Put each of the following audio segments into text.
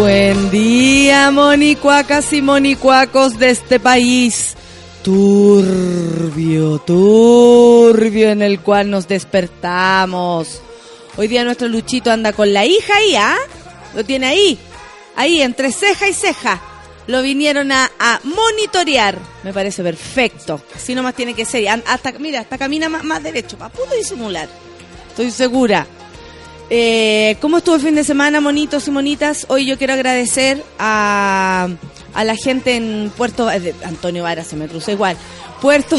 Buen día, monicuacas y monicuacos de este país. Turbio, turbio en el cual nos despertamos. Hoy día nuestro Luchito anda con la hija ahí, ¿ah? Lo tiene ahí, ahí, entre ceja y ceja. Lo vinieron a, a monitorear. Me parece perfecto. Así nomás tiene que ser. Hasta, mira, hasta camina más, más derecho, para disimular. Estoy segura. Eh, ¿Cómo estuvo el fin de semana, monitos y monitas? Hoy yo quiero agradecer a, la gente en Puerto... eh, Antonio Vara se me cruzó igual. Puerto...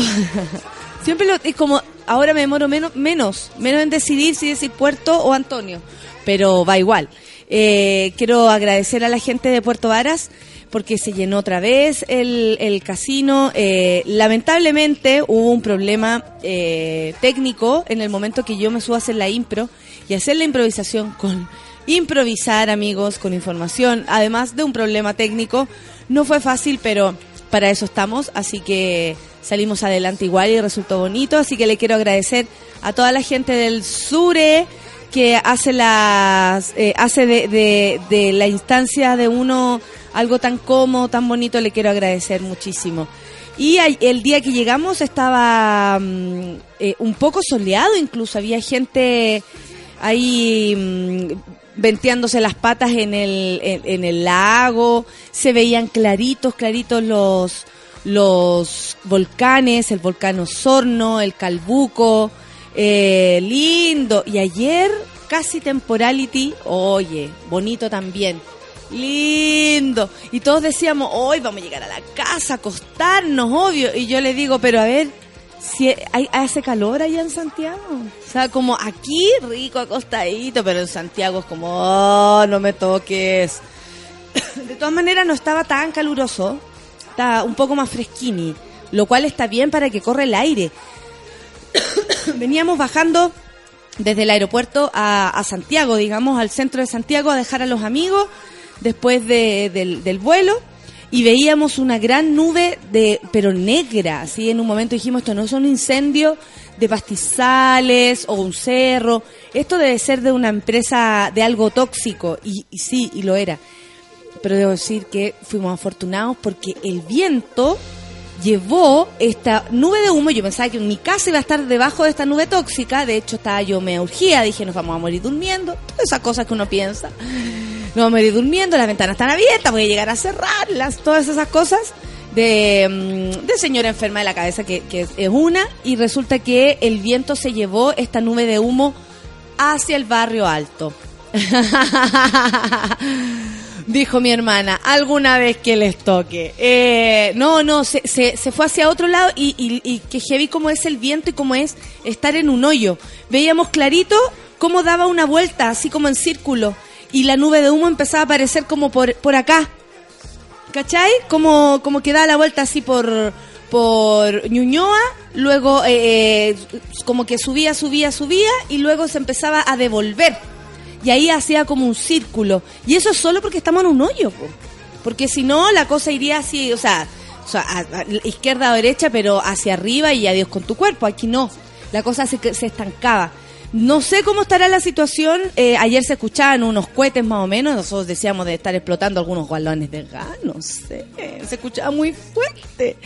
Siempre lo, es como... Ahora me demoro menos, menos, menos en decidir si decir Puerto o Antonio. Pero va igual. Eh, quiero agradecer a la gente de Puerto Varas porque se llenó otra vez el, casino. Lamentablemente hubo un problema técnico en el momento que yo me subo a hacer la impro y hacer la improvisación con improvisar, amigos, con información, además de un problema técnico. No fue fácil, pero para eso estamos, así que salimos adelante igual y resultó bonito, así que le quiero agradecer a toda la gente del Sure que hace las eh, hace de, de, la instancia de uno algo tan cómodo, tan bonito, le quiero agradecer muchísimo. Y el día que llegamos estaba mm, eh, un poco soleado, incluso había gente ahí mm, venteándose las patas en el, en, el lago, se veían claritos, claritos los, los volcanes, el volcán Osorno, el Calbuco, eh, lindo. Y ayer, casi temporality, oye, bonito también. Lindo. Y todos decíamos, hoy vamos a llegar a la casa, acostarnos, obvio. Y yo le digo, pero a ver, si hay, hace calor allá en Santiago. O sea, como aquí, rico, acostadito, pero en Santiago es como, oh, no me toques. De todas maneras, no estaba tan caluroso. Está un poco más fresquini. Lo cual está bien para que corra el aire. Veníamos bajando desde el aeropuerto a, a Santiago, digamos, al centro de Santiago, a dejar a los amigos después de- del, del vuelo y veíamos una gran nube de pero negra, así en un momento dijimos esto no es un incendio de pastizales o un cerro, esto debe ser de una empresa de algo tóxico y, y sí, y lo era. Pero debo decir que fuimos afortunados porque el viento llevó esta nube de humo. Yo pensaba que mi casa iba a estar debajo de esta nube tóxica. De hecho, estaba yo me urgía. Dije, nos vamos a morir durmiendo. Todas esas cosas que uno piensa. Nos vamos a morir durmiendo. Las ventanas están abiertas. Voy a llegar a cerrarlas. Todas esas cosas de, mm, de señora enferma de la cabeza, que, que es una. Y resulta que el viento se llevó esta nube de humo hacia el barrio alto. Dijo mi hermana, alguna vez que les toque. Eh, no, no, se, se, se fue hacia otro lado y, y, y que heavy como es el viento y como es estar en un hoyo. Veíamos clarito cómo daba una vuelta, así como en círculo. Y la nube de humo empezaba a aparecer como por, por acá. ¿Cachai? Como, como que daba la vuelta así por, por Ñuñoa, luego eh, eh, como que subía, subía, subía y luego se empezaba a devolver. Y ahí hacía como un círculo. Y eso es solo porque estamos en un hoyo, po. porque si no la cosa iría así, o sea, a- izquierda o derecha, pero hacia arriba y adiós con tu cuerpo. Aquí no, la cosa se, se estancaba. No sé cómo estará la situación. Eh, ayer se escuchaban unos cohetes más o menos. Nosotros decíamos de estar explotando algunos galones de gas. No sé. Se escuchaba muy fuerte.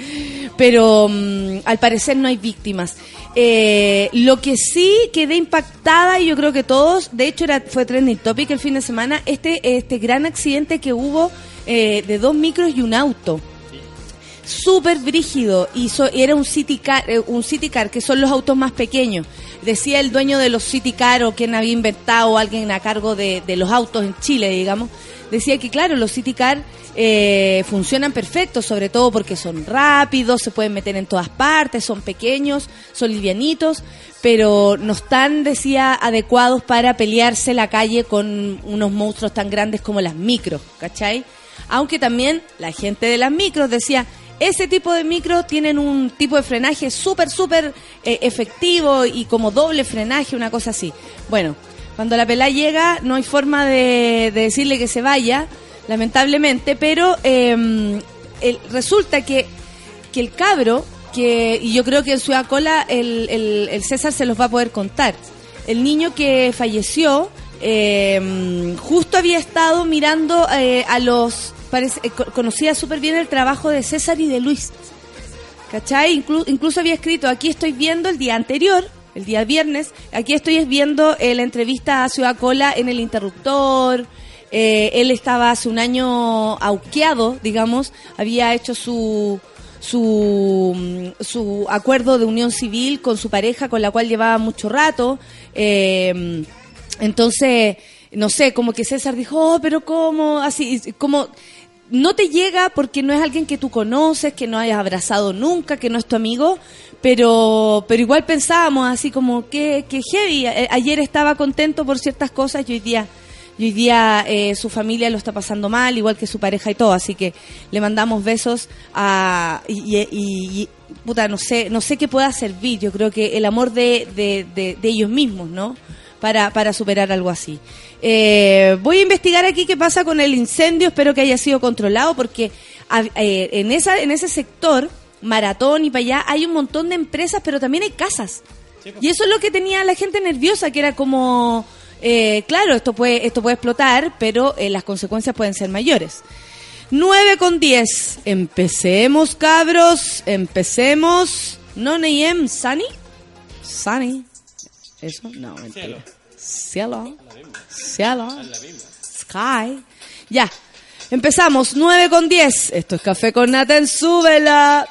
Pero mm, al parecer no hay víctimas. Eh, lo que sí quedé impactada, y yo creo que todos, de hecho era, fue trending topic el fin de semana, este, este gran accidente que hubo eh, de dos micros y un auto súper brígido y era un city car, un city car que son los autos más pequeños decía el dueño de los City Car o quien había inventado alguien a cargo de, los autos en Chile, digamos, decía que claro, los City Car eh, funcionan perfecto, sobre todo porque son rápidos, se pueden meter en todas partes, son pequeños, son livianitos, pero no están, decía, adecuados para pelearse la calle con unos monstruos tan grandes como las micros, ¿cachai? Aunque también la gente de las micros decía, ese tipo de micro tienen un tipo de frenaje súper, súper eh, efectivo y como doble frenaje, una cosa así. Bueno, cuando la pelá llega no hay forma de, decirle que se vaya, lamentablemente, pero em, resulta que, que el cabro, que, y yo creo que en Ciudad Cola el, el, César se los va a poder contar, el niño que falleció em, justo había estado mirando eh, a los eh, conocía súper bien el trabajo de César y de Luis. ¿Cachai? incluso había escrito, aquí estoy viendo el día anterior, el día viernes, aquí estoy viendo eh, la entrevista a Ciudad Cola en el interruptor. Eh, él estaba hace un año auqueado, digamos, había hecho su, su, mm, su acuerdo de unión civil con su pareja, con la cual llevaba mucho rato. entonces, no sé, como que César dijo, oh, pero ¿cómo? Así, como no te llega porque no es alguien que tú conoces, que no hayas abrazado nunca, que no es tu amigo, pero, pero igual pensábamos así como que, que heavy. Eh, ayer estaba contento por ciertas cosas y hoy día, hoy día eh, su familia lo está pasando mal, igual que su pareja y todo, así que le mandamos besos a y, y, puta, no sé, no sé qué pueda servir. Yo creo que el amor de, de, de ellos mismos, ¿no? Para, para superar algo así. Eh, voy a investigar aquí qué pasa con el incendio, espero que haya sido controlado porque eh, en, esa, en ese sector, Maratón y para allá, hay un montón de empresas, pero también hay casas. Pues. Y eso es lo que tenía la gente nerviosa, que era como, eh, claro, esto puede, esto puede explotar, pero las consecuencias pueden ser mayores. 9 con 10. Empecemos, cabros. Empecemos. No name Sunny. Sunny. ¿Eso? No, mentira. Cielo. Cielo. Sky. Ya. Empezamos. 9 con 10. Esto es Café con Nata en Súbela.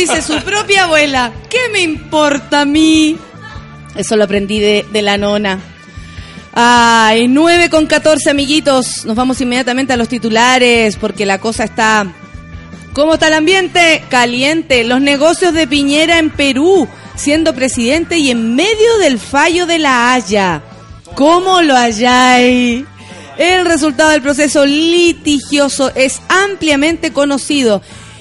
Dice su propia abuela, ¿qué me importa a mí? Eso lo aprendí de, la nona. Ay, 9 con 14, amiguitos. Nos vamos inmediatamente a los titulares porque la cosa está... ¿Cómo está el ambiente? Caliente. Los negocios de Piñera en Perú, siendo presidente y en medio del fallo de la Haya. ¿Cómo lo halláis? El resultado del proceso litigioso es ampliamente conocido.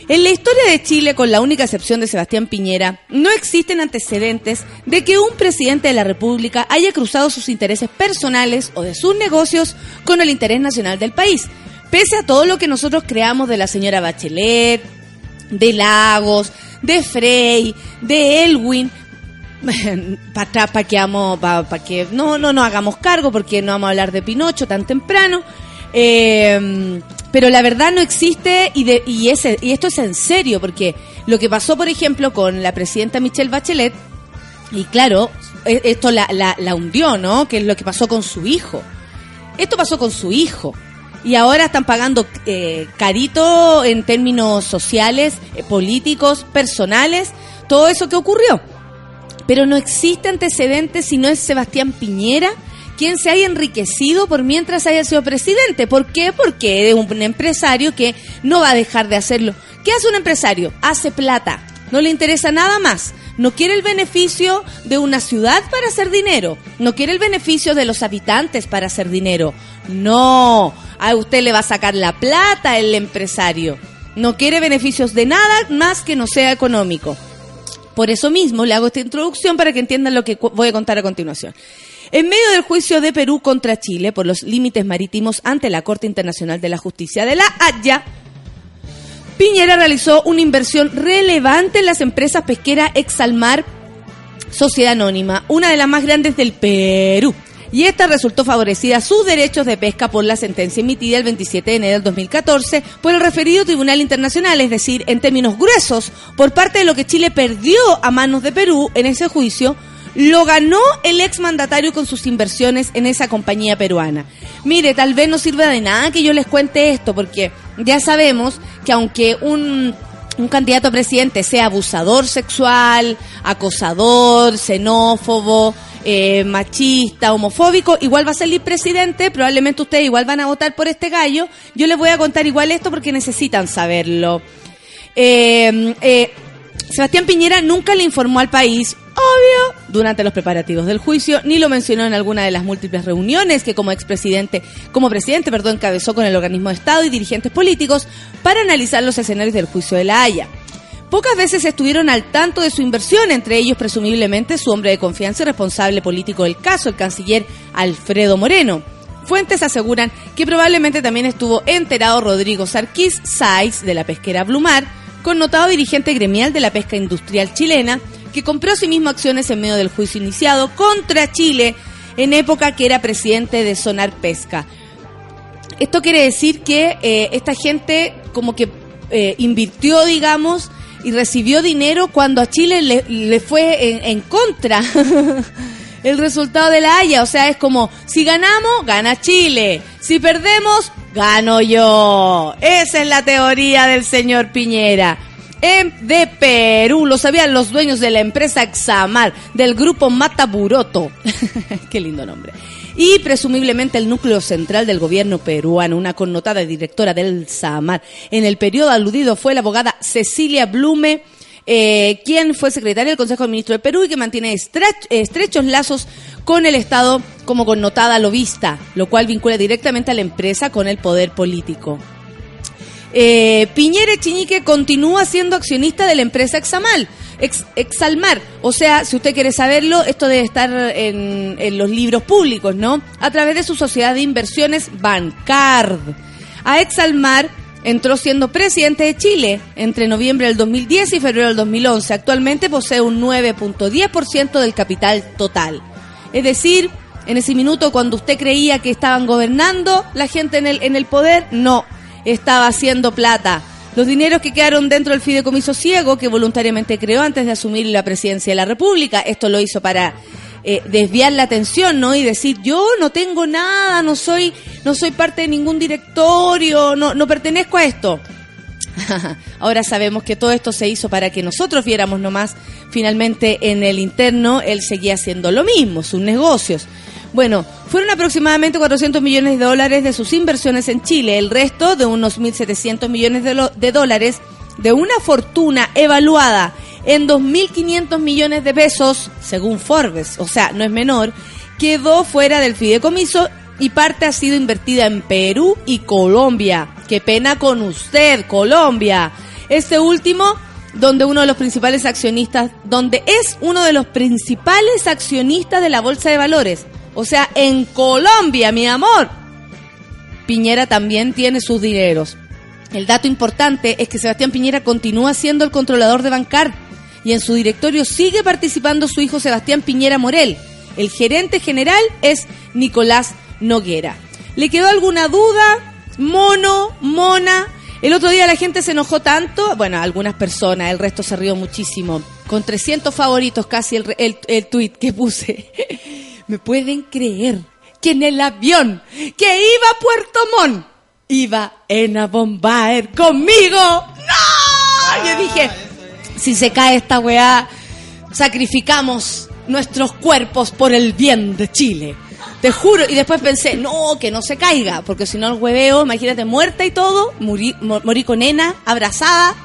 En la historia de Chile, con la única excepción de Sebastián Piñera, no existen antecedentes de que un presidente de la República haya cruzado sus intereses personales o de sus negocios con el interés nacional del país. Pese a todo lo que nosotros creamos de la señora Bachelet, de Lagos, de Frey, de Elwin, para para que, que no, no nos hagamos cargo porque no vamos a hablar de Pinocho tan temprano. Eh, pero la verdad no existe y, de, y, ese, y esto es en serio porque lo que pasó, por ejemplo, con la presidenta Michelle Bachelet, y claro, e, esto la, la, hundió, ¿no? Que es lo que pasó con su hijo. Esto pasó con su hijo. Y ahora están pagando eh, carito en términos sociales, eh, políticos, personales, todo eso que ocurrió pero no existe antecedente si no es Sebastián Piñera quien se haya enriquecido por mientras haya sido presidente. ¿Por qué? Porque es un empresario que no va a dejar de hacerlo. ¿Qué hace un empresario? Hace plata. No le interesa nada más. No quiere el beneficio de una ciudad para hacer dinero. No quiere el beneficio de los habitantes para hacer dinero. No. A usted le va a sacar la plata el empresario. No quiere beneficios de nada más que no sea económico. Por eso mismo le hago esta introducción para que entiendan lo que voy a contar a continuación. En medio del juicio de Perú contra Chile por los límites marítimos ante la Corte Internacional de la Justicia de la Haya, Piñera realizó una inversión relevante en las empresas pesqueras Exalmar Sociedad Anónima, una de las más grandes del Perú, y esta resultó favorecida sus derechos de pesca por la sentencia emitida el 27 de enero del 2014 por el referido Tribunal Internacional, es decir, en términos gruesos, por parte de lo que Chile perdió a manos de Perú en ese juicio, lo ganó el exmandatario con sus inversiones en esa compañía peruana. Mire, tal vez no sirva de nada que yo les cuente esto, porque ya sabemos que aunque un un candidato a presidente sea abusador sexual, acosador, xenófobo, eh, machista, homofóbico, igual va a salir presidente, probablemente ustedes igual van a votar por este gallo. Yo les voy a contar igual esto porque necesitan saberlo. Eh, eh, Sebastián Piñera nunca le informó al país, obvio, durante los preparativos del juicio, ni lo mencionó en alguna de las múltiples reuniones que como expresidente, como presidente, perdón, encabezó con el organismo de Estado y dirigentes políticos para analizar los escenarios del juicio de la Haya. Pocas veces estuvieron al tanto de su inversión, entre ellos presumiblemente su hombre de confianza y responsable político del caso, el canciller Alfredo Moreno. Fuentes aseguran que probablemente también estuvo enterado Rodrigo Sarquís Saiz de la pesquera Blumar, connotado dirigente gremial de la pesca industrial chilena, que compró asimismo acciones en medio del juicio iniciado contra Chile en época que era presidente de Sonar Pesca. Esto quiere decir que eh, esta gente como que eh, invirtió, digamos, y recibió dinero cuando a Chile le, fue en, contra el resultado de la Haya. O sea, es como, si ganamos, gana Chile. Si perdemos, gano yo. Esa es la teoría del señor Piñera. En, de Perú, lo sabían los dueños de la empresa Examar, del grupo Mataburoto. Qué lindo nombre y presumiblemente el núcleo central del gobierno peruano, una connotada directora del SAMAR. En el periodo aludido fue la abogada Cecilia Blume, eh, quien fue secretaria del Consejo de Ministros de Perú y que mantiene estrechos lazos con el Estado como connotada lobista, lo cual vincula directamente a la empresa con el poder político. Eh, Piñera Chiñique continúa siendo accionista de la empresa Examal, Exalmar. O sea, si usted quiere saberlo, esto debe estar en, en los libros públicos, ¿no? A través de su sociedad de inversiones Bancard. A Exalmar entró siendo presidente de Chile entre noviembre del 2010 y febrero del 2011. Actualmente posee un 9.10% del capital total. Es decir, en ese minuto cuando usted creía que estaban gobernando la gente en el, en el poder, no, estaba haciendo plata los dineros que quedaron dentro del fideicomiso ciego que voluntariamente creó antes de asumir la presidencia de la República, esto lo hizo para eh, desviar la atención, ¿no? Y decir, yo no tengo nada, no soy, no soy parte de ningún directorio, no, no pertenezco a esto. Ahora sabemos que todo esto se hizo para que nosotros viéramos nomás. Finalmente en el interno él seguía haciendo lo mismo, sus negocios. Bueno, fueron aproximadamente 400 millones de dólares de sus inversiones en Chile, el resto de unos 1.700 millones de, dólares de una fortuna evaluada en 2.500 millones de pesos, según Forbes, o sea, no es menor, quedó fuera del fideicomiso y parte ha sido invertida en Perú y Colombia. Qué pena con usted, Colombia. Este último, donde uno de los principales accionistas, donde es uno de los principales accionistas de la Bolsa de Valores. O sea, en Colombia, mi amor. Piñera también tiene sus dineros. El dato importante es que Sebastián Piñera continúa siendo el controlador de Bancar y en su directorio sigue participando su hijo Sebastián Piñera Morel. El gerente general es Nicolás Noguera. ¿Le quedó alguna duda? Mono, mona. El otro día la gente se enojó tanto, bueno, algunas personas, el resto se rió muchísimo. Con 300 favoritos casi el, el, el tweet que puse. ¿Me pueden creer que en el avión que iba a Puerto Montt iba en a Bombaer conmigo? ¡No! Yo dije, si se cae esta weá, sacrificamos nuestros cuerpos por el bien de Chile. Te juro, y después pensé, no, que no se caiga, porque si no el hueveo, imagínate, muerta y todo, morí, morí con nena, abrazada,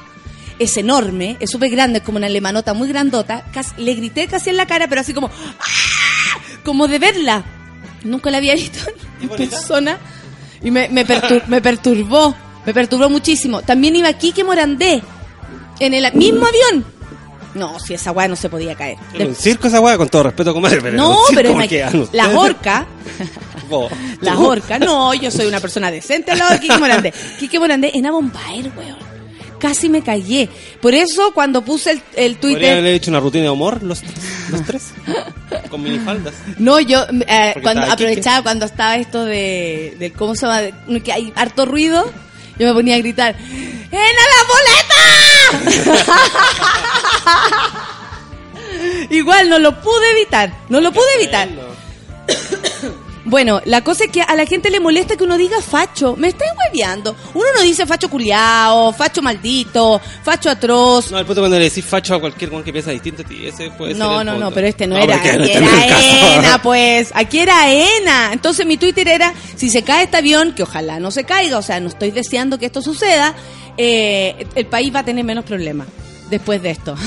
es enorme, es súper grande, es como una alemanota muy grandota, casi, le grité casi en la cara, pero así como, ¡ah! Como de verla. Nunca la había visto en persona y me, me, pertur me perturbó, me perturbó muchísimo. También iba Quique Morandé, en el mismo avión, no, si esa weá no se podía caer. En un circo esa weá, con todo respeto, comadre. Pero no, pero circo, imag- porque, ah, la Vos. la horca, no, yo soy una persona decente al lado de Kike Morandé. Kike Morandé en Bombaer, weón. Casi me callé. Por eso, cuando puse el, el Podría Twitter. haberle hecho una rutina de humor los, los tres. con minifaldas. No, yo eh, cuando aprovechaba cuando estaba esto de, de ¿cómo se llama? De- que hay harto ruido, yo me ponía a gritar ¡En la boleta! Igual no lo pude evitar, no lo pude evitar. Bueno, la cosa es que a la gente le molesta que uno diga facho. Me estáis hueveando. Uno no dice facho culiao, facho maldito, facho atroz. No, el punto cuando le decís facho a cualquier one que piensa distinto a ti, ese puede ser No, el no, punto. no, pero este no, era. Aquí no era. ENA, pues. Aquí era ENA. Entonces mi Twitter era, si se cae este avión, que ojalá no se caiga, o sea, no estoy deseando que esto suceda, eh, el país va a tener menos problemas después de esto.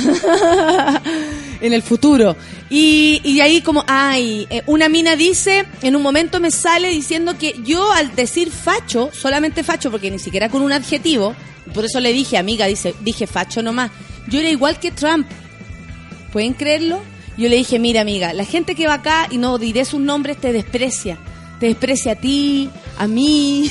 en el futuro. Y, y ahí como, ay, eh, una mina dice, en un momento me sale diciendo que yo al decir facho, solamente facho, porque ni siquiera con un adjetivo, por eso le dije, amiga, dice, dije facho nomás, yo era igual que Trump. ¿Pueden creerlo? Yo le dije, mira amiga, la gente que va acá, y no diré sus nombres, te desprecia. Te desprecia a ti, a mí,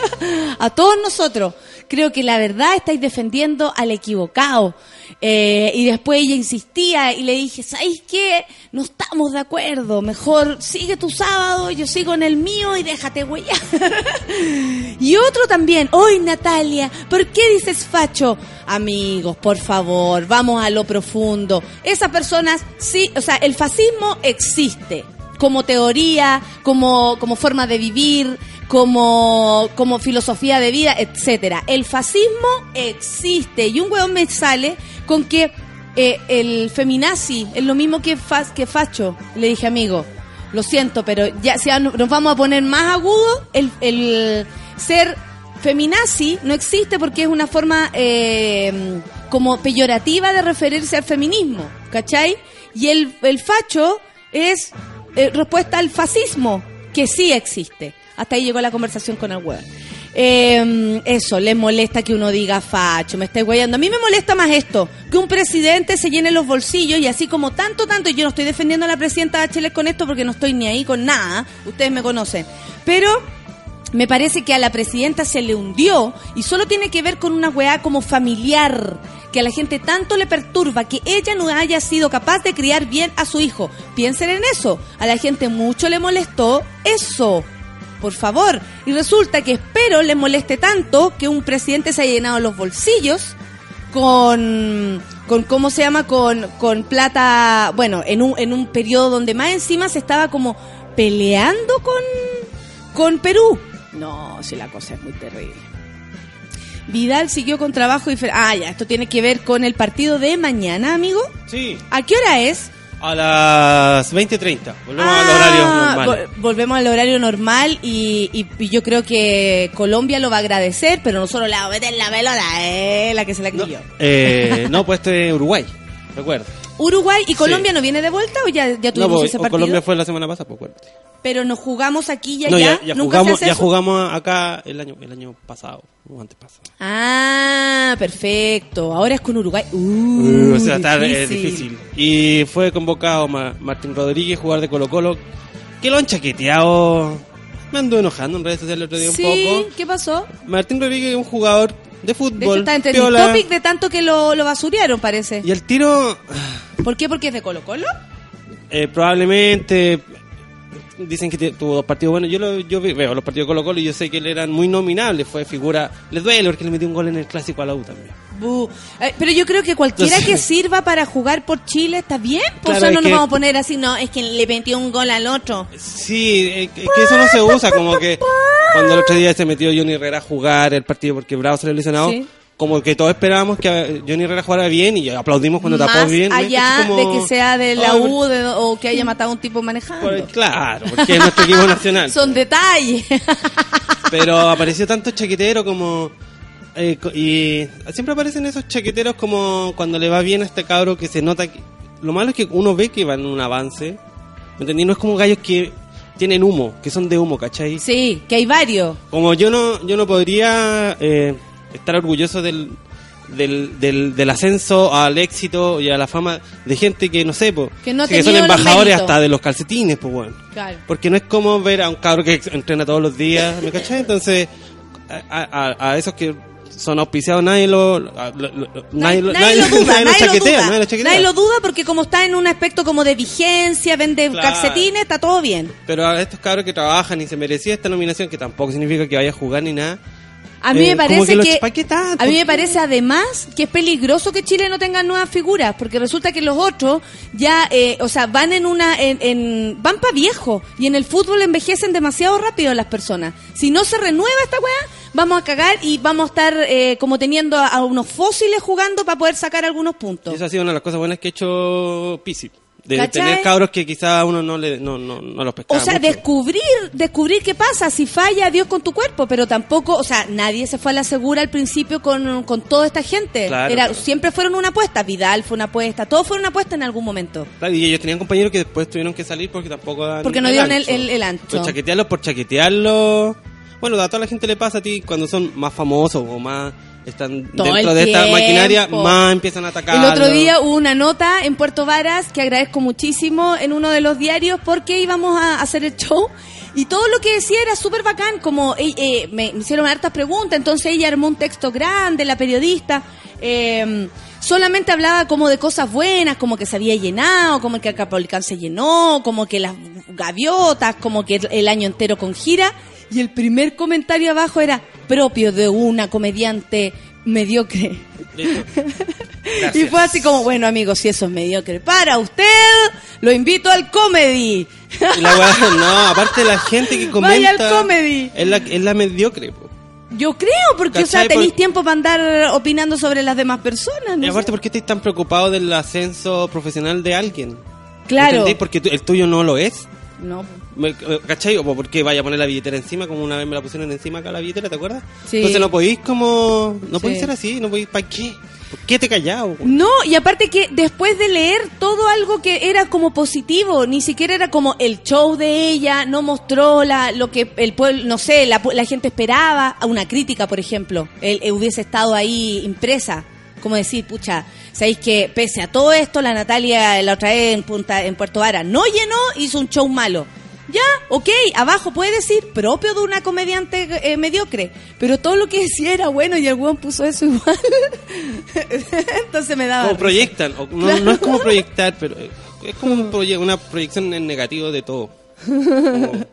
a todos nosotros. Creo que la verdad estáis defendiendo al equivocado. Eh, y después ella insistía y le dije, ¿sabéis qué? No estamos de acuerdo. Mejor sigue tu sábado, yo sigo en el mío y déjate huellar. y otro también, hoy Natalia, ¿por qué dices facho? Amigos, por favor, vamos a lo profundo. Esas personas, sí, o sea, el fascismo existe como teoría, como, como forma de vivir, como, como filosofía de vida, etcétera. El fascismo existe y un hueón me sale con que eh, el feminazi es lo mismo que, fa- que facho. Le dije, amigo, lo siento, pero ya si nos vamos a poner más agudo, el, el ser feminazi no existe porque es una forma eh, como peyorativa de referirse al feminismo, ¿cachai? Y el, el facho es eh, respuesta al fascismo, que sí existe. Hasta ahí llegó la conversación con el weón. Eh, eso, les molesta que uno diga facho, me estáis guayando. A mí me molesta más esto, que un presidente se llene los bolsillos y así como tanto, tanto, yo no estoy defendiendo a la presidenta Bachelet con esto porque no estoy ni ahí con nada, ustedes me conocen. Pero me parece que a la presidenta se le hundió y solo tiene que ver con una weá como familiar, que a la gente tanto le perturba que ella no haya sido capaz de criar bien a su hijo. Piensen en eso, a la gente mucho le molestó eso. Por favor. Y resulta que espero le moleste tanto que un presidente se haya llenado los bolsillos con, con ¿cómo se llama? Con, con plata, bueno, en un, en un periodo donde más encima se estaba como peleando con, con Perú. No, si la cosa es muy terrible. Vidal siguió con trabajo y... Ah, ya, esto tiene que ver con el partido de mañana, amigo. Sí, ¿A qué hora es? A las 20.30. Volvemos al Ah, horario normal. vol- volvemos al horario normal y, y- y yo creo que Colombia lo va a agradecer, pero nosotros le vamos a meter la pelota, eh, la que se la No, creyó. eh, no, pues este es Uruguay, recuerda. Uruguay y Sí. Colombia no viene de vuelta o ya, ya No, tuvimos pues, ese partido. Colombia fue la semana pasada, pues acuérdate. Pero nos jugamos aquí y No, allá. ya, ya ¿Nunca jugamos, se hace ya eso? jugamos acá el año, el año pasado, o antes pasado. Ah, perfecto. Ahora es con Uruguay. Uh, Uh, o sea, está eh, difícil. difícil. Y fue convocado Ma- Martín Rodríguez, jugador de Colo Colo, que lo han chaqueteado. Me ando enojando en redes sociales el otro día Sí, un poco. ¿qué pasó? Martín Rodríguez es un jugador de De fútbol. hecho está piola, topic de tanto que lo, lo basurearon, parece. Y el tiro, ¿Por qué? Porque es de Colo Colo. eh, probablemente dicen que tuvo dos partidos buenos. Yo, lo, yo veo los partidos de Colo Colo y yo sé que él eran muy nominables. Fue figura. Les duele porque le metió un gol en el clásico a la U también. Eh, pero yo creo que cualquiera Entonces- que sirva para jugar por Chile está bien. Pues Claro, eso no es nos que- vamos a poner así, no, es que le metió un gol al otro. Sí, es que eso no se usa. Como que cuando el otro día se metió Johnny Herrera a jugar el partido porque Bravo se le lesionado. Sí. Como que todos esperábamos que Johnny Herrera jugara bien y aplaudimos cuando tapó Más bien. ¿ves? allá como- de que sea de la U de- o que haya matado a un tipo manejando. por- Claro, porque es nuestro equipo nacional. Son detalles. Pero apareció tanto chaquetero como... eh, y siempre aparecen esos chaqueteros como cuando le va bien a este cabro que se nota que... Lo malo es que uno ve que van en un avance. ¿Me entendí? No es como gallos que tienen humo, que son de humo, ¿cachai? sí, que hay varios. Como yo no, yo no podría eh, estar orgulloso del, del, del, del ascenso al éxito y a la fama de gente que no sé, po, Que no ha son embajadores hasta de los calcetines, pues bueno. Claro. Porque no es como ver a un cabro que entrena todos los días, ¿me cachai? Entonces, a, a- a esos que son auspiciados, nadie lo, a- lo- lo- nadie, lo- nadie lo duda, nadie lo chaquetea, duda. nadie lo chaquetea. Nadie lo duda porque como está en un aspecto como de vigencia, vende Claro. calcetines, está todo bien. Pero a estos cabros que trabajan y se merecía esta nominación, que tampoco significa que vaya a jugar ni nada. A mí eh, me como parece que, ¿pa' a mí me parece además que es peligroso que Chile no tenga nuevas figuras, porque resulta que los otros ya, eh, o sea, van en una, en, en- van para viejo y en el fútbol envejecen demasiado rápido las personas. Si no se renueva esta weá, vamos a cagar y vamos a estar eh, como teniendo a, a unos fósiles jugando para poder sacar algunos puntos. Esa ha sido una de las cosas buenas que ha hecho Pisi. De ¿Cachai? tener cabros que quizá uno no le no, no, no los pescaba O sea, mucho. descubrir, descubrir qué pasa, si falla Dios con tu cuerpo, pero tampoco, o sea, nadie se fue a la segura al principio con, con toda esta gente. Claro, Era, claro. Siempre fueron una apuesta, Vidal fue una apuesta, todos fueron una apuesta en algún momento. Claro, y ellos tenían compañeros que después tuvieron que salir porque tampoco dan Porque no dieron el- el- el ancho. Pues chaquetearlos por chaquetearlos. Bueno, a toda la gente le pasa a ti cuando son más famosos o más están Todo dentro de esta maquinaria, más empiezan a atacar. El otro día hubo una nota en Puerto Varas que agradezco muchísimo en uno de los diarios porque íbamos a hacer el show y todo lo que decía era súper bacán, como eh, eh, me hicieron hartas preguntas, entonces ella armó un texto grande, la periodista, eh, solamente hablaba como de cosas buenas, como que se había llenado, como que el Capolicán se llenó, como que las gaviotas, como que el año entero con gira. Y el primer comentario abajo era propio de una comediante mediocre. Y fue así como, bueno amigos, si eso es mediocre para usted, lo invito al comedy. La weá- no, aparte la gente que comenta. Vaya al comedy. Es la, es la mediocre, po. Yo creo, porque o sea, tenéis Por- tiempo para andar opinando sobre las demás personas. no Y aparte, sé. ¿por qué estáis tan preocupado del ascenso profesional de alguien? Claro. ¿Entendéis? Porque el tuyo no lo es. No. ¿Cachai? O porque vaya a poner la billetera encima, como una vez me la pusieron encima acá la billetera, ¿te acuerdas? Sí. Entonces no podéis como... No Sí. podéis ser así, no podéis... ¿Para qué? ¿Por qué te callado? No, y aparte que después de leer todo algo que era como positivo, ni siquiera era como el show de ella, no mostró la, lo que el pueblo, no sé, la, la gente esperaba, a una crítica, por ejemplo, él, él hubiese estado ahí impresa, como decir, pucha, sabéis que pese a todo esto, la Natalia la otra vez en, Punta, en Puerto Vara no llenó, hizo un show malo. Ya, ok, abajo puede decir propio de una comediante eh, mediocre, pero todo lo que decía era bueno y el weón puso eso igual. Entonces me daba. Como proyectan. o- no, no es como proyectar, pero es como un proye- una proyección en negativo de todo. Como-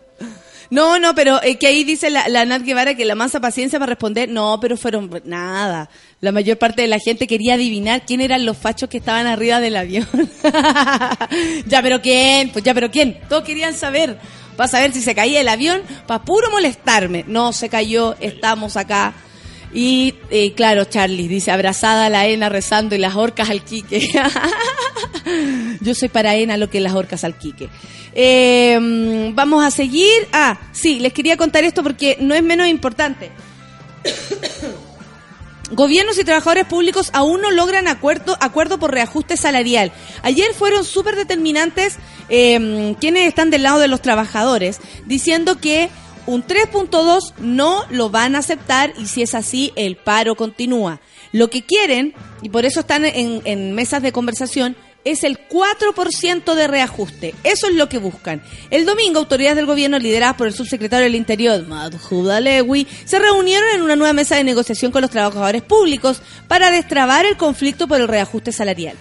No, no, pero eh, que ahí dice la, la Nat Guevara que la masa paciencia para responder, no, pero fueron nada. La mayor parte de la gente quería adivinar quién eran los fachos que estaban arriba del avión. ya, pero quién, pues ya, pero quién. Todos querían saber, para saber si se caía el avión, para puro molestarme. No, se cayó, estamos acá. Y eh, claro, Charlie dice, abrazada a la Ena rezando y las orcas al Quique. Yo soy para Ena lo que las orcas al Quique. Eh, vamos a seguir. Ah, sí, les quería contar esto porque no es menos importante. Gobiernos y trabajadores públicos aún no logran acuerdo, acuerdo por reajuste salarial. Ayer fueron súper determinantes eh, quienes están del lado de los trabajadores, diciendo que un 3.2 no lo van a aceptar y si es así, el paro continúa. Lo que quieren, y por eso están en mesas de conversación, es el 4% de reajuste. Eso es lo que buscan. El domingo, autoridades del gobierno lideradas por el subsecretario del Interior, Madhuda Lewy, se reunieron en una nueva mesa de negociación con los trabajadores públicos para destrabar el conflicto por el reajuste salarial.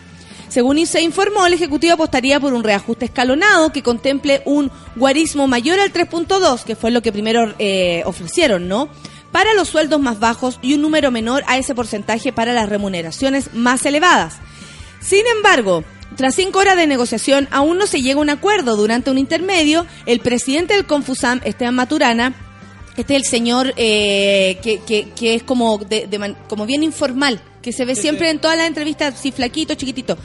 Según se informó, el Ejecutivo apostaría por un reajuste escalonado que contemple un guarismo mayor al 3.2, que fue lo que primero eh, ofrecieron, ¿no? Para los sueldos más bajos y un número menor a ese porcentaje para las remuneraciones más elevadas. Sin embargo, tras cinco horas de negociación, aún no se llega a un acuerdo. Durante un intermedio, el presidente del Confusam, Esteban Maturana, este es el señor eh, que, que, que, es como, de, de, como bien informal, que se ve siempre en todas las entrevistas, así flaquito, chiquitito.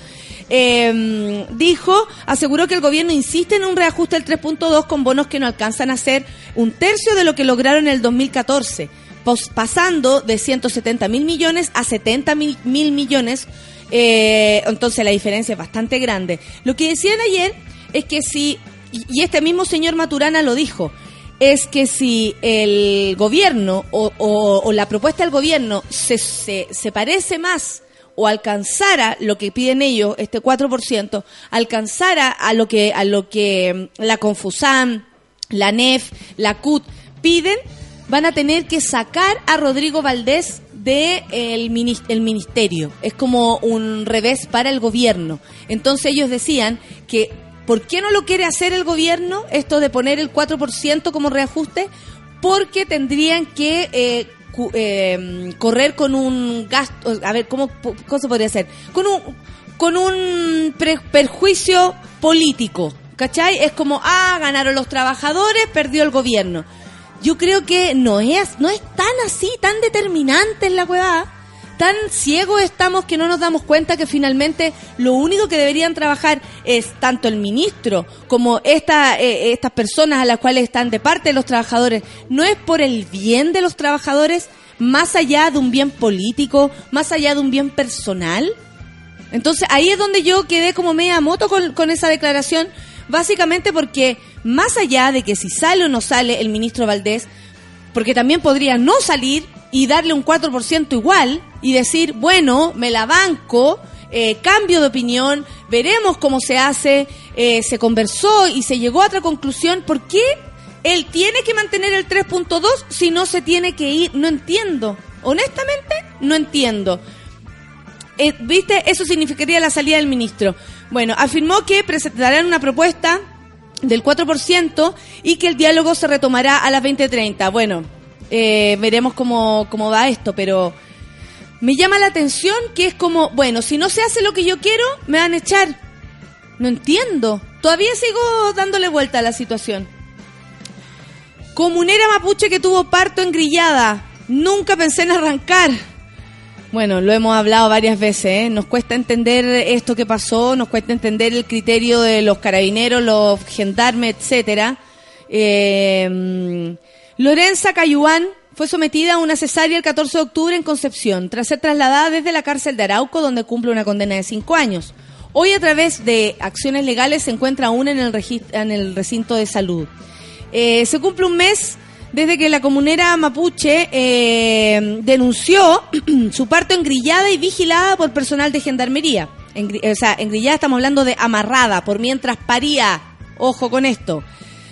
Eh, dijo, aseguró que el gobierno insiste en un reajuste del 3.2 con bonos que no alcanzan a ser un tercio de lo que lograron en el 2014, pasando de 170 mil millones a 70 mil millones. Eh, entonces la diferencia es bastante grande. Lo que decían ayer es que si, y este mismo señor Maturana lo dijo, es que si el gobierno o, o, la propuesta del gobierno se, se, parece más o alcanzara lo que piden ellos, este 4%, alcanzara a lo que, a lo que la Confusam, la NEF, la CUT piden, van a tener que sacar a Rodrigo Valdés de el, el ministerio. Es como un revés para el gobierno. Entonces ellos decían que ¿Por qué no lo quiere hacer el gobierno, esto de poner el 4% como reajuste? Porque tendrían que eh, eh, correr con un gasto, a ver, ¿cómo, cómo se podría hacer? Con un, con un perjuicio político, ¿cachai? Es como, ah, ganaron los trabajadores, perdió el gobierno. Yo creo que no es, no es tan así, tan determinante en la huevada tan ciegos estamos que no nos damos cuenta que finalmente lo único que deberían trabajar es tanto el ministro como esta, eh, estas personas a las cuales están de parte de los trabajadores. No es por el bien de los trabajadores, más allá de un bien político, más allá de un bien personal. Entonces ahí es donde yo quedé como media moto con, con esa declaración, básicamente porque más allá de que si sale o no sale el ministro Valdés, porque también podría no salir y darle un 4% igual y decir, bueno, me la banco, eh, cambio de opinión, veremos cómo se hace, eh, se conversó y se llegó a otra conclusión. ¿Por qué él tiene que mantener el 3.2 si no se tiene que ir? No entiendo. Honestamente, no entiendo. Eh, ¿Viste? Eso significaría la salida del ministro. Bueno, afirmó que presentarán una propuesta del 4% y que el diálogo se retomará a las 20.30. Bueno, eh, veremos cómo, cómo va esto, pero me llama la atención que es como, bueno, si no se hace lo que yo quiero, me van a echar. No entiendo. Todavía sigo dándole vuelta a la situación. Comunera mapuche que tuvo parto en grillada. Nunca pensé en arrancar. Bueno, lo hemos hablado varias veces, ¿eh? nos cuesta entender esto que pasó, nos cuesta entender el criterio de los carabineros, los gendarmes, etcétera. Eh, Lorenza Cayuán fue sometida a una cesárea el 14 de octubre en Concepción, tras ser trasladada desde la cárcel de Arauco, donde cumple una condena de cinco años. Hoy, a través de acciones legales, se encuentra aún en el, en el recinto de salud. Eh, se cumple un mes desde que la comunera mapuche eh, denunció su parto engrillada y vigilada por personal de gendarmería. En, o sea, engrillada estamos hablando de amarrada, por mientras paría. Ojo con esto.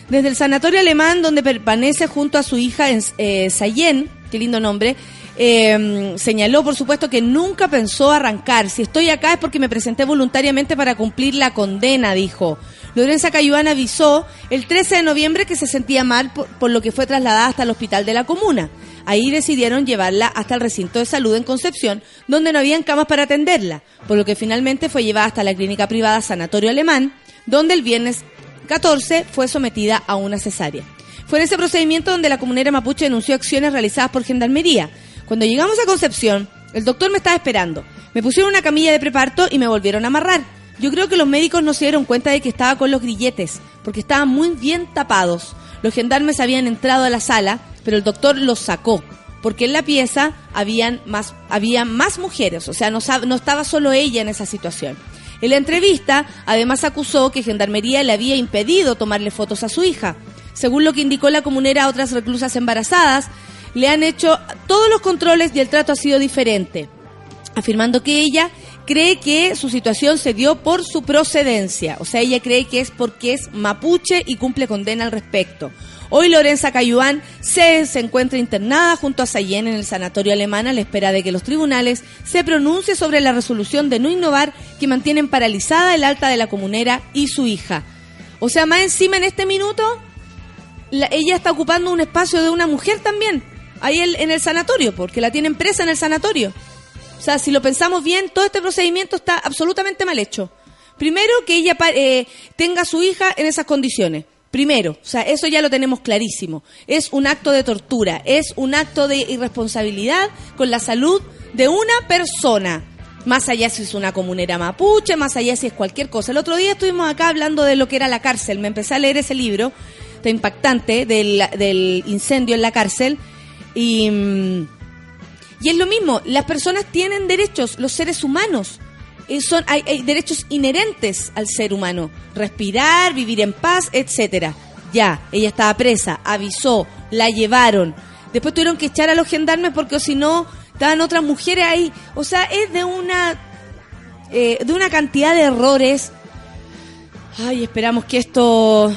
Desde el sanatorio alemán, donde permanece junto a su hija en eh, Sayen, qué lindo nombre, eh, señaló, por supuesto, que nunca pensó arrancar. Si estoy acá es porque me presenté voluntariamente para cumplir la condena, dijo. Lorenza Cayuana avisó el 13 de noviembre que se sentía mal por, lo que fue trasladada hasta el hospital de la comuna. Ahí decidieron llevarla hasta el recinto de salud en Concepción, donde no habían camas para atenderla, por lo que finalmente fue llevada hasta la clínica privada Sanatorio Alemán, donde el viernes 14 fue sometida a una cesárea. Fue en ese procedimiento donde la comunera mapuche denunció acciones realizadas por Gendarmería. Cuando llegamos a Concepción, el doctor me estaba esperando. Me pusieron una camilla de preparto y me volvieron a amarrar. Yo creo que los médicos no se dieron cuenta de que estaba con los grilletes, porque estaban muy bien tapados. Los gendarmes habían entrado a la sala, pero el doctor los sacó, porque en la pieza habían más, había más mujeres, o sea, no, estaba solo ella en esa situación. En la entrevista, además acusó que Gendarmería le había impedido tomarle fotos a su hija. Según lo que indicó la comunera a otras reclusas embarazadas, le han hecho todos los controles y el trato ha sido diferente, afirmando que ella cree que su situación se dio por su procedencia, o sea, ella cree que es porque es mapuche y cumple condena al respecto. Hoy Lorenza Cayuán se, se encuentra internada junto a Sayen en el sanatorio alemán a la espera de que los tribunales se pronuncie sobre la resolución de no innovar que mantienen paralizada el alta de la comunera y su hija. O sea, más encima en este minuto, ella está ocupando un espacio de una mujer también, ahí en el sanatorio, porque la tienen presa en el sanatorio. O sea, si lo pensamos bien, todo este procedimiento está absolutamente mal hecho. Primero, que ella eh, tenga a su hija en esas condiciones. Primero, o sea, eso ya lo tenemos clarísimo. Es un acto de tortura, es un acto de irresponsabilidad con la salud de una persona. Más allá si es una comunera mapuche, más allá si es cualquier cosa. El otro día estuvimos acá hablando de lo que era la cárcel. Me empecé a leer ese libro, tan impactante, del, del incendio en la cárcel. Y, mm, y es lo mismo, las personas tienen derechos, los seres humanos son, hay, derechos inherentes al ser humano. Respirar, vivir en paz, etcétera. Ya, ella estaba presa, avisó, la llevaron. Después tuvieron que echar a los gendarmes porque si no, estaban otras mujeres ahí. O sea, es de una, eh, de una cantidad de errores. Ay, esperamos que esto,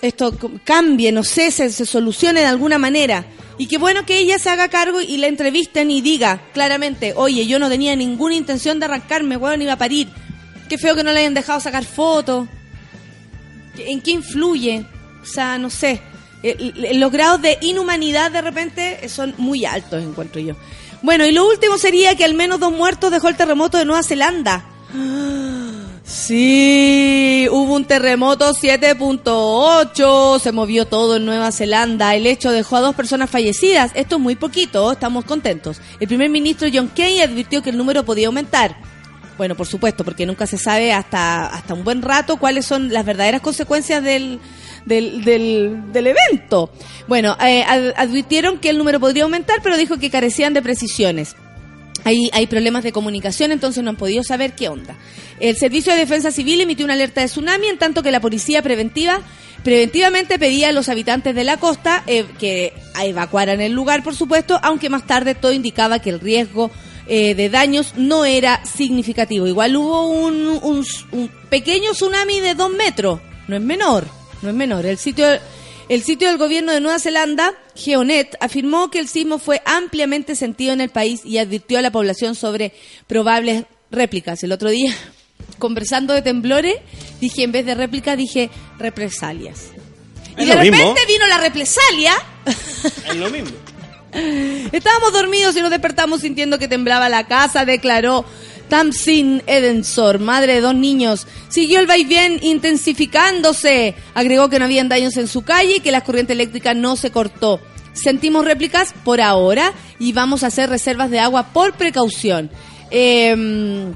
esto cambie, no sé, se solucione de alguna manera. Y qué bueno que ella se haga cargo y la entrevisten y diga claramente, oye, yo no tenía ninguna intención de arrancarme, weón, iba a parir. Qué feo que no le hayan dejado sacar fotos. ¿En qué influye? O sea, no sé. Los grados de inhumanidad de repente son muy altos, encuentro yo. Bueno, y lo último sería que al menos dos muertos dejó el terremoto de Nueva Zelanda. Sí, hubo un terremoto 7.8, se movió todo en Nueva Zelanda. El hecho dejó a dos personas fallecidas. Esto es muy poquito, estamos contentos. El primer ministro John Key advirtió que el número podía aumentar. Bueno, por supuesto, porque nunca se sabe hasta, hasta un buen rato cuáles son las verdaderas consecuencias del, del, del, evento. Bueno, eh, advirtieron que el número podría aumentar, pero dijo que carecían de precisiones. Hay, hay problemas de comunicación, entonces no han podido saber qué onda. El Servicio de Defensa Civil emitió una alerta de tsunami, en tanto que la Policía Preventiva preventivamente pedía a los habitantes de la costa eh, que evacuaran el lugar, por supuesto, aunque más tarde todo indicaba que el riesgo eh, de daños no era significativo. Igual hubo un, un, un pequeño tsunami de dos metros, no es menor, no es menor. El sitio el sitio del gobierno de Nueva Zelanda, Geonet, afirmó que el sismo fue ampliamente sentido en el país y advirtió a la población sobre probables réplicas. El otro día, conversando de temblores, dije en vez de réplicas, dije represalias. y de repente vino la represalia. Es lo mismo. Estábamos dormidos y nos despertamos sintiendo que temblaba la casa, declaró Tamsin Edensor, madre de dos niños, siguió el vaivén intensificándose. Agregó que no habían daños en su calle y que la corriente eléctrica no se cortó. Sentimos réplicas por ahora y vamos a hacer reservas de agua por precaución. Em,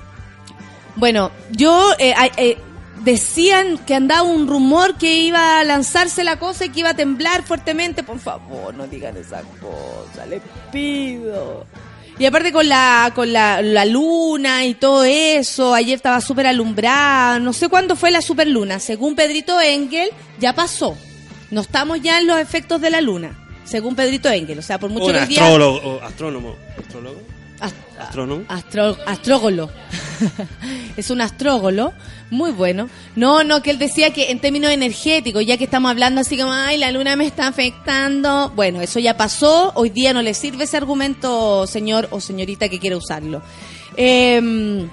bueno, yo eh, eh, decían que andaba un rumor que iba a lanzarse la cosa y que iba a temblar fuertemente. Por favor, no digan esa cosa, les pido. Y aparte con la con la, luna y todo eso, ayer estaba súper alumbrada, no sé cuándo fue la superluna, según Pedrito Engel, ya pasó. No estamos ya en los efectos de la luna, según Pedrito Engel, o sea, por muchos días... astrólogo, astrónomo, astrólogo. Astrónomo. astrógolo. es un astrógolo muy bueno. No, no, que él decía que en términos energéticos, ya que estamos hablando así como, ay, la luna me está afectando. Bueno, eso ya pasó. Hoy día no le sirve ese argumento, señor o señorita que quiere usarlo. Eh,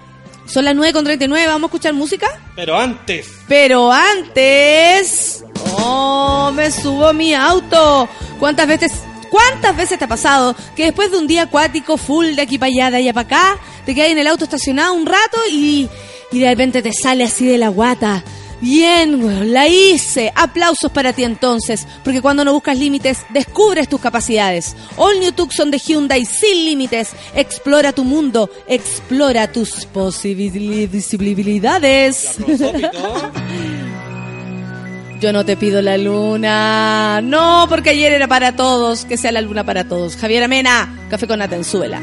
son las 9.39, ¿vamos a escuchar música? Pero antes. Pero antes... Oh, me subo mi auto. ¿Cuántas veces ¿Cuántas veces te ha pasado que después de un día acuático full de aquí para allá, de allá para acá, te quedas en el auto estacionado un rato y, y de repente te sale así de la guata? Bien, la hice. Aplausos para ti entonces, porque cuando no buscas límites, descubres tus capacidades. All New Tucson de Hyundai sin límites. Explora tu mundo, explora tus posibilidades. Yo no te pido la luna. No, porque ayer era para todos. Que sea la luna para todos. Javier Amena, café con Atenzuela.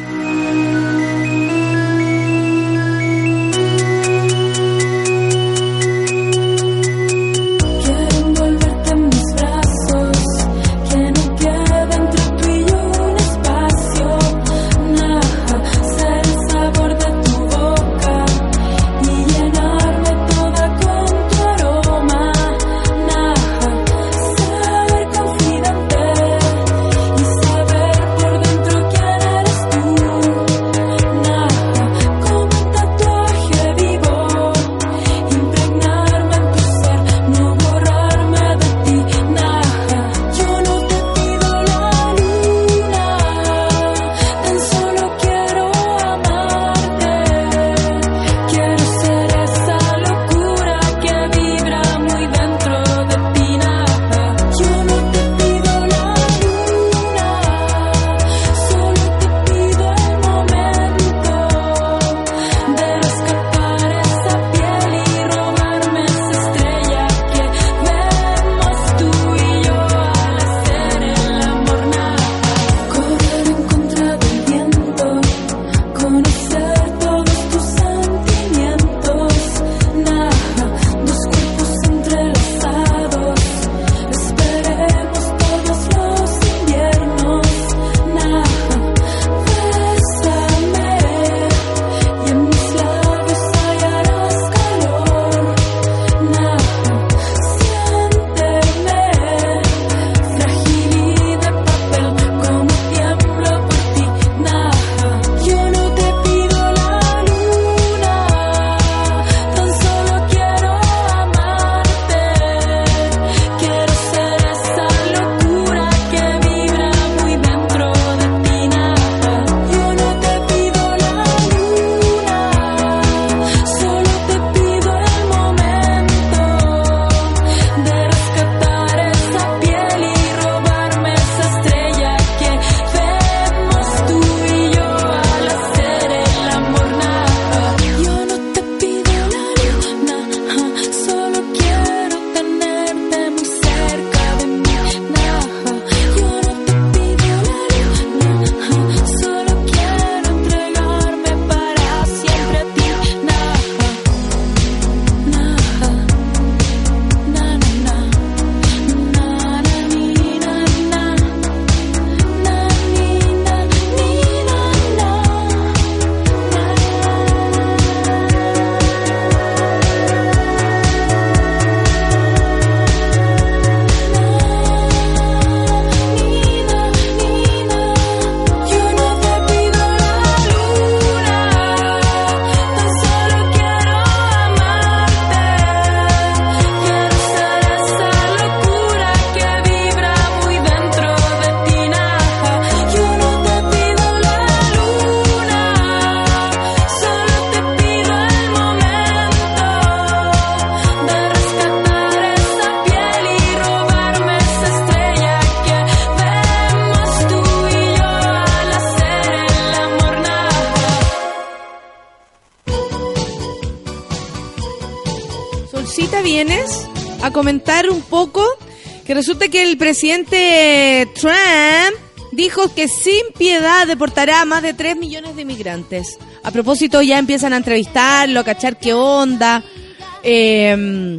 Presidente Trump dijo que sin piedad deportará a más de 3 millones de inmigrantes. A propósito, ya empiezan a entrevistarlo, a cachar qué onda, eh,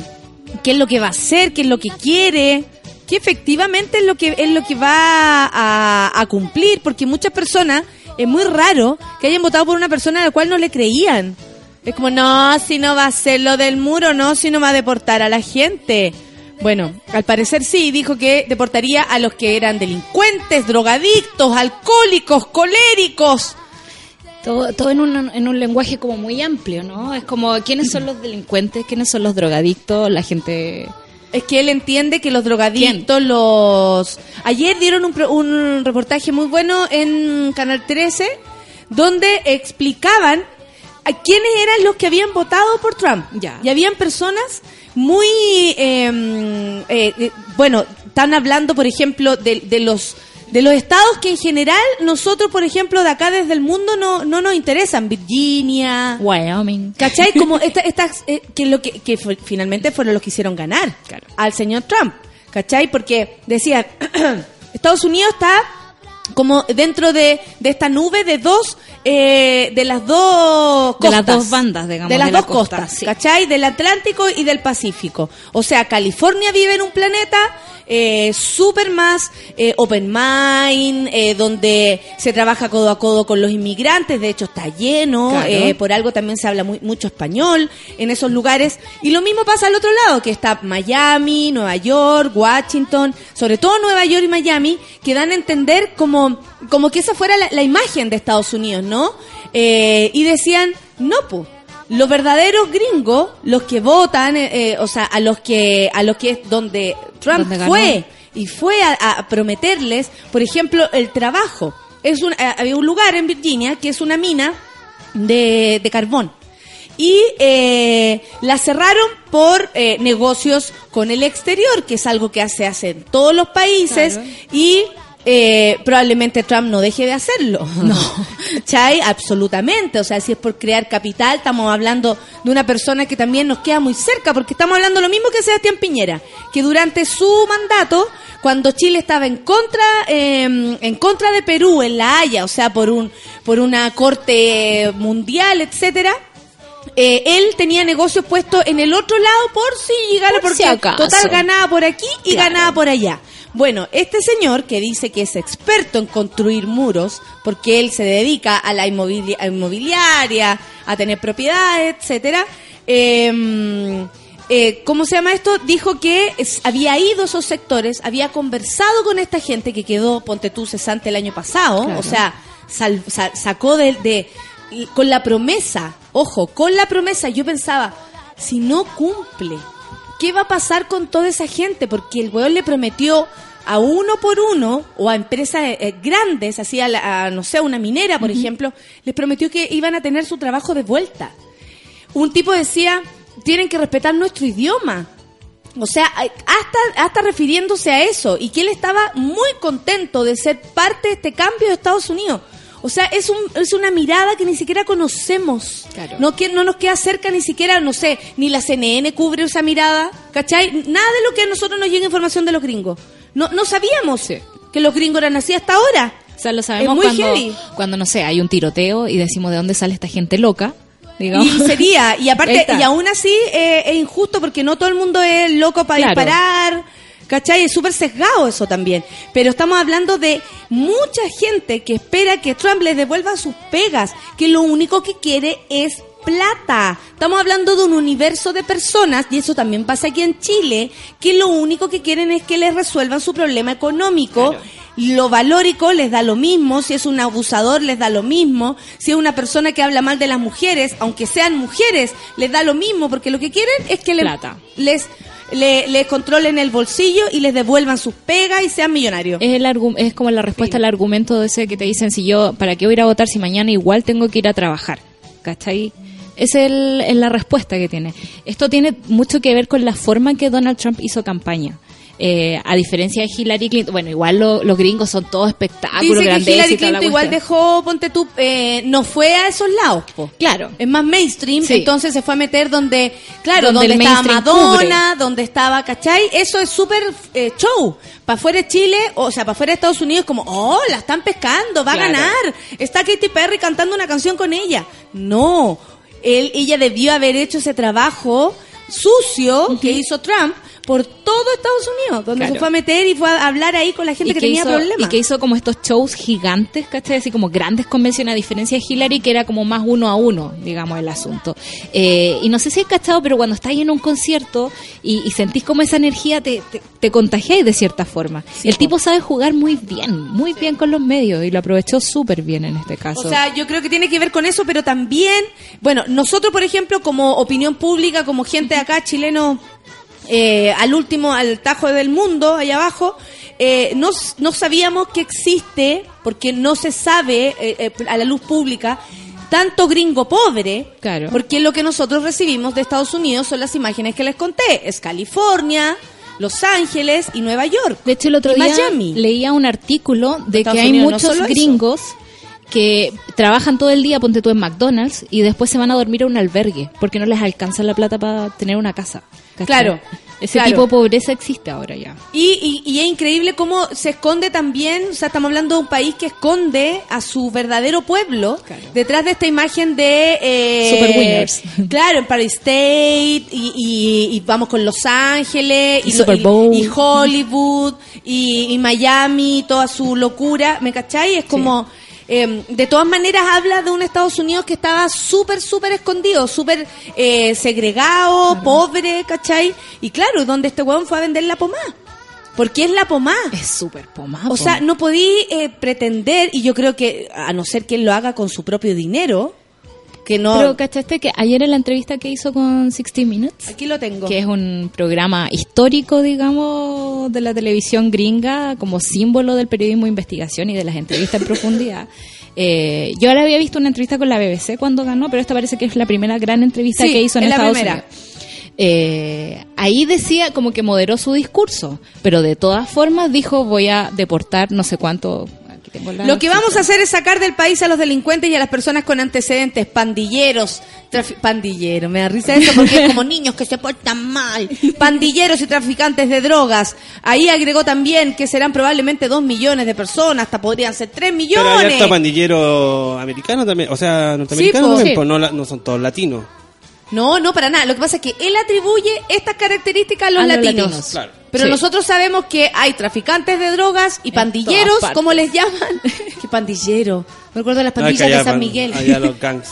qué es lo que va a hacer, qué es lo que quiere, qué efectivamente es lo que, es lo que va a, a cumplir, porque muchas personas, es muy raro que hayan votado por una persona a la cual no le creían. Es como, no, si no va a ser lo del muro, no, si no va a deportar a la gente. Bueno, al parecer sí, dijo que deportaría a los que eran delincuentes, drogadictos, alcohólicos, coléricos. Todo, todo en, un, en un lenguaje como muy amplio, ¿no? Es como, ¿quiénes son los delincuentes? ¿Quiénes son los drogadictos? La gente... Es que él entiende que los drogadictos, los... Ayer dieron un, un reportaje muy bueno en Canal 13 donde explicaban a quiénes eran los que habían votado por Trump. Ya. Y habían personas muy, eh, eh, eh, bueno, están hablando, por ejemplo, de, de los de los estados que en general nosotros, por ejemplo, de acá desde el mundo no, no nos interesan. Virginia, Wyoming. ¿Cachai? Como esta- estas, eh, que lo que, que fue- finalmente fueron los que hicieron ganar Claro. al señor Trump. ¿Cachai? Porque decían, Estados Unidos está como dentro de, de esta nube de dos, eh, de las dos De costas. las dos bandas, digamos, De las de la dos costa, costas, sí. ¿cachai? Del Atlántico y del Pacífico. O sea, California vive en un planeta eh, súper más eh, open mind, eh, donde se trabaja codo a codo con los inmigrantes, de hecho está lleno, Claro. eh, por algo también se habla muy- mucho español en esos lugares. Y lo mismo pasa al otro lado, que está Miami, Nueva York, Washington, sobre todo Nueva York y Miami, que dan a entender como, como que esa fuera la, la imagen de Estados Unidos, ¿no? Eh, y decían, no, pues. Los verdaderos gringos, los que votan, eh, eh, o sea, a los que, a los que es donde Trump Donde fue y fue a, a prometerles, por ejemplo, el trabajo. Es un, eh, había un lugar en Virginia que es una mina de, de carbón. Y eh, la cerraron por eh, negocios con el exterior, que es algo que se hace en todos los países. Claro. Y eh, probablemente Trump no deje de hacerlo. No. ¿Cachai? Absolutamente. O sea, si es por crear capital, estamos hablando de una persona que también nos queda muy cerca, porque estamos hablando lo mismo que Sebastián Piñera, que durante su mandato, cuando Chile estaba en contra, eh, en contra de Perú, en La Haya, o sea, por un, por una corte mundial, etcétera, eh, él tenía negocios puestos en el otro lado por si llegara, Por porque si acaso. total ganaba por aquí y Claro. ganaba por allá. Bueno, este señor que dice que es experto en construir muros, porque él se dedica a la a inmobiliaria, a tener propiedades, etcétera, eh, eh, ¿cómo se llama esto? Dijo que es- había ido a esos sectores, había conversado con esta gente que quedó, ponte tú, cesante el año pasado, Claro. o sea, sal- sa- sacó de, de- con la promesa, ojo, con la promesa, yo pensaba, si no cumple, ¿qué va a pasar con toda esa gente? Porque el weón le prometió a uno por uno o a empresas eh, eh, grandes, así a, la- a, no sé, a una minera, por ejemplo, les prometió que iban a tener su trabajo de vuelta. Un tipo decía, tienen que respetar nuestro idioma. O sea, hasta, hasta refiriéndose a eso, y que él estaba muy contento de ser parte de este cambio de Estados Unidos. O sea, es, un, es una mirada que ni siquiera conocemos. Claro. No, que, no nos queda cerca ni siquiera, no sé, ni la CNN cubre esa mirada, ¿cachai? Nada de lo que a nosotros nos llega información de los gringos. No, no sabíamos Sí. que los gringos eran así hasta ahora. O sea, lo Es sabemos muy cuando, heavy. cuando, no sé, hay un tiroteo y decimos de dónde sale esta gente loca. Digamos. Y sería, y aparte, y aún así eh, es injusto porque no todo el mundo es loco para Claro. disparar, ¿cachai? Es súper sesgado eso también. Pero estamos hablando de mucha gente que espera que Trump les devuelva sus pegas, que lo único que quiere es plata. Estamos hablando de un universo de personas, y eso también pasa aquí en Chile, que lo único que quieren es que les resuelvan su problema económico. Lo valórico les da lo mismo, si es un abusador les da lo mismo, si es una persona que habla mal de las mujeres, aunque sean mujeres, les da lo mismo, porque lo que quieren es que le- Plata. les, le- les controlen el bolsillo y les devuelvan sus pegas y sean millonarios. Es, el es como la respuesta al argumento de ese que te dicen, si yo, ¿para qué voy a ir a votar si mañana igual tengo que ir a trabajar? ¿Cachai? Es, el, es la respuesta que tiene. Esto tiene mucho que ver con la forma en que Donald Trump hizo campaña. Eh, a diferencia de Hillary Clinton, bueno, igual lo- los gringos son todos espectáculos, grandeza Hillary Clinton igual dejó, ponte tú, eh, no fue a esos lados, po. Claro. Es más mainstream, Sí. entonces se fue a meter donde, claro, Donde estaba Madonna, donde estaba, ¿cachai? Eso es súper eh, show. Para afuera de Chile, o sea, para afuera de Estados Unidos, como, oh, la están pescando, va Claro. a ganar. Está Katy Perry cantando una canción con ella. No, él, ella debió haber hecho ese trabajo sucio que hizo Trump por todo Estados Unidos, donde Claro. se fue a meter y fue a hablar ahí con la gente que, que tenía hizo, problemas. Y que hizo como estos shows gigantes, ¿cachai? Así como grandes convenciones, a diferencia de Hillary, que era como más uno a uno, digamos, el asunto. Eh, y no sé si has cachado, pero cuando estás en un concierto y, y sentís como esa energía, te, te, te contagiáis de cierta forma. el tipo sabe jugar muy bien, muy bien con los medios, y lo aprovechó súper bien en este caso. O sea, yo creo que tiene que ver con eso, pero también, bueno, nosotros, por ejemplo, como opinión pública, como gente acá, chileno, eh, al último, al tajo del mundo, allá abajo, eh, no, no sabíamos que existe, porque no se sabe eh, eh, a la luz pública, tanto gringo pobre, Claro. porque lo que nosotros recibimos de Estados Unidos son las imágenes que les conté, es California, Los Ángeles y Nueva York. De hecho, el otro día Miami. leía un artículo de que hay Unidos, no muchos eso. Que trabajan todo el día, ponte tú en McDonald's, y después se van a dormir a un albergue, porque no les alcanza la plata para tener una casa. ¿cachai? Claro, Ese claro. tipo de pobreza existe ahora ya. Y, y, y es increíble cómo se esconde también, o sea, estamos hablando de un país que esconde a su verdadero pueblo Claro. detrás de esta imagen de... eh, Super winners. Claro, Empire State y, vamos con Los Ángeles Y Super Bowl. Hollywood y, Miami, toda su locura, ¿me cachai? Es como... eh, de todas maneras habla de un Estados Unidos que estaba súper, súper escondido, súper eh, segregado, pobre, ¿cachai? Y claro, donde este huevón fue a vender la pomada. Porque es la pomada. Es súper pomado. O sea, no podí eh, pretender, y yo creo que, a no ser que él lo haga con su propio dinero, que no... Pero cachaste que ayer en la entrevista que hizo con 60 Minutes, Aquí lo tengo. que es un programa histórico, digamos, de la televisión gringa, como símbolo del periodismo de investigación y de las entrevistas en profundidad. Eh, yo ahora había visto una entrevista con la BBC cuando ganó, pero esta parece que es la primera gran entrevista Sí, que hizo en es la Estados primera. Unidos. Eh, ahí decía como que moderó su discurso, pero de todas formas dijo voy a deportar no sé cuánto. Aquí tengo la Lo que vamos a hacer es sacar del país a los delincuentes y a las personas con antecedentes, pandilleros, pandilleros, me da risa eso porque es como niños que se portan mal, pandilleros y traficantes de drogas. Ahí agregó también que serán probablemente dos millones de personas, hasta podrían ser tres Pero hay millones. pandillero americano también, o sea, norteamericano también, Sí. pues no, la- no son todos latinos. No, no, para nada. Lo que pasa es que él atribuye estas características a los A los latinos. latinos. Claro. Pero Sí. nosotros sabemos que hay traficantes de drogas y En pandilleros, como les llaman. ¿Qué pandillero? Me acuerdo de las No, pandillas de San Miguel. Allá los gangs.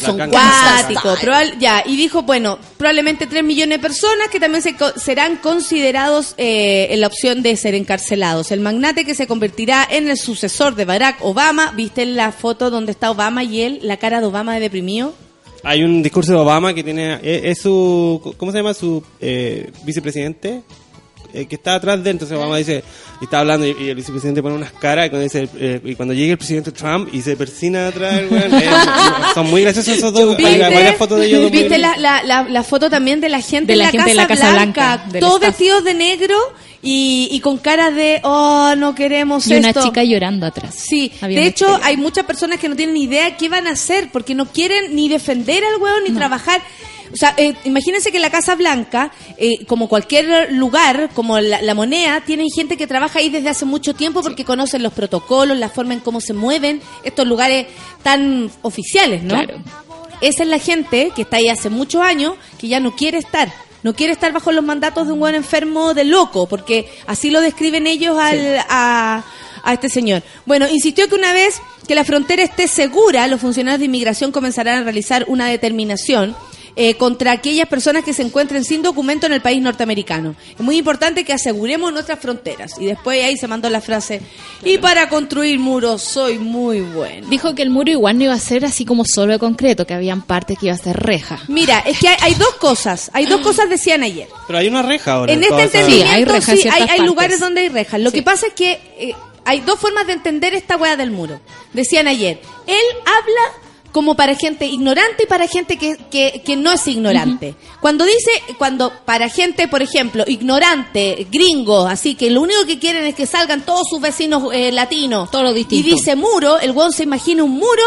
Son las gangs- Cuático, probable- ya, y dijo, bueno, probablemente 3 millones de personas que también se co- serán considerados eh, en la opción de ser encarcelados. El magnate que se convertirá en el sucesor de Barack Obama, ¿viste la foto donde está Obama y él, la cara de Obama de deprimido? Hay un discurso de Obama que tiene, es, es su, ¿cómo se llama? Su eh, vicepresidente, eh, que está atrás de él. Entonces Obama dice, y está hablando y, y el vicepresidente pone unas caras y cuando, dice, eh, y cuando llegue el presidente Trump y se persina atrás, eh, son muy graciosos esos dos. Hay varias fotos de ellos. dos muy ¿Viste la, graciosas. la, la, la foto también de la gente, De en, la de Casa la Casa Blanca? Todos vestidos de negro y, y con caras de, oh, no queremos Y una esto. chica llorando atrás. Sí, Había de hecho hay muchas personas que no tienen ni idea qué van a hacer porque no quieren ni defender al hueón ni trabajar. O sea, eh, imagínense que la Casa Blanca, eh, como cualquier lugar, como la, la moneda, tienen gente que trabaja ahí desde hace mucho tiempo porque conocen los protocolos, la forma en cómo se mueven estos lugares tan oficiales, ¿no? Claro. Esa es la gente que está ahí hace muchos años que ya no quiere estar. No quiere estar bajo los mandatos de un buen enfermo de loco, porque así lo describen ellos al, a, a este señor. Bueno, insistió que una vez que la frontera esté segura, los funcionarios de inmigración comenzarán a realizar una determinación eh, contra aquellas personas que se encuentren sin documento en el país norteamericano. Es muy importante que aseguremos nuestras fronteras. Y después ahí se mandó la frase, y para construir muros soy muy bueno. Dijo que el muro igual no iba a ser así como solo de concreto, que habían partes que iba a ser reja. Mira, es que hay, hay dos cosas. Hay dos cosas decían ayer. Pero hay una reja ahora. En este entendimiento Sí, hay rejas en sí, ciertas hay, hay partes. lugares donde hay rejas. Lo Sí. que pasa es que eh, hay dos formas de entender esta weá del muro. Decían ayer, él habla como para gente ignorante y para gente que, que, que no es ignorante. Cuando dice, cuando para gente, por ejemplo, ignorante, gringo, así que lo único que quieren es que salgan todos sus vecinos eh, latinos. Todo lo Y distinto. dice muro, el weón se imagina un muro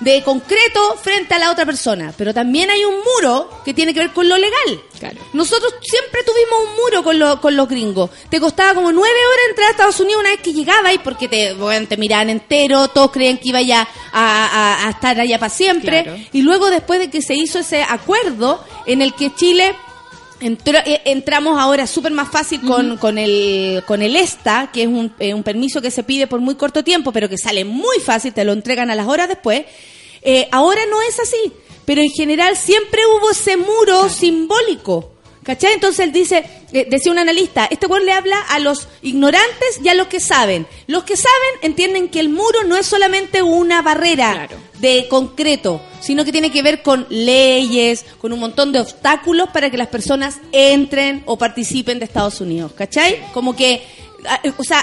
de concreto frente a la otra persona. Pero también hay un muro que tiene que ver con lo legal. Claro. Nosotros siempre tuvimos un muro con, lo- con los gringos. Te costaba como nueve horas entrar a Estados Unidos una vez que llegabas y porque te, bueno, te miraban entero, todos creían que iba ya a, a- a estar allá para siempre. Claro. Y luego después de que se hizo ese acuerdo en el que Chile entró- eh, entramos ahora súper más fácil con, con el con el ESTA, que es un, eh, un permiso que se pide por muy corto tiempo, pero que sale muy fácil, te lo entregan a las horas después. Eh, ahora no es así, pero en general siempre hubo ese muro simbólico. ¿Cachai? Entonces él dice, eh, decía un analista, este weón le habla a los ignorantes y a los que saben. Los que saben entienden que el muro no es solamente una barrera Claro. de concreto, sino que tiene que ver con leyes, con un montón de obstáculos para que las personas entren o participen de Estados Unidos, ¿cachai? Como que o sea,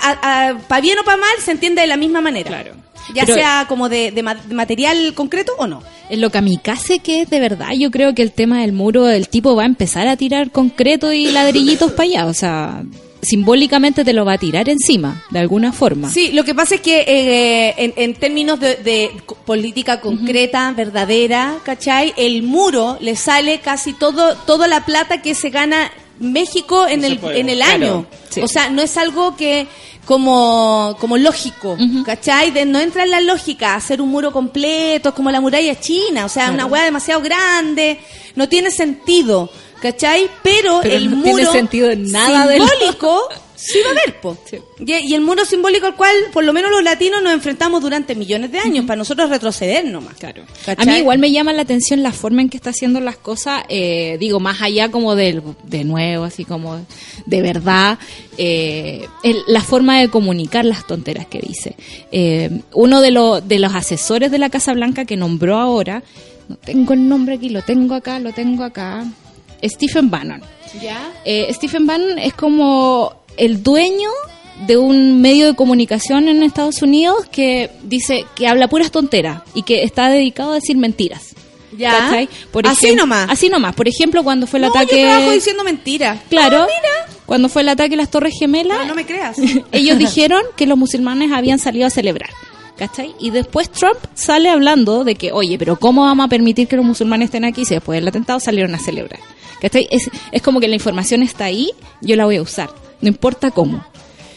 para bien o para mal se entiende de la misma manera. Claro. Ya Pero- sea como de, de ma- de material concreto o no. En lo kamikaze que es de verdad, yo creo que el tema del muro, el tipo va a empezar a tirar concreto y ladrillitos para allá. O sea, simbólicamente te lo va a tirar encima, de alguna forma. Sí, lo que pasa es que eh, en, en términos de, de política concreta, verdadera, ¿cachai? El muro le sale casi todo toda la plata que se gana México en No el, en el Claro, año. sí. O sea, no es algo que como, como lógico, ¿cachai? De, no entra en la lógica hacer un muro completo, es como la muralla china, o sea, una hueá demasiado grande, no tiene sentido, ¿cachai? Pero, Pero el no muro tiene sentido en nada de simbólico sí va a haber, po. Sí. Y, y el muro simbólico al cual, por lo menos los latinos, nos enfrentamos durante millones de años, para nosotros retroceder nomás. Claro. A mí igual me llama la atención la forma en que está haciendo las cosas, eh, digo, más allá como del, de nuevo, así como de verdad, eh, el- la forma de comunicar las tonteras que dice. Eh, uno de, los de los asesores de la Casa Blanca que nombró ahora, no tengo el nombre aquí, lo tengo acá, lo tengo acá, Stephen Bannon. ¿Ya? Stephen Bannon es como el dueño de un medio de comunicación en Estados Unidos que dice que habla puras tonteras y que está dedicado a decir mentiras. Ya. ¿Cachai? Así nomás. Así nomás. Por ejemplo, cuando fue el no, ataque. yo trabajo diciendo mentiras. Claro. Mira. Cuando fue el ataque a las Torres Gemelas, no me creas. ellos dijeron que los musulmanes habían salido a celebrar. ¿Cachai? Y después Trump sale hablando de que, oye, pero ¿cómo vamos a permitir que los musulmanes estén aquí si después del atentado salieron a celebrar? ¿Cachai? Es, es como que la información está ahí, yo la voy a usar, no importa cómo.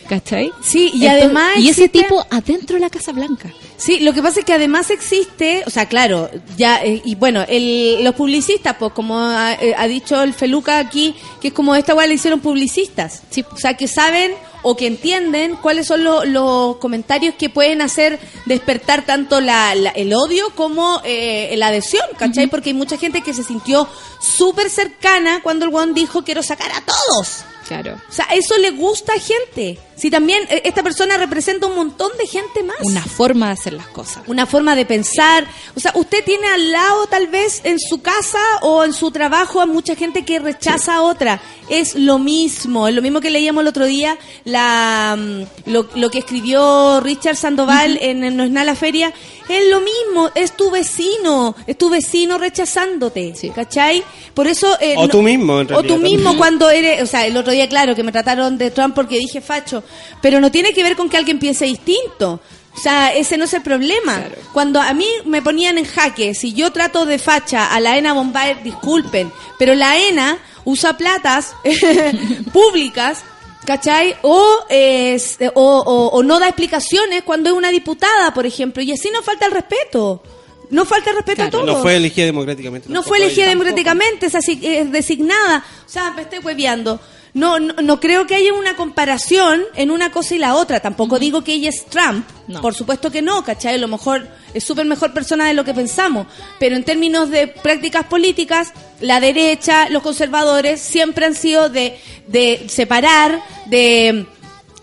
¿Cachai? Sí, y Entonces- además Y ese existe- tipo adentro de la Casa Blanca. Sí, lo que pasa es que además existe, o sea, claro, ya, eh, y bueno, el, los publicistas, pues como ha, eh, ha dicho el Feluca aquí, que es como esta weá le hicieron publicistas. Sí. O sea, que saben o que entienden cuáles son lo- los comentarios que pueden hacer despertar tanto la, la- el odio como eh, la adhesión, ¿cachai? Porque hay mucha gente que se sintió súper cercana cuando el weón dijo quiero sacar a todos. Claro. O sea, eso le gusta a gente. Si también eh, esta persona representa un montón de gente más Una forma de hacer las cosas. una forma de pensar. O sea, usted tiene al lado tal vez en su casa o en su trabajo a mucha gente que rechaza a otra. Es lo mismo, es lo mismo que leíamos el otro día, la, mm, lo, lo que escribió Richard Sandoval en, en No es nada la feria. Es lo mismo, es tu vecino, es tu vecino rechazándote, Sí. ¿cachai? Por eso... eh, O no- tú mismo, en O tú realidad, mismo también. cuando eres... O sea, el otro día, claro, que me trataron de Trump porque dije facho, pero no tiene que ver con que alguien piense distinto. O sea, ese no es el problema. Claro. Cuando a mí me ponían en jaque, si yo trato de facha a la ENA Bombay, disculpen, pero la ENA usa platas públicas, ¿cachai? O, es- o, o- o no da explicaciones cuando es una diputada, por ejemplo, y así no falta el respeto. No falta el respeto a todos. No fue elegida democráticamente. No fue elegida democráticamente, es, así, es designada. O sea, me estoy hueveando. No, no, no creo que haya una comparación en una cosa y la otra. Tampoco digo que ella es Trump. No. Por supuesto que no, ¿cachai? A lo mejor es súper mejor persona de lo que pensamos. Pero en términos de prácticas políticas, la derecha, los conservadores, siempre han sido de, de separar, de,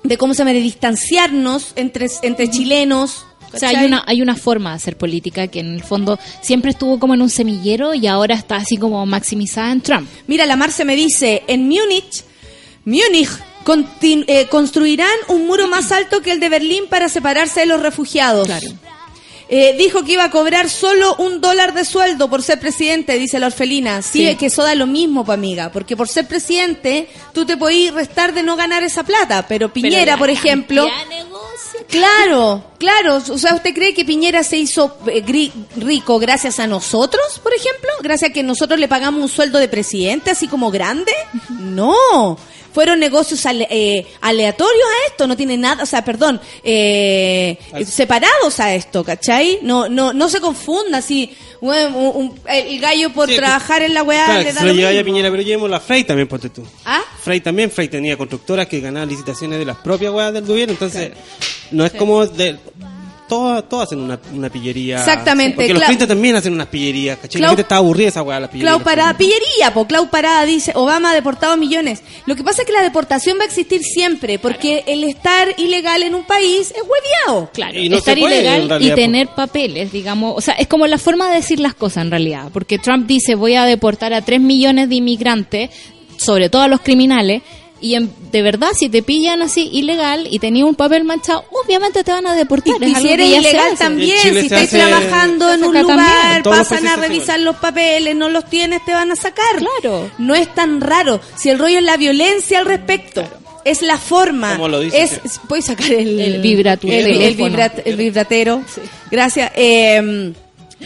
de cómo se llama, de distanciarnos entre, entre chilenos. O sea, hay una, hay una forma de hacer política que en el fondo siempre estuvo como en un semillero y ahora está así como maximizada en Trump. Mira, la Marce me dice, en Múnich, Múnich eh, construirán un muro más alto que el de Berlín para separarse de los refugiados. Claro. Eh, dijo que iba a cobrar solo un dólar de sueldo por ser presidente, dice la orfelina. Sí, Sí. es que eso da lo mismo, pa' amiga, porque por ser presidente tú te podís restar de no ganar esa plata, pero Piñera, por ejemplo... Claro, claro. O sea, ¿usted cree que Piñera se hizo eh, gri- rico gracias a nosotros, por ejemplo? ¿Gracias a que nosotros le pagamos un sueldo de presidente así como grande? No. Fueron negocios ale- eh, aleatorios a esto, no tiene nada, o sea, perdón, eh, separados a esto, ¿cachai? No, no, no se confunda si bueno, un- un- el gallo por Sí, trabajar en la weá Claro, le da se lo a. Piñera, pero llevemos la Frey también, ponte tú. ¿Ah? Frey también, Frey tenía constructoras que ganaban licitaciones de las propias weas del gobierno, entonces no es como de... Todas, todas hacen una, una pillería. Exactamente, Porque los clientes también hacen unas pillerías, ¿cachai? La Clau- gente está aburrida de esa wea, la pillería. Clau Parada, pillería, po, Clau Parada dice, Obama ha deportado millones. Lo que pasa es que la deportación va a existir siempre, porque el estar ilegal en un país es hueviado. Claro, Y no estar puede, ilegal y tener papeles, digamos. O sea, es como la forma de decir las cosas en realidad. Porque Trump dice, voy a deportar a 3 millones de inmigrantes, sobre todo a los criminales, Y en- de verdad, si te pillan así ilegal y tenías un papel manchado, obviamente te van a deportar. Y es algo si eres ilegal también, si hace- trabajando en un lugar, pasan a revisar los papeles, no los tienes, te van a sacar. Claro. No es tan raro. Si el rollo es la violencia al respecto. Es la forma. Como lo dice, es, sí. Puedes sacar el, El vibra tu el, el el vibratero. Gracias. Eh,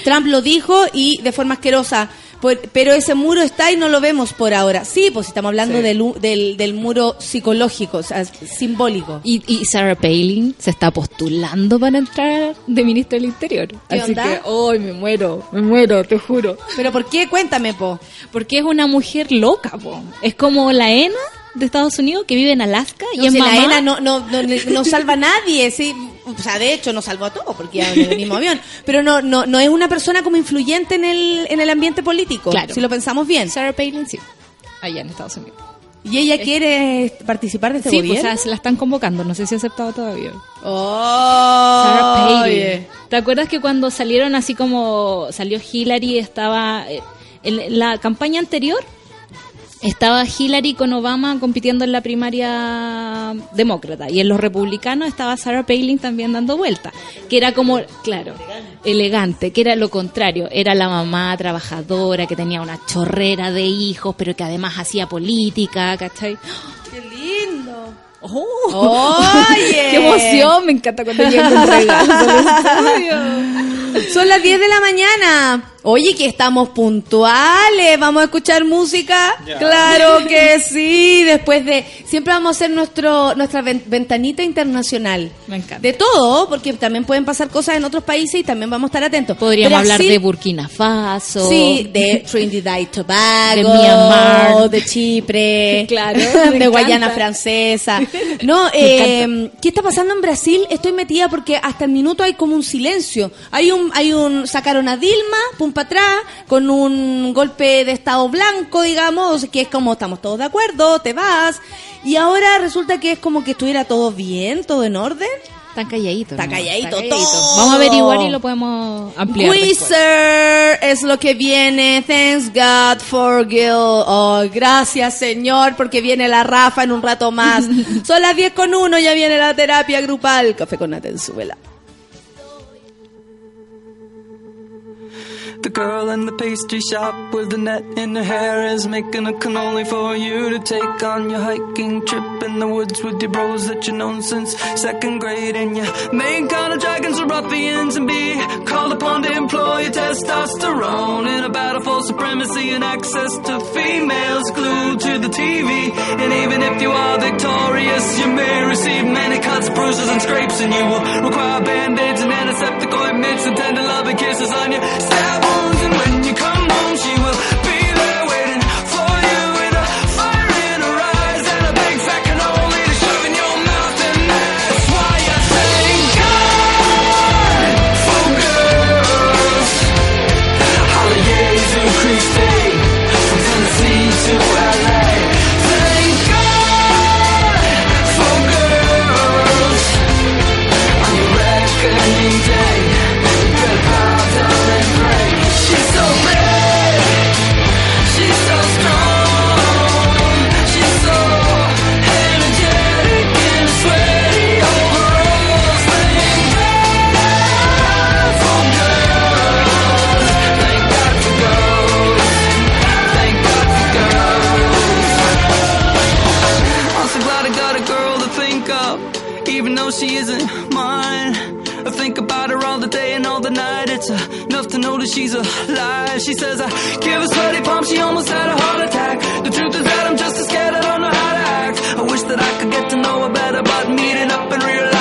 Trump lo dijo y de forma asquerosa. Por- pero ese muro está y no lo vemos por ahora. Sí, pues estamos hablando Sí. del, del, del muro psicológico, o sea, simbólico. Y, y Sarah Palin se está postulando para entrar de ministra del Interior. ¿Qué Así onda? que, ¡ay, me muero! Me muero, te juro. ¿Pero por qué? Cuéntame, po. Porque es una mujer loca, po. Es como la ENA de Estados Unidos que vive en Alaska y es si mamá. la ENA no, no, no, no salva a nadie, sí. O sea, de hecho, nos salvó a todos porque ya en el mismo avión. Pero no, no, no es una persona como influyente en el, en el ambiente político, Claro. si lo pensamos bien. Sarah Palin, sí. Allá en Estados Unidos. Y ella quiere participar de este Sí, pues, o gobierno. sea, se la están convocando. No sé si ha aceptado todavía. Oh, Sarah Palin. oye. ¿Te acuerdas que cuando salieron así como salió Hillary, estaba eh, en la campaña anterior? Estaba Hillary con Obama compitiendo en la primaria demócrata y en los republicanos estaba Sarah Palin también dando vuelta, que era como, claro, elegante, que era lo contrario, era la mamá trabajadora que tenía una chorrera de hijos, pero que además hacía política, ¿cachai? ¡Qué lindo! ¡Oh! ¡Oye! ¡Qué emoción! Me encanta cuando llega un regalo del estudio. Son las 10 de la mañana. Oye, que estamos puntuales. ¿Vamos a escuchar música? Ya. Claro que sí. Después de... Siempre vamos a hacer nuestro nuestra ven- ventanita internacional. Me encanta. De todo, porque también pueden pasar cosas en otros países y también vamos a estar atentos. Podríamos hablar de Burkina Faso. Sí, de Trinidad y Tobago, De Myanmar. de Chipre, Claro, de Guayana encanta. Francesa. No, eh, ¿qué está pasando en Brasil? Estoy metida porque hasta el minuto hay como un silencio. Hay un, hay un, sacaron a Dilma, pum para atrás, con un golpe de estado blanco, digamos, que es como estamos todos de acuerdo, te vas. Y ahora resulta que es como que estuviera todo bien, todo en orden. Están calladitos. Está ¿no? calladito todo. Vamos a averiguar y lo podemos ampliar. Wizard es lo que viene. Thanks God for Gil. Oh, gracias Señor, porque viene la Rafa en un rato más. Son las 10 con 1, ya viene la terapia grupal. Café con Atenzuela. The girl in the pastry shop with the net in her hair is making a cannoli for you to take on your hiking trip in the woods with your bros that you've known since second grade. And your main kind of dragons are ruffians and be called upon to employ your testosterone in a battle for supremacy and access to females glued to the TV. And even if you are victorious, you may receive many cuts, bruises, and scrapes, and you will require band-aids and antiseptic ointments and tender loving kisses on your stab that she's alive. She says I give her sweaty palms. She almost had a heart attack. The truth is that I'm just as scared. I don't know how to act. I wish that I could get to know her better, but meeting up in real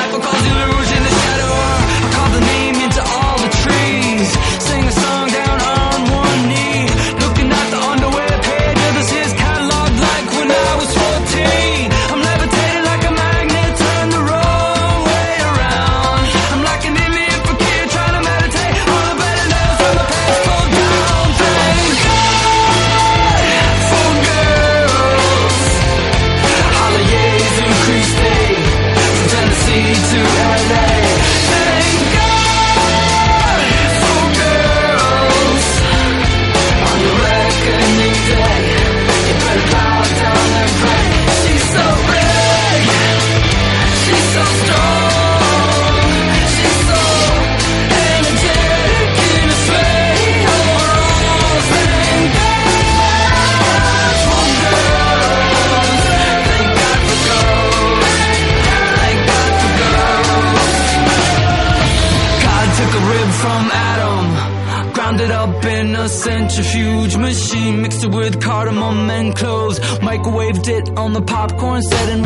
the popcorn setting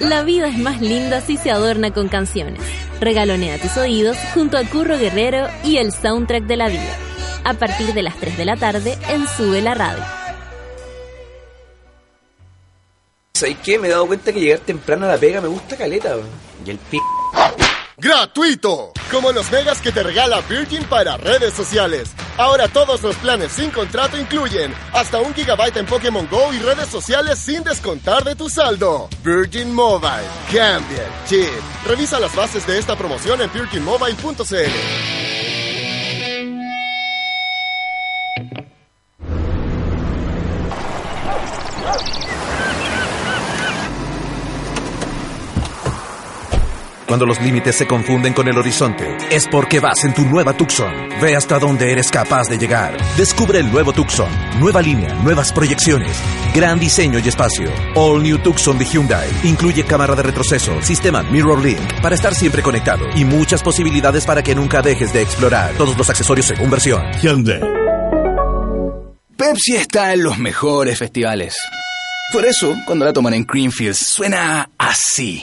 La vida es más linda si se adorna con canciones. Regalonea tus oídos junto a Curro Guerrero y el soundtrack de la vida. A partir de las 3 de la tarde en Sube la Radio. ¿Sabes qué? Me he dado cuenta que llegar temprano a la pega me gusta caleta. Y el p... ¡Gratuito! Como los megas que te regala Virgin para redes sociales. Ahora todos los planes sin contrato incluyen hasta un gigabyte en Pokémon Go y redes sociales sin descontar de tu saldo. Virgin Mobile. Cambia chip. Revisa las bases de esta promoción en virginmobile.cl. Cuando los límites se confunden con el horizonte, es porque vas en tu nueva Tucson. Ve hasta donde eres capaz de llegar. Descubre el nuevo Tucson. Nueva línea, nuevas proyecciones, gran diseño y espacio. All New Tucson de Hyundai. Incluye cámara de retroceso, sistema Mirror Link para estar siempre conectado y muchas posibilidades para que nunca dejes de explorar. Todos los accesorios según versión. Hyundai. Pepsi está en los mejores festivales. Por eso, cuando la toman en Greenfields, suena así.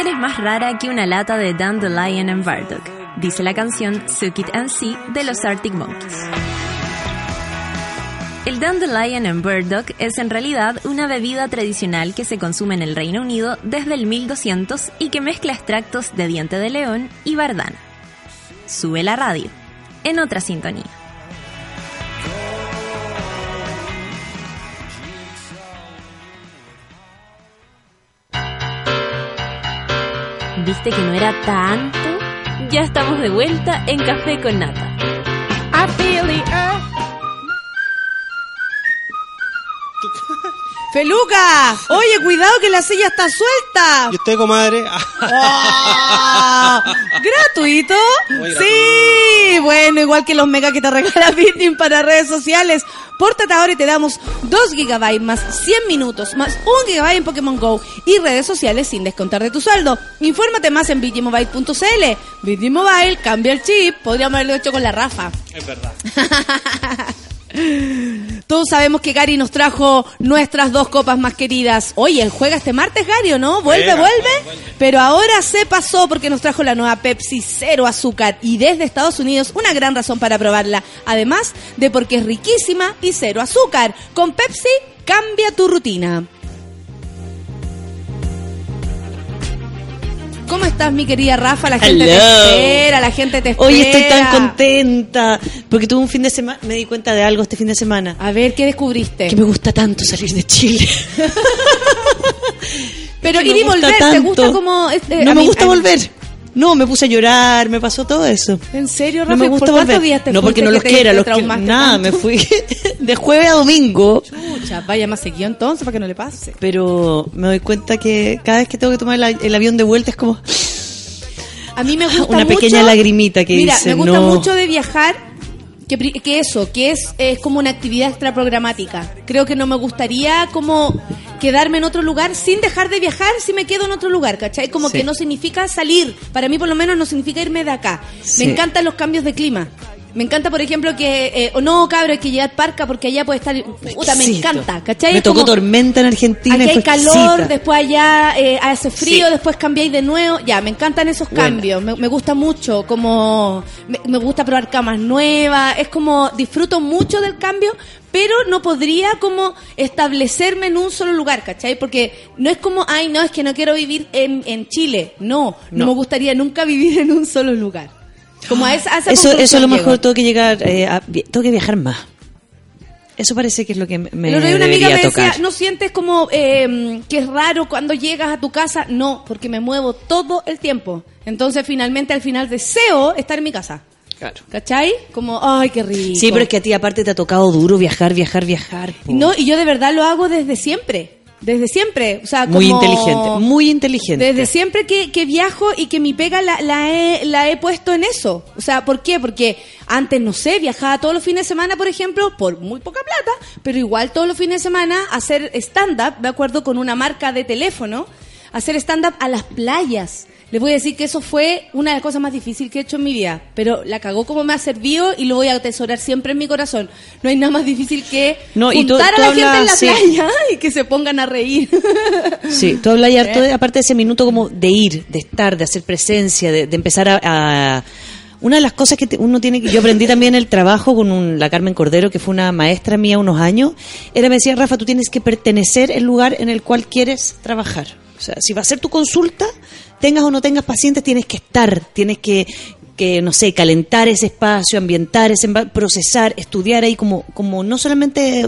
Eres más rara que una lata de Dandelion and Bardock, dice la canción Suck It and See de los Arctic Monkeys. El Dandelion and Burdock es en realidad una bebida tradicional que se consume en el Reino Unido desde el 1200 y que mezcla extractos de diente de león y bardana. Sube la radio, en otra sintonía. ¿Viste que no era tanto? Ya estamos de vuelta en Café con Nata. ¡Feluca! Oye, cuidado que la silla está suelta. ¿Y usted, comadre? ¡Ah! ¿Gratuito? Muy. Sí, bueno, igual que los mega que te regala Virgin para redes sociales. Pórtate ahora y te damos 2 gigabytes más 100 minutos más 1 gigabyte en Pokémon Go y redes sociales sin descontar de tu saldo. Infórmate más en virginmobile.cl. Virgin Mobile, cambia el chip. Podríamos haberlo hecho con la Rafa. Es verdad. Todos sabemos que Gary nos trajo nuestras dos copas más queridas. Oye, él juega este martes, Gary, ¿o no? ¿Vuelve, vuelve? vuelve. Pero ahora se pasó porque nos trajo la nueva Pepsi Cero Azúcar y desde Estados Unidos una gran razón para probarla. Además de porque es riquísima y cero azúcar. Con Pepsi, cambia tu rutina. ¿Cómo estás, mi querida Rafa? La gente te espera, la gente te espera. Hoy estoy tan contenta porque tuve un fin de semana, me di cuenta de algo este fin de semana, A ver, ¿qué descubriste? que me gusta tanto salir de Chile. Pero me gusta volver, ¿te gusta como... este, no me mí- gusta volver. No, me puse a llorar, me pasó todo eso. ¿En serio, No Rafa? me gusta ¿Por volver. días te no porque no los quiera, los traumaste Nada, tanto? me fui de jueves a domingo. Chucha, vaya más seguido entonces para que no le pase. Pero me doy cuenta que cada vez que tengo que tomar el, avión de vuelta es como A mí me gusta Una mucho- pequeña lagrimita que Mira, dice, me gusta "No". mucho de viajar, que, que eso, que es, es como una actividad extra programática. Creo que no me gustaría como quedarme en otro lugar sin dejar de viajar si me quedo en otro lugar, ¿cachai? Como Sí. que no significa salir. Para mí por lo menos no significa irme de acá. Sí. Me encantan los cambios de clima. Me encanta, por ejemplo, que, eh, o no, cabrón, hay que llegar Parca porque allá puede estar, puta, me encanta, ¿cachai? Me tocó como- tormenta en Argentina Aquí hay calor, exquisita. después allá eh, hace frío, Sí. después cambiáis de nuevo. Ya, me encantan esos cambios. Me, me gusta mucho, como me, me gusta probar camas nuevas. Es como disfruto mucho del cambio, pero no podría como establecerme en un solo lugar, ¿cachai? Porque no es como, ay, no, es que no quiero vivir en, en Chile. No, no, No. me gustaría nunca vivir en un solo lugar. Como a esa, a esa Eso, eso a lo llego. mejor tengo que llegar, eh, a- tengo que viajar más. Eso parece que es lo que me otro día una amiga me decía. ¿no sientes como eh, que es raro cuando llegas a tu casa? No, porque me muevo todo el tiempo. Entonces, finalmente, al final deseo estar en mi casa. Claro. ¿Cachai? Como, ay, qué rico. Sí, pero es que a ti aparte te ha tocado duro viajar, viajar, viajar. po. No, y yo de verdad lo hago desde siempre. Desde siempre. O sea, muy como- inteligente, muy inteligente. Desde siempre que, que viajo y que mi pega la, la, he, la he puesto en eso. O sea, ¿por qué? Porque antes, no sé, viajaba todos los fines de semana, por ejemplo, por muy poca plata, pero igual todos los fines de semana hacer stand-up, de acuerdo con una marca de teléfono, hacer stand-up a las playas. Les voy a decir que eso fue una de las cosas más difíciles que he hecho en mi vida, pero la cagó como me ha servido y lo voy a atesorar siempre en mi corazón. No hay nada más difícil que No, y tú- juntar tú a la gente en la sí. playa y que se pongan a reír. Sí, tú hablas harto, de- aparte de ese minuto como de ir, de estar, de hacer presencia, de, de empezar a, a- Una de las cosas que uno tiene que... Yo aprendí también el trabajo con un- la Carmen Cordero, que fue una maestra mía unos años. Era, me decía, Rafa, tú tienes que pertenecer al lugar en el cual quieres trabajar. O sea, si va a ser tu consulta, tengas o no tengas pacientes, tienes que estar, tienes que, que no sé, calentar ese espacio, ambientar ese procesar, estudiar ahí como, como no solamente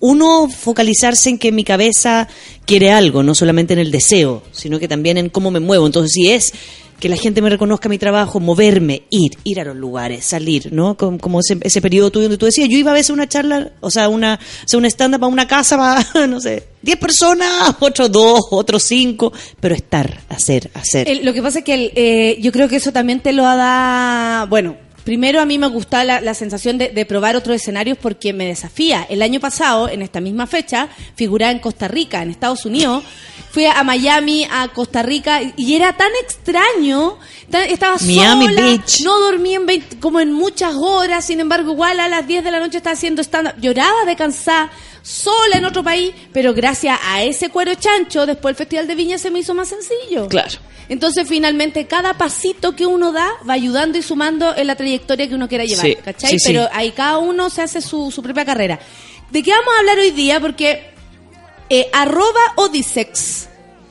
uno focalizarse en que mi cabeza quiere algo, no solamente en el deseo, sino que también en cómo me muevo. Entonces, si es que la gente me reconozca mi trabajo, moverme, ir, ir a los lugares, salir, ¿no? Como, como ese, ese periodo tuyo donde tú decías, yo iba a veces a una charla, o sea, una, o sea, un stand-up a una casa, para, no sé, 10 personas, otros dos, otros cinco, pero estar, hacer, hacer. Lo que pasa es que el, eh, yo creo que eso también te lo da, bueno, primero a mí me gusta la, la sensación de, de probar otros escenarios porque me desafía. El año pasado, en esta misma fecha, figuraba en Costa Rica, en Estados Unidos. Fui a Miami, a Costa Rica, y era tan extraño. tan- estaba Miami sola, Beach. no dormí en 20 como en muchas horas, sin embargo, igual a las 10 de la noche estaba haciendo stand-up. Lloraba de cansada, sola en otro país, pero gracias a ese cuero chancho, después el Festival de Viña se me hizo más sencillo. Claro. Entonces, finalmente, cada pasito que uno da va ayudando y sumando en la trayectoria que uno quiera llevar, Sí, ¿cachai? sí, sí. Pero ahí cada uno se hace su, su propia carrera. ¿De qué vamos a hablar hoy día? Porque eh, arroba Odisex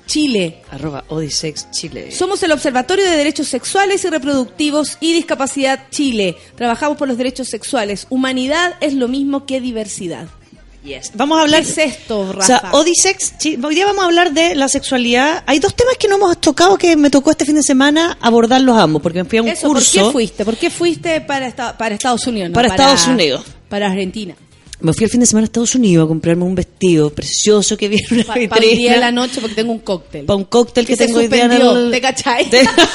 Chile. Arroba Odisex Chile. Somos el Observatorio de Derechos Sexuales y Reproductivos y Discapacidad Chile. Trabajamos por los derechos sexuales. Humanidad es lo mismo que diversidad. Yes. Vamos a hablar. ¿Qué es esto, O sea, Odisex, hoy día vamos a hablar de la sexualidad. Hay dos temas que no hemos tocado que me tocó este fin de semana abordarlos ambos, porque me fui a un Eso, curso. ¿por qué fuiste? ¿Por qué fuiste para, esta- para Estados Unidos? no Para Estados Unidos. Para Argentina. Me fui el fin de semana a Estados Unidos a comprarme un vestido precioso que vi en una Para un día de la noche porque tengo un cóctel. Para un cóctel que, tengo hoy día en el- ¿te cachai?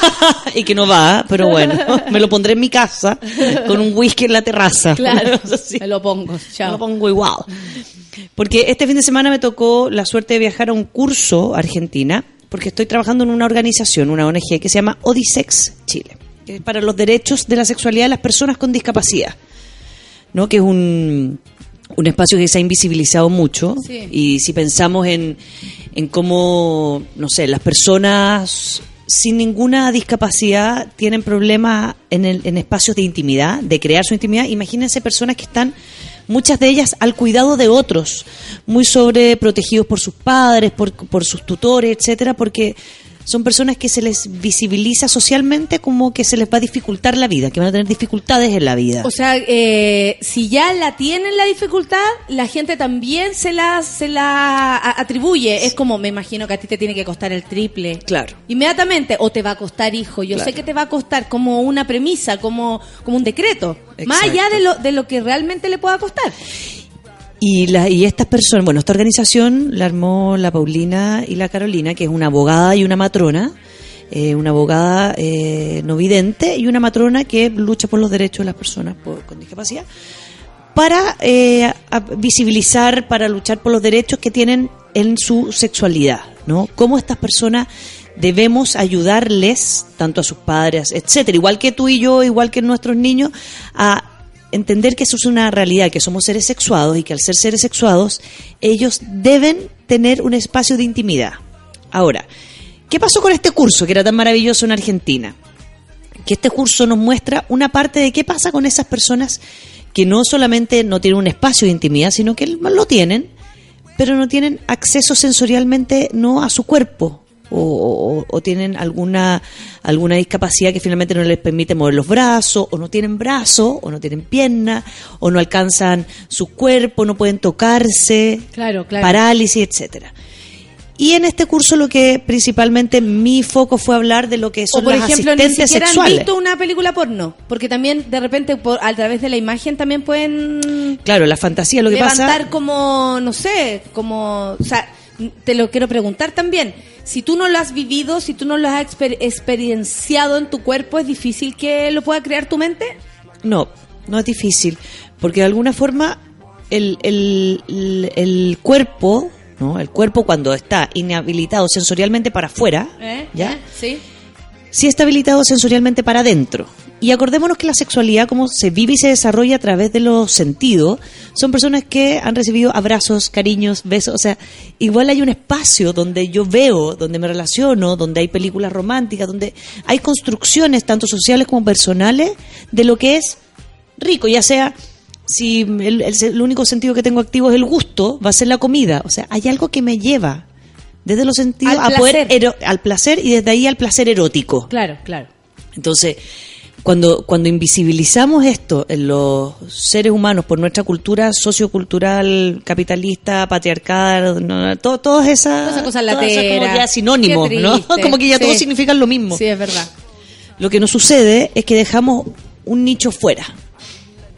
y que no va, pero bueno, me lo pondré en mi casa con un whisky en la terraza. Claro, Así. me lo pongo. Me Chao. lo pongo igual. Porque este fin de semana me tocó la suerte de viajar a un curso a Argentina, porque estoy trabajando en una organización, una ONG que se llama Odisex Chile, que es para los derechos de la sexualidad de las personas con discapacidad, ¿no? Que es un, un espacio que se ha invisibilizado mucho Sí. y si pensamos en, en cómo, no sé, las personas sin ninguna discapacidad tienen problemas en, el- en espacios de intimidad, de crear su intimidad. Imagínense personas que están, muchas de ellas, al cuidado de otros, muy sobreprotegidos por sus padres, por, por sus tutores, etcétera, porque son personas que se les visibiliza socialmente como que se les va a dificultar la vida, que van a tener dificultades en la vida. O sea, eh, si ya la tienen la dificultad, la gente también se la, se la atribuye. Es como, me imagino que a ti te tiene que costar el triple. Claro. Inmediatamente, o te va a costar hijo. Yo Claro. sé que te va a costar como una premisa, como, como un decreto. Más allá de lo, de lo que realmente le pueda costar. Y, la, y estas personas, bueno, esta organización la armó la Paulina y la Carolina, que es una abogada y una matrona, eh, una abogada eh, no vidente y una matrona que lucha por los derechos de las personas con discapacidad para eh, visibilizar, para luchar por los derechos que tienen en su sexualidad, ¿no? Cómo estas personas debemos ayudarles, tanto a sus padres, etcétera, igual que tú y yo, igual que nuestros niños, a entender que eso es una realidad, que somos seres sexuados y que al ser seres sexuados, ellos deben tener un espacio de intimidad. Ahora, ¿qué pasó con este curso que era tan maravilloso en Argentina? que este curso nos muestra una parte de qué pasa con esas personas que no solamente no tienen un espacio de intimidad, sino que lo tienen, pero no tienen acceso sensorialmente no a su cuerpo o, o- o tienen alguna alguna discapacidad que finalmente no les permite mover los brazos o no tienen brazos o no tienen pierna o no alcanzan su cuerpo, no pueden tocarse, Claro, claro. parálisis, etcétera. Y en este curso lo que principalmente mi foco fue hablar de lo que son o por las ejemplo, ni asistentes siquiera han sexuales. visto una película porno, porque también de repente por, a través de la imagen también pueden Claro, la fantasía, lo que levantar pasa. como, no sé, como, o sea, te lo quiero preguntar también. Si tú no lo has vivido, si tú no lo has exper- experienciado en tu cuerpo, ¿es difícil que lo pueda crear tu mente? No, no es difícil, porque de alguna forma el, el, el, el cuerpo, ¿no? El cuerpo cuando está inhabilitado sensorialmente para afuera, ¿Eh? ¿ya? ¿Eh? Sí. sí está habilitado sensorialmente para adentro. Y acordémonos que la sexualidad, como se vive y se desarrolla a través de los sentidos, son personas que han recibido abrazos, cariños, besos. O sea, igual hay un espacio donde yo veo, donde me relaciono, donde hay películas románticas, donde hay construcciones, tanto sociales como personales, de lo que es rico, ya sea si el, el- el único sentido que tengo activo es el gusto, va a ser la comida. O sea, hay algo que me lleva desde los sentidos Al a poder ero- al placer y desde ahí al placer erótico. Claro, claro. Entonces, cuando, cuando invisibilizamos esto en los seres humanos por nuestra cultura sociocultural, capitalista, patriarcal, no, todo, todas esas, Todas esas cosas esas como lateras. ya sinónimos, ¿no? Como que ya Sí. todos significan lo mismo. Sí, es verdad. Lo que nos sucede es que dejamos un nicho fuera.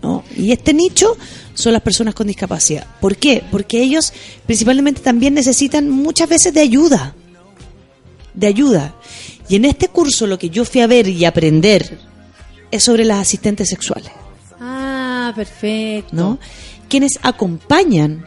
¿no? Y este nicho son las personas con discapacidad. ¿Por qué? Porque ellos principalmente también necesitan muchas veces de ayuda. De ayuda. Y en este curso lo que yo fui a ver y aprender es sobre las asistentes sexuales, Ah, perfecto. ¿no? Quienes acompañan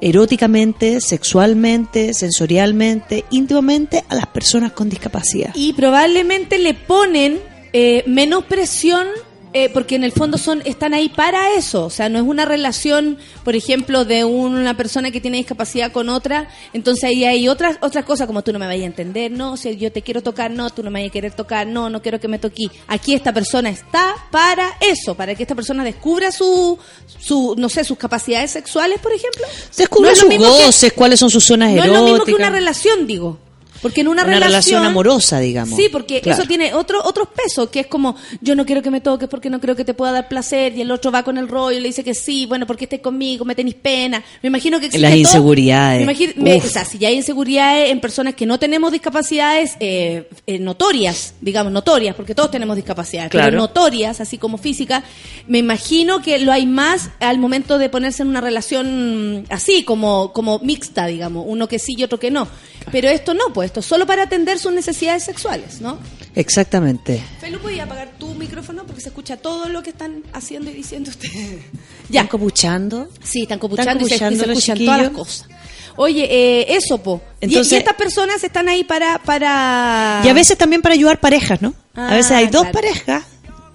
eróticamente, sexualmente, sensorialmente, íntimamente a las personas con discapacidad. Y probablemente le ponen eh, menos presión eh, porque en el fondo son están ahí para eso, o sea, no es una relación, por ejemplo, de una persona que tiene discapacidad con otra, entonces ahí hay otras otras cosas como tú no me vayas a entender, no, si yo te quiero tocar, no, tú no me vayas a querer tocar, no, no quiero que me toque. Aquí esta persona está para eso, para que esta persona descubra su su no sé, sus capacidades sexuales, por ejemplo. Descubre No sus que- goces, cuáles son sus zonas No es eróticas. lo mismo que una relación, digo. Porque en una, Una relación amorosa, digamos. Sí, porque Claro. eso tiene otro otros pesos, que es como, yo no quiero que me toques porque no creo que te pueda dar placer, y el otro va con el rollo y le dice que sí, bueno, porque estés conmigo, me tenés pena. Me imagino que existe Las todo- inseguridades. Me imagino, me- o sea, si ya hay inseguridades en personas que no tenemos discapacidades eh, eh, notorias, digamos, notorias, porque todos tenemos discapacidades, Claro. pero notorias, así como físicas, me imagino que lo hay más al momento de ponerse en una relación así, como, como mixta, digamos, uno que sí y otro que no. Pero esto no, pues esto es solo para atender sus necesidades sexuales, ¿no? Exactamente. Felu, ¿podía apagar tu micrófono? Porque se escucha todo lo que están haciendo y diciendo ustedes. ¿Están copuchando? Sí, están copuchando, y se- y se, escuchan todas las cosas. Oye, eh, eso, po. Y- Entonces- y, estas personas están ahí para... para... Y a veces también para ayudar parejas, ¿no? a veces Ah, hay dos parejas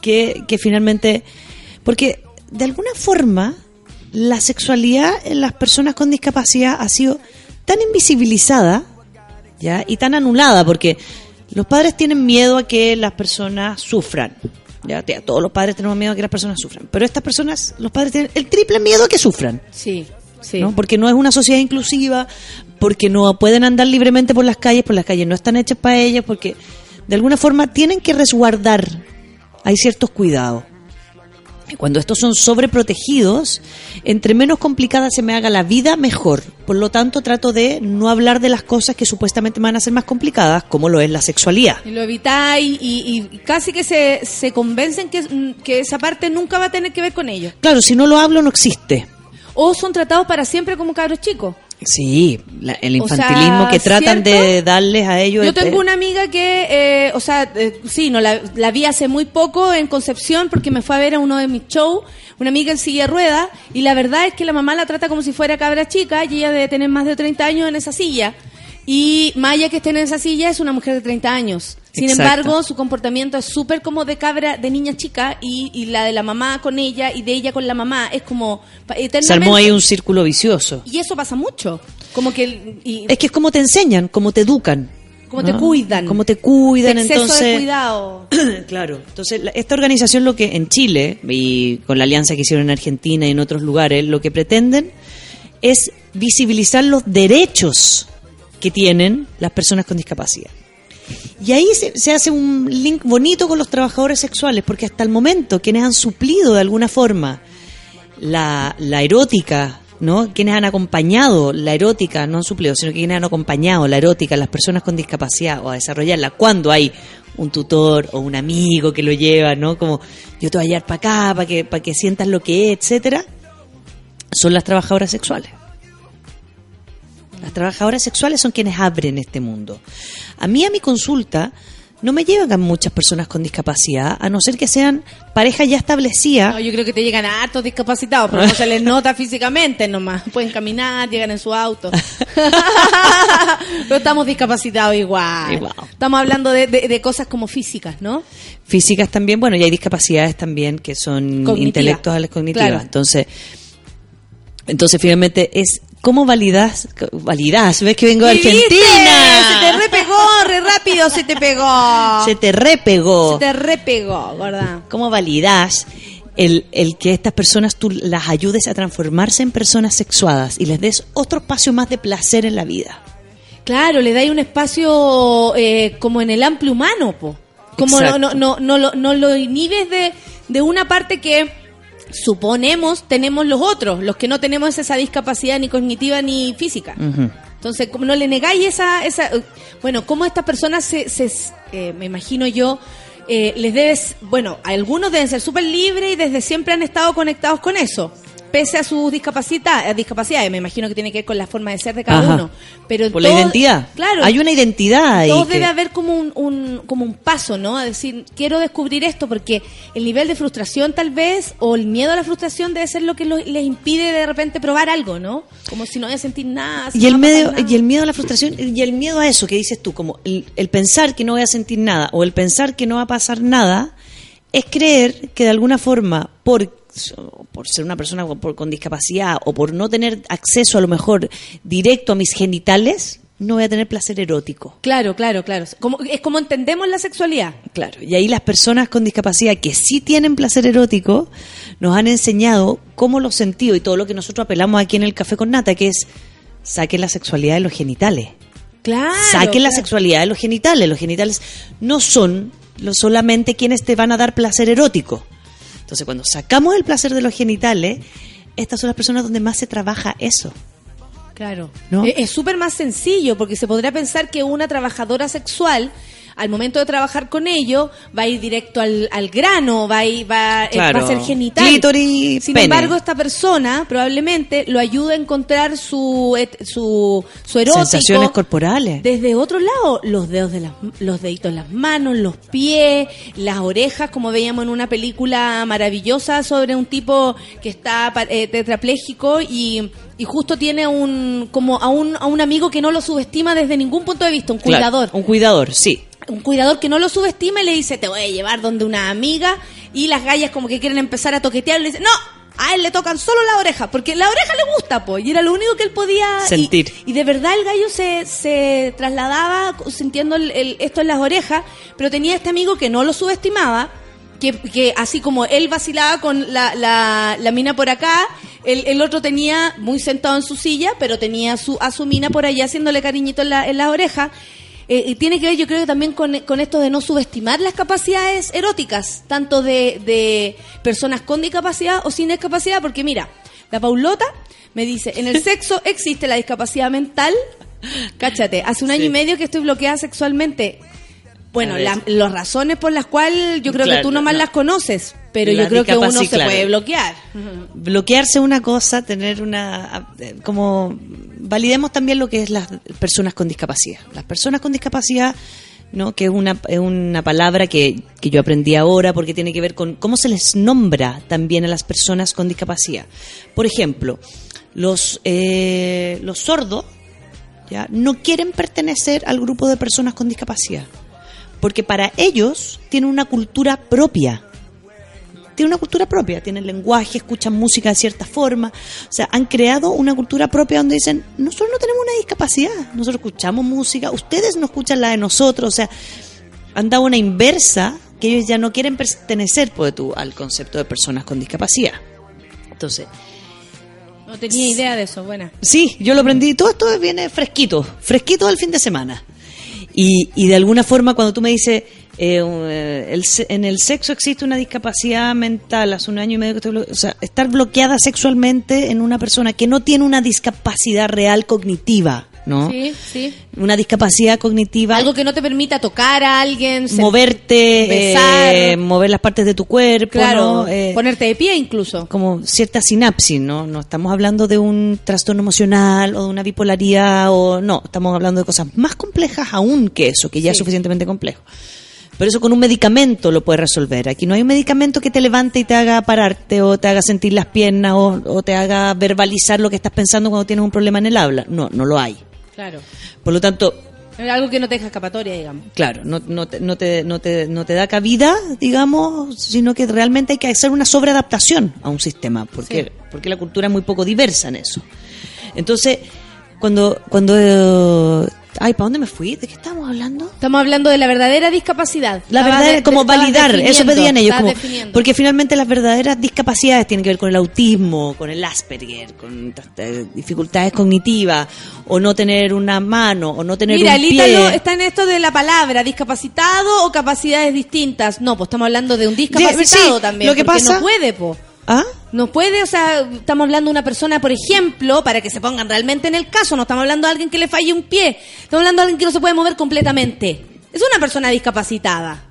que, que finalmente... Porque de alguna forma la sexualidad en las personas con discapacidad ha sido tan invisibilizada ¿ya? y tan anulada porque los padres tienen miedo a que las personas sufran. Ya, Tía, todos los padres tenemos miedo a que las personas sufran. Pero estas personas, los padres tienen el triple miedo a que sufran. Sí, sí. ¿no? Porque no es una sociedad inclusiva, porque no pueden andar libremente por las calles, por las calles no están hechas para ellas, porque de alguna forma tienen que resguardar. Hay ciertos cuidados. Cuando estos son sobreprotegidos, entre menos complicada se me haga la vida, mejor. Por lo tanto, trato de no hablar de las cosas que supuestamente me van a ser más complicadas, como lo es la sexualidad. Y lo evitáis y, y casi que se, se convencen que, mm, que esa parte nunca va a tener que ver con ellos. Claro, si no lo hablo, no existe. O son tratados para siempre como cabros chicos. Sí, la- el O sea, infantilismo que tratan ¿cierto? de darles a ellos. Yo es- tengo una amiga que, eh, o sea, eh, sí, no la, la vi hace muy poco en Concepción porque me fue a ver a uno de mis shows, una amiga en silla de rueda, y la verdad es que la mamá la trata como si fuera cabra chica y ella debe tener más de 30 años en esa silla. Y Maya que esté en esa silla es una mujer de 30 años. Sin Exacto. embargo, su comportamiento es súper como de cabra, de niña chica, y, y la de la mamá con ella y de ella con la mamá es como Se eternamente. armó ahí un círculo vicioso. Y eso pasa mucho. Como que... y- Es que es como te enseñan, como te educan. Como te cuidan. Como te cuidan, exceso entonces... de cuidado. claro. Entonces, la- esta organización lo que en Chile, y con la alianza que hicieron en Argentina y en otros lugares, lo que pretenden es visibilizar los derechos que tienen las personas con discapacidad. Y ahí se, se hace un link bonito con los trabajadores sexuales, porque hasta el momento quienes han suplido de alguna forma la, la erótica, ¿no? Quienes han acompañado la erótica, no han suplido, sino que quienes han acompañado la erótica a las personas con discapacidad o a desarrollarla cuando hay un tutor o un amigo que lo lleva, ¿no? Como yo te voy a llevar para acá, para que, para que sientas lo que es, etcétera, son las trabajadoras sexuales. Las trabajadoras sexuales son quienes abren este mundo. A mí, a mi consulta, no me llegan muchas personas con discapacidad, a no ser que sean parejas ya establecidas. No, yo creo que te llegan a hartos discapacitados, pero no se les nota físicamente nomás. Pueden caminar, llegan en su auto. pero estamos discapacitados igual. Igual. Estamos hablando de, de- de cosas como físicas, ¿no? físicas también, bueno, y hay discapacidades también que son Cognitiva. intelectuales cognitivas. Claro. Entonces, entonces finalmente es cómo validas, validas, ves que vengo de. Argentina. Se te repegó, re rápido se te pegó. Se te repegó. Se te repegó, ¿verdad? ¿Cómo validas el, el que estas personas tú las ayudes a transformarse en personas sexuadas y les des otro espacio más de placer en la vida? Claro, le dais un espacio eh, como en el amplio humano, po. Como no, no, no, no, lo, no lo inhibes de, de una parte que suponemos tenemos los otros, los que no tenemos esa discapacidad ni cognitiva ni física. Entonces, como no le negáis esa, esa eh, bueno, cómo estas personas se, se eh, me imagino yo, eh, les debes, bueno, algunos deben ser súper libres y desde siempre han estado conectados con eso, pese a sus discapacidad, discapacidades, me imagino que tiene que ver con la forma de ser de cada Ajá. uno. Pero Por la identidad. Claro. Hay una identidad ahí. Todo que- debe haber como un, un- como un paso, ¿no? A decir, quiero descubrir esto porque el nivel de frustración tal vez o el miedo a la frustración debe ser lo que lo- les impide de repente probar algo, ¿no? Como si no voy a sentir nada. si Y no el, medio, nada. y el miedo a la frustración y el miedo a eso que dices tú, como el, el pensar que no voy a sentir nada o el pensar que no va a pasar nada, es creer que de alguna forma, por, por ser una persona con, por- con discapacidad o por no tener acceso a lo mejor directo a mis genitales, no voy a tener placer erótico. Claro, claro, claro. Como, es como entendemos la sexualidad. Claro, y ahí las personas con discapacidad que sí tienen placer erótico nos han enseñado cómo los sentidos y todo lo que nosotros apelamos aquí en el Café con Nata, que es saquen la sexualidad de los genitales. Claro. Saquen la sexualidad de los genitales. Los genitales no son solamente quienes te van a dar placer erótico. Entonces, cuando sacamos el placer de los genitales, estas son las personas donde más se trabaja eso. Claro. ¿No? Es es súper más sencillo porque se podría pensar que una trabajadora sexual, al momento de trabajar con ello, va a ir directo al, al grano, va a, ir- va, eh, Claro. va a ser genital. Clítoris, Sin pene. embargo, esta persona probablemente lo ayuda a encontrar su, su, su erótico. Sensaciones corporales. Desde otro lado, los dedos de las, los deditos en las manos, los pies, las orejas, como veíamos en una película maravillosa sobre un tipo que está eh, tetrapléjico y, y justo tiene un como a un, a un amigo que no lo subestima desde ningún punto de vista, un Claro, cuidador. un cuidador, sí. Un cuidador que no lo subestima y le dice, te voy a llevar donde una amiga y las gallas como que quieren empezar a toquetear le dicen, no, a él le tocan solo la oreja, porque la oreja le gusta, pues, y era lo único que él podía y- Sentir. Y, de verdad el gallo se, se trasladaba sintiendo el- el- esto en las orejas, pero tenía este amigo que no lo subestimaba, que, que así como él vacilaba con la, la, la mina por acá, el, el otro tenía muy sentado en su silla, pero tenía su, a su mina por allá haciéndole cariñito en la, en la oreja. Eh, y tiene que ver, yo creo también con, con esto de no subestimar las capacidades eróticas, tanto de, de personas con discapacidad o sin discapacidad, porque mira, la Paulota me dice, en el sexo existe la discapacidad mental. Cáchate, hace un año y medio que estoy bloqueada sexualmente. Bueno, las razones por las cuales yo creo que tú nomás no. las conoces, pero yo creo que uno se claro. puede bloquear. bloquearse una cosa, tener una eh, como validemos también lo que es las personas con discapacidad. Las personas con discapacidad, ¿no? que es una, es una palabra que, que yo aprendí ahora porque tiene que ver con cómo se les nombra también a las personas con discapacidad. Por ejemplo, los, eh, los sordos ¿ya? no quieren pertenecer al grupo de personas con discapacidad porque para ellos tienen una cultura propia. Tienen una cultura propia, tienen lenguaje, escuchan música de cierta forma. O sea, han creado una cultura propia donde dicen, nosotros no tenemos una discapacidad, nosotros escuchamos música, ustedes no escuchan la de nosotros. O sea, han dado una inversa que ellos ya no quieren pertenecer pues, tú, al concepto de personas con discapacidad. Entonces, No tenía idea de eso, buena. Sí, yo lo aprendí. Todo esto viene fresquito, fresquito del fin de semana. Y, y de alguna forma cuando tú me dices, eh, eh, el en el sexo existe una discapacidad mental, hace un año y medio que estoy o sea, estar bloqueada sexualmente en una persona que no tiene una discapacidad real cognitiva, ¿no? Sí, sí. Una discapacidad cognitiva Algo que no te permita tocar a alguien, moverte, besar. eh, mover las partes de tu cuerpo, claro, ¿no? Eh, ponerte de pie incluso. como cierta sinapsis, ¿no? No estamos hablando de un trastorno emocional o de una bipolaridad o no, estamos hablando de cosas más complejas aún que eso, que ya es suficientemente complejo. Pero eso con un medicamento lo puedes resolver. Aquí no hay un medicamento que te levante y te haga pararte o te haga sentir las piernas o, o te haga verbalizar lo que estás pensando cuando tienes un problema en el habla. No, no lo hay. Claro. Por lo tanto, Es Algo que no te deja escapatoria, digamos. Claro, no, no, te, no, te, no, te, no te da cabida, digamos, sino que realmente hay que hacer una sobreadaptación a un sistema, porque, Sí. porque la cultura es muy poco diversa en eso. Entonces, cuando... cuando eh, ay, ¿para dónde me fui? ¿De qué estábamos hablando? Estamos hablando de la verdadera discapacidad. La Estabas verdad de- es como validar, eso pedían ellos, como, porque finalmente las verdaderas discapacidades tienen que ver con el autismo, con el Asperger, con eh, dificultades cognitivas, o no tener una mano, o no tener Mira, un pie. Ítalo está en esto de la palabra discapacitado o capacidades distintas. No, pues estamos hablando de un discapacitado sí, también. lo que pasa- no puede, po. ¿Ah? No puede, o sea, estamos hablando de una persona, por ejemplo, para que se pongan realmente en el caso, no estamos hablando de alguien que le falle un pie, estamos hablando de alguien que no se puede mover completamente. Es una persona discapacitada.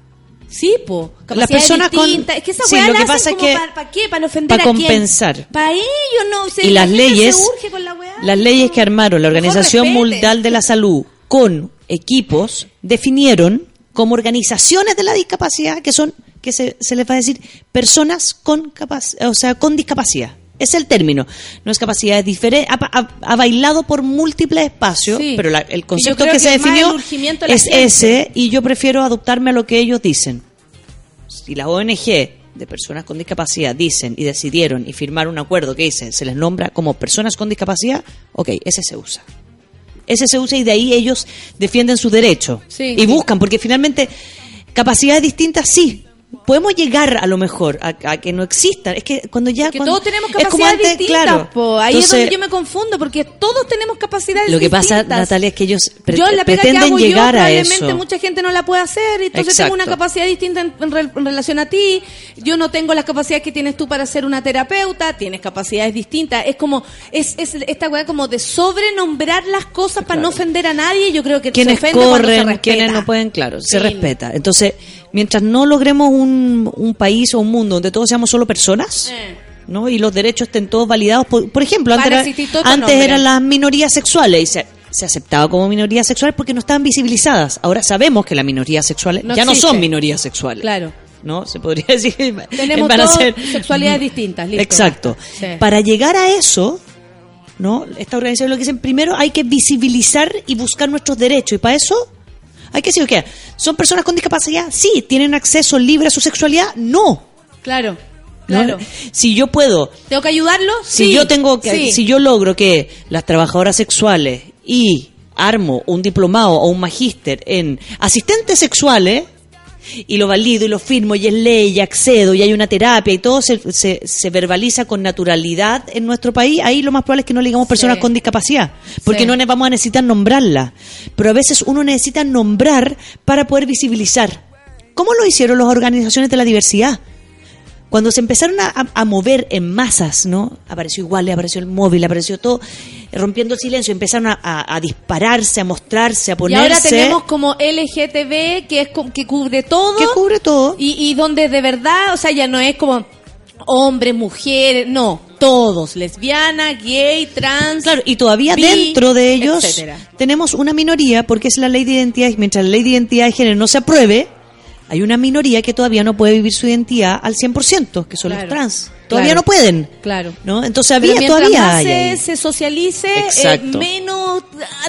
Sí, po. Las personas con-. Es que esa sí, lo que pasa es como que- ¿Para, qué? ¿Para no ofender para compensar. Para ellos no. Se, y las leyes, se urge con la weá. las leyes que armaron la Organización. Mundial de la Salud con equipos definieron como organizaciones de la discapacidad que son que se, se les va a decir personas con capac- o sea, con discapacidad. Es el término. No es capacidad es diferente. Ha, ha- ha bailado por múltiples espacios, Sí. pero la- el concepto que, que se definió la es gente. ese y yo prefiero adoptarme a lo que ellos dicen. Si las ONG de personas con discapacidad dicen y decidieron y firmaron un acuerdo que dice se les nombra como personas con discapacidad, ok, ese se usa. Ese se usa y de ahí ellos defienden su derecho Sí, y buscan, porque finalmente capacidades distintas sí. Podemos llegar a lo mejor a, a que no existan. Es que cuando ya. Que cuando- todos tenemos capacidades antes, distintas, claro. po. Ahí es donde yo me confundo, porque todos tenemos capacidades Lo que pasa. Natalia, es que ellos pre- yo la pega que pretenden hago llegar yo, a probablemente eso. mucha gente no la puede hacer, entonces tengo una capacidad distinta en, en re- en relación a ti. Yo no tengo las capacidades que tienes tú para ser una terapeuta, tienes capacidades distintas. Es como, es, es esta weá como de sobrenombrar las cosas para no ofender a nadie. Yo creo que quienes se ofende cuando se corren, respeta. quienes no pueden, claro, se respeta. Entonces, mientras no logremos un, un país o un mundo donde todos seamos solo personas, Eh. ¿no? Y los derechos estén todos validados. Por, por ejemplo, antes, era- eran las minorías sexuales y se, se aceptaba como minorías sexuales porque no estaban visibilizadas. Ahora sabemos que las minorías sexuales No ya no son minorías sexuales. Claro. ¿No? Se podría decir Tenemos van a todos ser- sexualidades distintas, listo. Exacto. Sí. Para llegar a eso, ¿no? Esta organización lo que dicen, primero hay que visibilizar y buscar nuestros derechos. Y para eso hay que decir, ¿qué? ¿Son personas con discapacidad? Sí. ¿Tienen acceso libre a su sexualidad? No. Claro, ¿no? claro. Si yo puedo, ¿Tengo que ayudarlos? si Sí, yo tengo que, sí. si yo logro que las trabajadoras sexuales y armo un diplomado o un magíster en asistentes sexuales y lo valido y lo firmo y es ley y accedo y hay una terapia y todo se, se, se verbaliza con naturalidad en nuestro país, ahí lo más probable es que no le digamos personas Sí. con discapacidad, porque Sí. no vamos a necesitar nombrarla. Pero a veces uno necesita nombrar para poder visibilizar. ¿Cómo lo hicieron las organizaciones de la diversidad? Cuando se empezaron a, mover en masas, ¿no? Apareció igual, apareció el móvil, apareció todo, eh, rompiendo el silencio, empezaron a, a- a dispararse, a mostrarse, a Y ponerse. ahora tenemos como LGTB que es que cubre todo. que cubre todo. Y, y donde de verdad, o sea, ya no es como hombres, mujeres, no. todos, lesbiana, gay, trans. Claro, y todavía bi, dentro de ellos etcétera. tenemos una minoría, porque es la ley de identidad, y mientras la ley de identidad de género no se apruebe, hay una minoría que todavía no puede vivir su identidad al 100%, que son los Claro. trans. Todavía Claro. no pueden. Claro. ¿no? Entonces había todavía más hay se, se socialice, eh, menos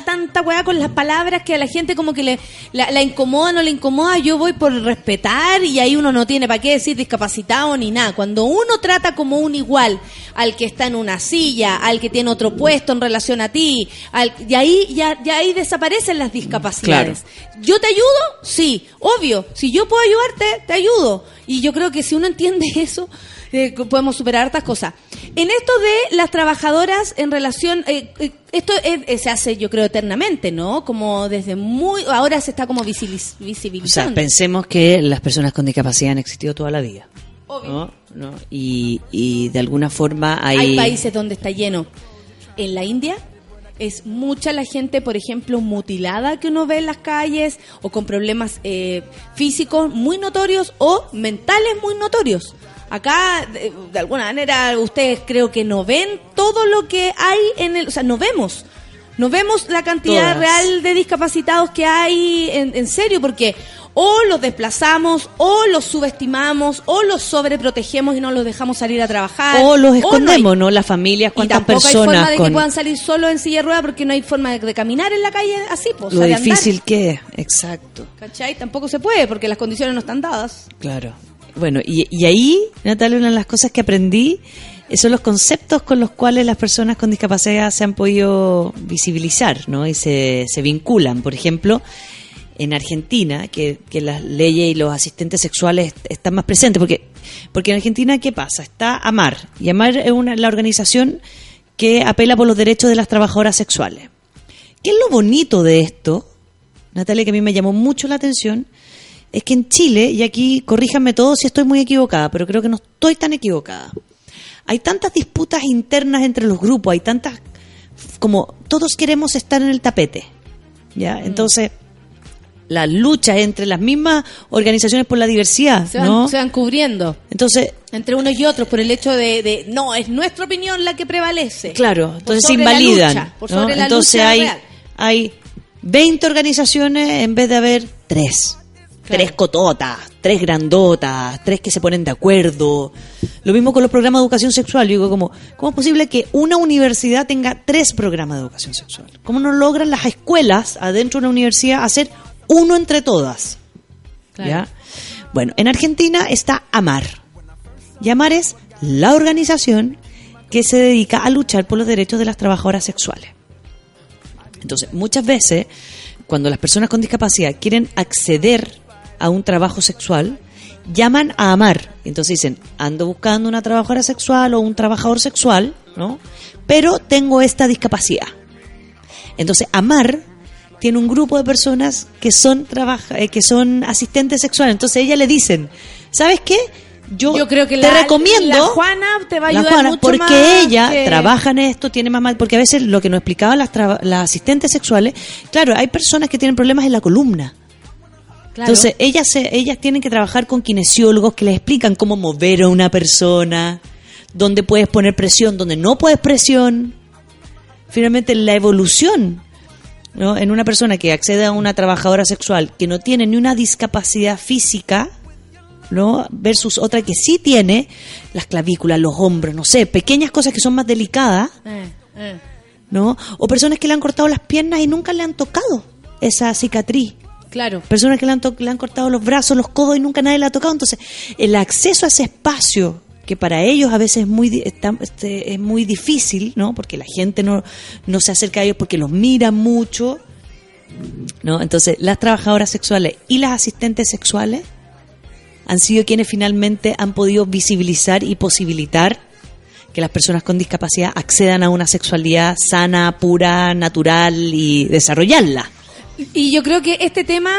tanta weá con las palabras que a la gente como que le la, la incomoda, no le incomoda. Yo voy por respetar y ahí uno no tiene para qué decir discapacitado ni nada. Cuando uno trata como un igual al que está en una silla, al que tiene otro puesto en relación a ti, al, y ahí ya, ya ahí desaparecen las discapacidades. ¿Yo te ayudo? Sí, obvio. Si yo puedo ayudarte, te ayudo. Y yo creo que si uno entiende eso, eh, podemos superar hartas cosas. En esto de las trabajadoras en relación, eh, eh, esto es- eh, se hace yo creo eternamente, ¿no? Como desde muy, ahora se está como visibiliz- O sea, visibilizando. pensemos que las personas con discapacidad han existido toda la vida. ¿no? ¿no? Y, y de alguna forma hay... Hay países donde está lleno. En la India es mucha la gente, por ejemplo, mutilada que uno ve en las calles o con problemas eh, físicos muy notorios o mentales muy notorios. Acá, de, de alguna manera, ustedes creo que no ven todo lo que hay en el... O sea, no vemos. No vemos la cantidad Todas. real de discapacitados que hay en, en serio, porque o los desplazamos, o los subestimamos, o los sobreprotegemos y no los dejamos salir a trabajar. O los no hay- escondemos, ¿no? Las familias, y cuántas tampoco hay forma personas de con que puedan salir solo en silla de rueda porque no hay forma de, de caminar en la calle así, pues, o lo sea, de andar, difícil que es. Exacto, ¿cachai? Tampoco se puede porque las condiciones no están dadas. claro. Bueno, y, y ahí, Natalia, una de las cosas que aprendí eh, son los conceptos con los cuales las personas con discapacidad se han podido visibilizar, ¿no? Y se, se vinculan. Por ejemplo, en Argentina, que, que las leyes y los asistentes sexuales est- están más presentes, porque, porque en Argentina, ¿qué pasa? Está AMAR, y AMAR es una, la organización que apela por los derechos de las trabajadoras sexuales. ¿Qué es lo bonito de esto? Natalia, que a mí me llamó mucho la atención, es que en Chile, y aquí corríjanme todos si estoy muy equivocada, pero creo que no estoy tan equivocada. Hay tantas disputas internas entre los grupos, hay tantas como todos queremos estar en el tapete. ¿Ya? Mm. Entonces, la lucha entre las mismas organizaciones por la diversidad, Se van, ¿no? se van cubriendo Entonces, entre unos y otros por el hecho de, de, no, es nuestra opinión la que prevalece. Claro, entonces se invalidan. lucha, por ¿no? sobre la Entonces lucha hay, real. hay 20 organizaciones en vez de haber tres. Claro. Tres cototas, tres grandotas, tres que se ponen de acuerdo. Lo mismo con los programas de educación sexual. Yo digo, como, ¿cómo es posible que una universidad tenga tres programas de educación sexual? ¿Cómo no logran las escuelas adentro de una universidad hacer uno entre todas? Claro. ¿Ya? Bueno, en Argentina está AMAR. Y AMAR es la organización que se dedica a luchar por los derechos de las trabajadoras sexuales. Entonces, muchas veces, cuando las personas con discapacidad quieren acceder a un trabajo sexual, llaman a AMAR. Entonces dicen, ando buscando una trabajadora sexual o un trabajador sexual, ¿no? Pero tengo esta discapacidad. Entonces, AMAR tiene un grupo de personas que son trabaja eh, que son asistentes sexuales. Entonces, ella le dicen, ¿sabes qué? Yo, Yo creo que te la- recomiendo la Juana te va a ayudar Juana, mucho porque más ella que- trabaja en esto, tiene más mal, porque a veces lo que nos explicaban las, las asistentes sexuales, claro, hay personas que tienen problemas en la columna. Claro. Entonces, ellas, se- ellas tienen que trabajar con kinesiólogos que les explican cómo mover a una persona, dónde puedes poner presión, dónde no puedes presión. Finalmente, la evolución ¿no? en una persona que accede a una trabajadora sexual que no tiene ni una discapacidad física, ¿no? versus otra que sí tiene las clavículas, los hombros, no sé, pequeñas cosas que son más delicadas, Eh, eh. ¿no? O personas que le han cortado las piernas y nunca le han tocado esa cicatriz. Claro. Personas que le han, le han cortado los brazos, los codos y nunca nadie le ha tocado. Entonces, el acceso a ese espacio que para ellos a veces es muy está- este, es muy difícil, ¿no? Porque la gente no, no se acerca a ellos porque los mira mucho, ¿no? Entonces, las trabajadoras sexuales y las asistentes sexuales han sido quienes finalmente han podido visibilizar y posibilitar que las personas con discapacidad accedan a una sexualidad sana, pura, natural y desarrollarla. Y yo creo que este tema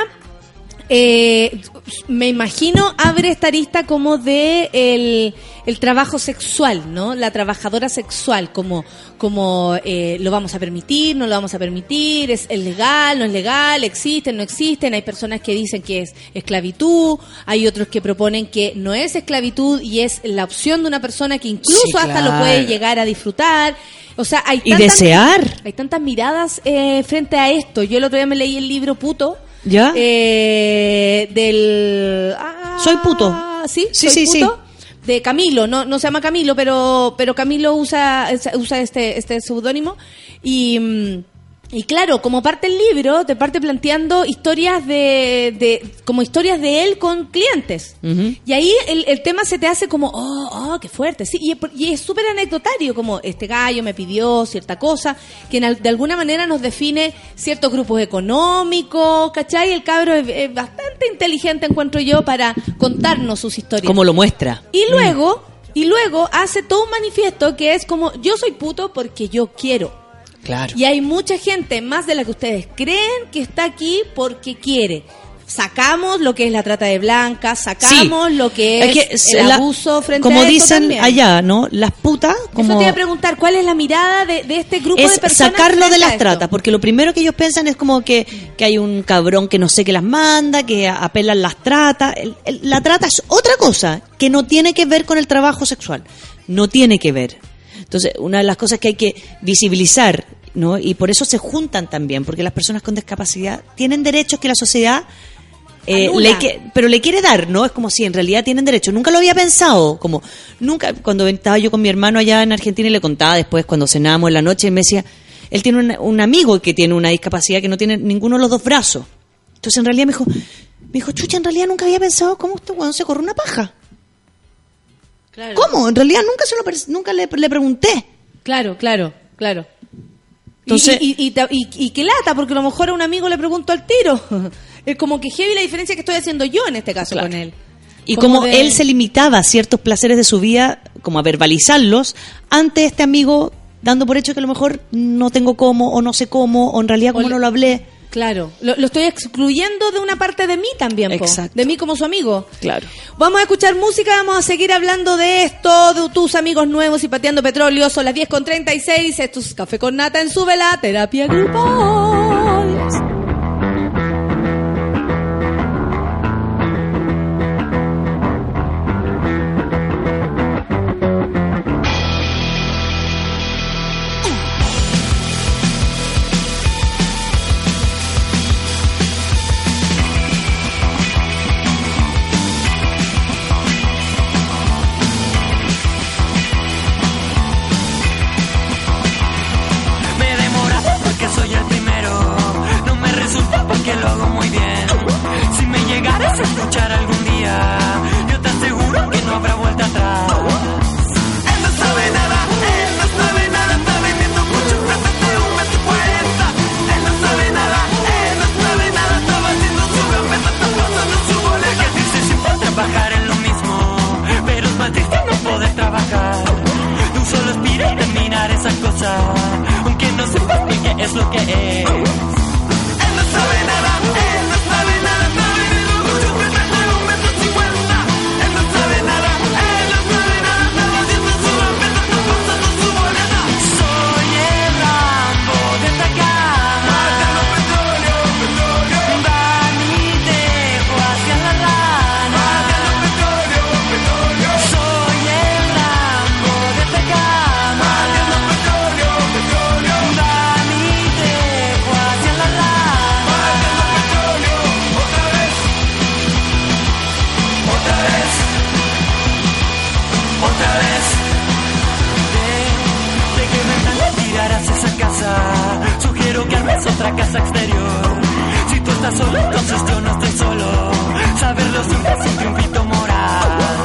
eh, me imagino abre esta arista como de el, el trabajo sexual, ¿no? La trabajadora sexual, como, como eh, lo vamos a permitir, no lo vamos a permitir, es, es legal, no es legal, existen, no existen, hay personas que dicen que es esclavitud, hay otros que proponen que no es esclavitud y es la opción de una persona que incluso Sí, hasta lo puede llegar a disfrutar. O sea, hay Y tantas- desear. Hay tantas miradas eh, frente a esto. Yo el otro día me leí el libro Puto. ¿Ya? Eh, del... ah, Soy puto. Sí, Sí, soy sí, puto. De Camilo, no, no se llama Camilo, pero, pero Camilo usa, usa este, este seudónimo. Y, mm, y claro, como parte el libro, te parte planteando historias de, de, como historias de él con clientes. Y ahí el, el tema se te hace como, oh, oh, qué fuerte. Sí, y, y es súper anecdotario, como este gallo me pidió cierta cosa, que en de alguna manera nos define ciertos grupos económicos, ¿cachai? El cabro es, es bastante inteligente, encuentro yo, para contarnos sus historias. Como lo muestra. Y luego, y luego hace todo un manifiesto que es como, yo soy puto porque yo quiero. Claro. Y hay mucha gente, más de la que ustedes creen, que está aquí porque quiere. Sacamos lo que es la trata de blancas, sacamos lo que es, que el la- abuso frente Como a eso dicen también. allá, ¿no? Las putas, como Eso te iba a preguntar, ¿cuál es la mirada de, de este grupo de personas? sacarlo de las tratas, porque lo primero que ellos piensan es como que, que hay un cabrón que no sé qué las manda, que apelan las tratas. El- el- la trata es otra cosa que no tiene que ver con el trabajo sexual. No tiene que ver. Entonces, una de las cosas que hay que visibilizar, ¿no? Y por eso se juntan también, porque las personas con discapacidad tienen derechos que la sociedad eh, le que- pero le quiere dar, ¿no? Es como si en realidad tienen derecho. Nunca lo había pensado, como nunca, cuando estaba yo con mi hermano allá en Argentina y le contaba después cuando cenábamos en la noche, y me decía, él tiene un, un amigo que tiene una discapacidad que no tiene ninguno de los dos brazos. Entonces en realidad me dijo, me dijo, chucha, en realidad nunca había pensado cómo este weón se corre una paja. ¿Cómo? En realidad nunca se lo nunca le, le pregunté. Claro, claro, claro. Y- Entonces- y, y, y, y- que lata, porque a lo mejor a un amigo le pregunto al tiro. Es como que heavy la diferencia que estoy haciendo yo en este caso Claro. con él. Y Como como de- él se limitaba a ciertos placeres de su vida, como a verbalizarlos, ante este amigo, dando por hecho que a lo mejor no tengo cómo, o no sé cómo, o en realidad como O no lo hablé. Claro, lo, lo estoy excluyendo de una parte de mí también, po. De mí como su amigo. Claro. Vamos a escuchar música, vamos a seguir hablando de esto, de tus amigos nuevos y pateando petróleo. Son las 10 con 36, esto es Café con Nata en Súbela, Terapia Grupal. Que armes otra casa exterior. Si tú estás solo, entonces yo no estoy solo. Saberlo siempre es un triunfito moral.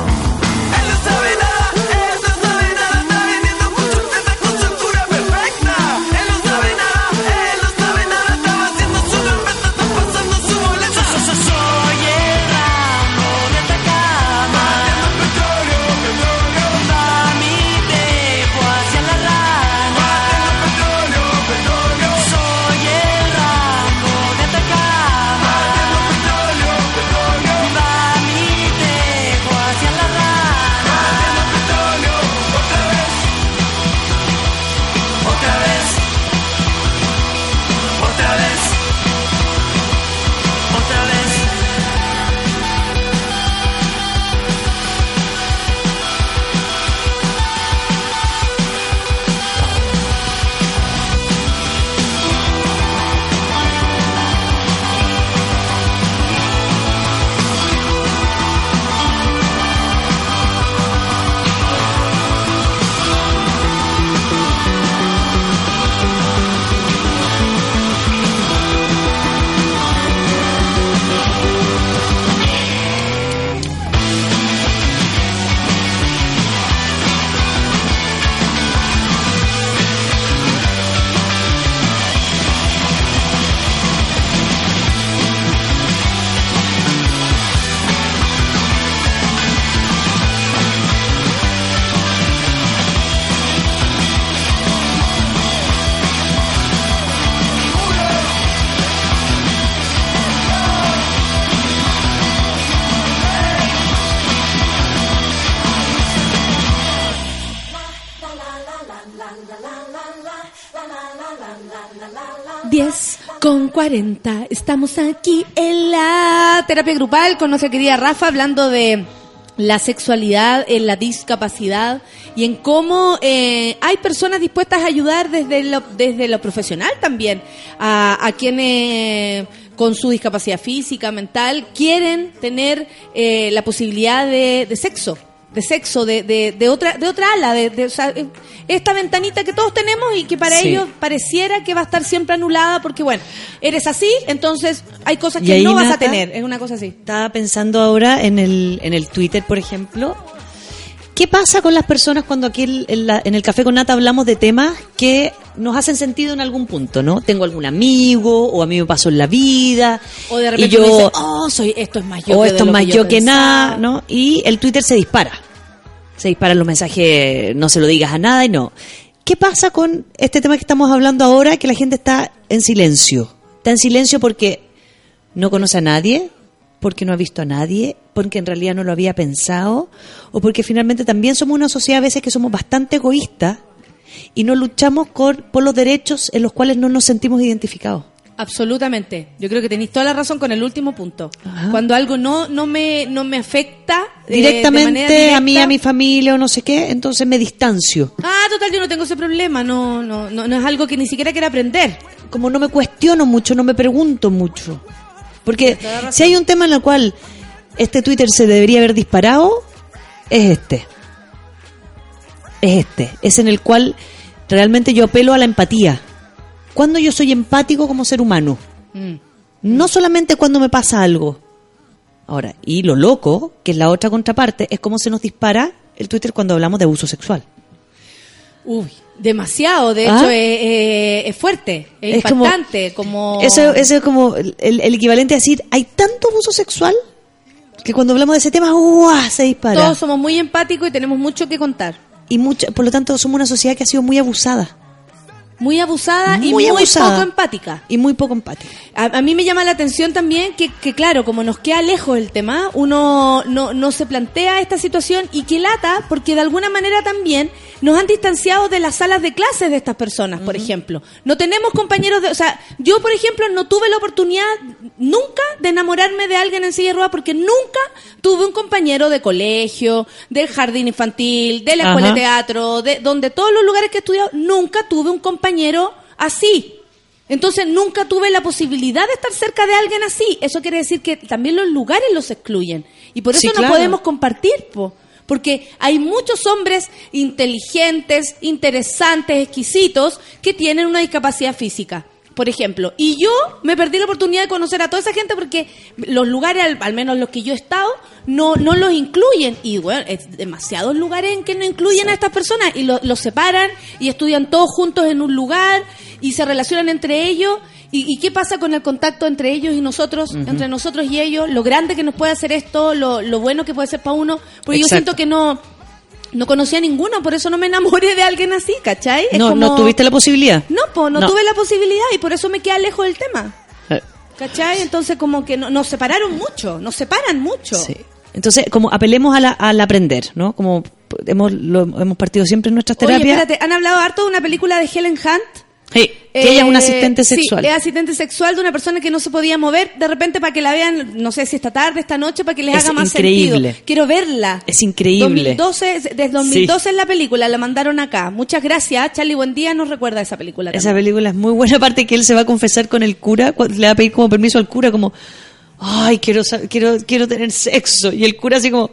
40. Estamos aquí en la terapia grupal con nuestra querida Rafa hablando de la sexualidad en la discapacidad y en cómo eh, hay personas dispuestas a ayudar desde lo, desde lo profesional también a, a quienes con su discapacidad física, mental, quieren tener eh, la posibilidad de, de sexo de sexo, de, de, de otra de otra ala, de, de- o sea, eh, esta ventanita que todos tenemos y que para Sí. ellos pareciera que va a estar siempre anulada porque, bueno, eres así, entonces hay cosas que no vas a tener, es una cosa así. Estaba pensando ahora en el, en el Twitter, por ejemplo. ¿Qué pasa con las personas cuando aquí en, en la- en el Café con Nata hablamos de temas que nos hacen sentido en algún punto, ¿no? Tengo algún amigo o a mí me pasó en la vida O de y repente yo uno dice, oh, soy, esto es más yo o que esto es más que yo que pensaba". nada, ¿no? Y el Twitter se dispara. Se disparan los mensajes, no se lo digas a nada y no. ¿Qué pasa con este tema que estamos hablando ahora, que la gente está en silencio? Está en silencio porque no conoce a nadie, porque no ha visto a nadie, porque en realidad no lo había pensado, o porque finalmente también somos una sociedad a veces que somos bastante egoístas y no luchamos con- por los derechos en los cuales no nos sentimos identificados. Absolutamente. Yo creo que tenéis toda la razón con el último punto. Cuando algo no, no, me, no me afecta eh, Directamente manera a mí, directa, a mi familia o no sé qué, entonces me distancio. Ah, total, yo no tengo ese problema. No, no, no, no es algo que ni siquiera quiero aprender. Como no me cuestiono mucho, no me pregunto mucho. Porque si hay un tema en el cual este Twitter se debería haber disparado, es este. Es este. Es en el cual realmente yo apelo a la empatía. Cuando yo soy empático como ser humano. Mm. No solamente cuando me pasa algo. Ahora, y lo loco, que es la otra contraparte, es cómo se nos dispara el Twitter cuando hablamos de abuso sexual. Uy, demasiado. De ¿Ah? hecho, es, es- es fuerte, es, Es impactante. Como, Eso, eso es como el, el equivalente a decir, hay tanto abuso sexual que cuando hablamos de ese tema, ¡guau! se dispara. Todos somos muy empáticos y tenemos mucho que contar. Y mucha, por lo tanto, somos una sociedad que ha sido muy abusada. Muy abusada y Muy abusada. poco empática. Y muy poco empática. A, a mí me llama la atención también que, que, claro, como nos queda lejos el tema, uno no, no se plantea esta situación y que lata, porque de alguna manera también nos han distanciado de las salas de clases de estas personas, por ejemplo. No tenemos compañeros de... O sea, yo, por ejemplo, no tuve la oportunidad nunca de enamorarme de alguien en silla de ruedas porque nunca tuve un compañero de colegio, del jardín infantil, de la escuela Ajá. de teatro, de donde todos los lugares que he estudiado, nunca tuve un compañero así. Entonces nunca tuve la posibilidad de estar cerca de alguien así. Eso quiere decir que también los lugares los excluyen. Y por eso Sí, no claro. podemos compartir, po. Porque hay muchos hombres inteligentes, interesantes, exquisitos, que tienen una discapacidad física. Por ejemplo, y yo me perdí la oportunidad de conocer a toda esa gente porque los lugares, al, al menos los que yo he estado, no, no los incluyen. Y bueno, es demasiados lugares en que no incluyen a estas personas y lo- los separan y estudian todos juntos en un lugar y se relacionan entre ellos. ¿Y, y qué pasa con el contacto entre ellos y nosotros, entre nosotros y ellos? Lo grande que nos puede hacer esto, lo, lo bueno que puede ser para uno. Porque yo siento que no, no conocía a ninguno, por eso no me enamoré de alguien así, ¿cachai? Es No, como- no tuviste la posibilidad. No, pues no, No. tuve la posibilidad y por eso me queda lejos del tema. Eh, ¿Cachai? Entonces como que no- nos separaron mucho, nos separan mucho. Sí. Entonces, como apelemos a la- al aprender, ¿no? Como hemos, lo, hemos partido siempre en nuestras Oye, terapias. espérate, han hablado harto de una película de Helen Hunt. Sí, que ella es una asistente sí, sexual. es asistente sexual de una persona que no se podía mover, de repente para que la vean, no sé si esta tarde, esta noche, para que les Es haga más increíble. sentido. Quiero verla. Es increíble. 2012, desde 2012 es la película, la mandaron acá. Muchas gracias. Charlie Buen Día nos recuerda esa película. Esa película es muy buena, aparte que él se va a confesar con el cura, cu- le va a pedir como permiso al cura, como, ay, quiero, quiero, quiero tener sexo. Y el cura así como,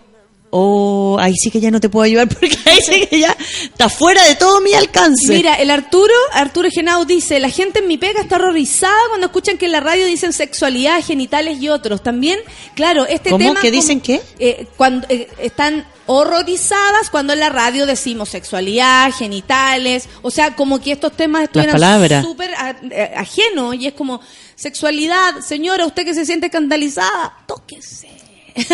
oh, ahí sí que ya no te puedo ayudar porque ahí sí que ya está fuera de todo mi alcance. Mira, el Arturo, Arturo Genao dice, la gente en mi pega está horrorizada cuando escuchan que en la radio dicen sexualidad, genitales y otros. También, claro, este ¿Cómo? tema... ¿Qué como- dicen qué? eh, cuando eh, están horrorizadas cuando en la radio decimos sexualidad, genitales, o sea, como que estos temas estuvieran súper eh, ajenos y es como sexualidad, señora, usted que se siente escandalizada, tóquese.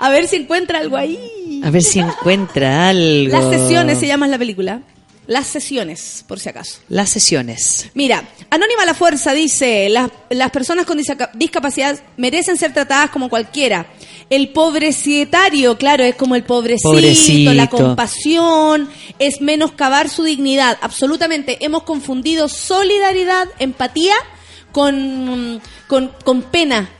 a ver si encuentra algo ahí. A ver si encuentra algo. Las sesiones se llama la película. Las sesiones, por si acaso. Las sesiones. Mira, Anónima La Fuerza dice, las, las personas con disca- discapacidad merecen ser tratadas como cualquiera. El pobrecitario, claro, es como el pobrecito, Pobrecito. la compasión, es menoscabar su dignidad. Absolutamente, hemos confundido solidaridad, empatía con, con, con pena.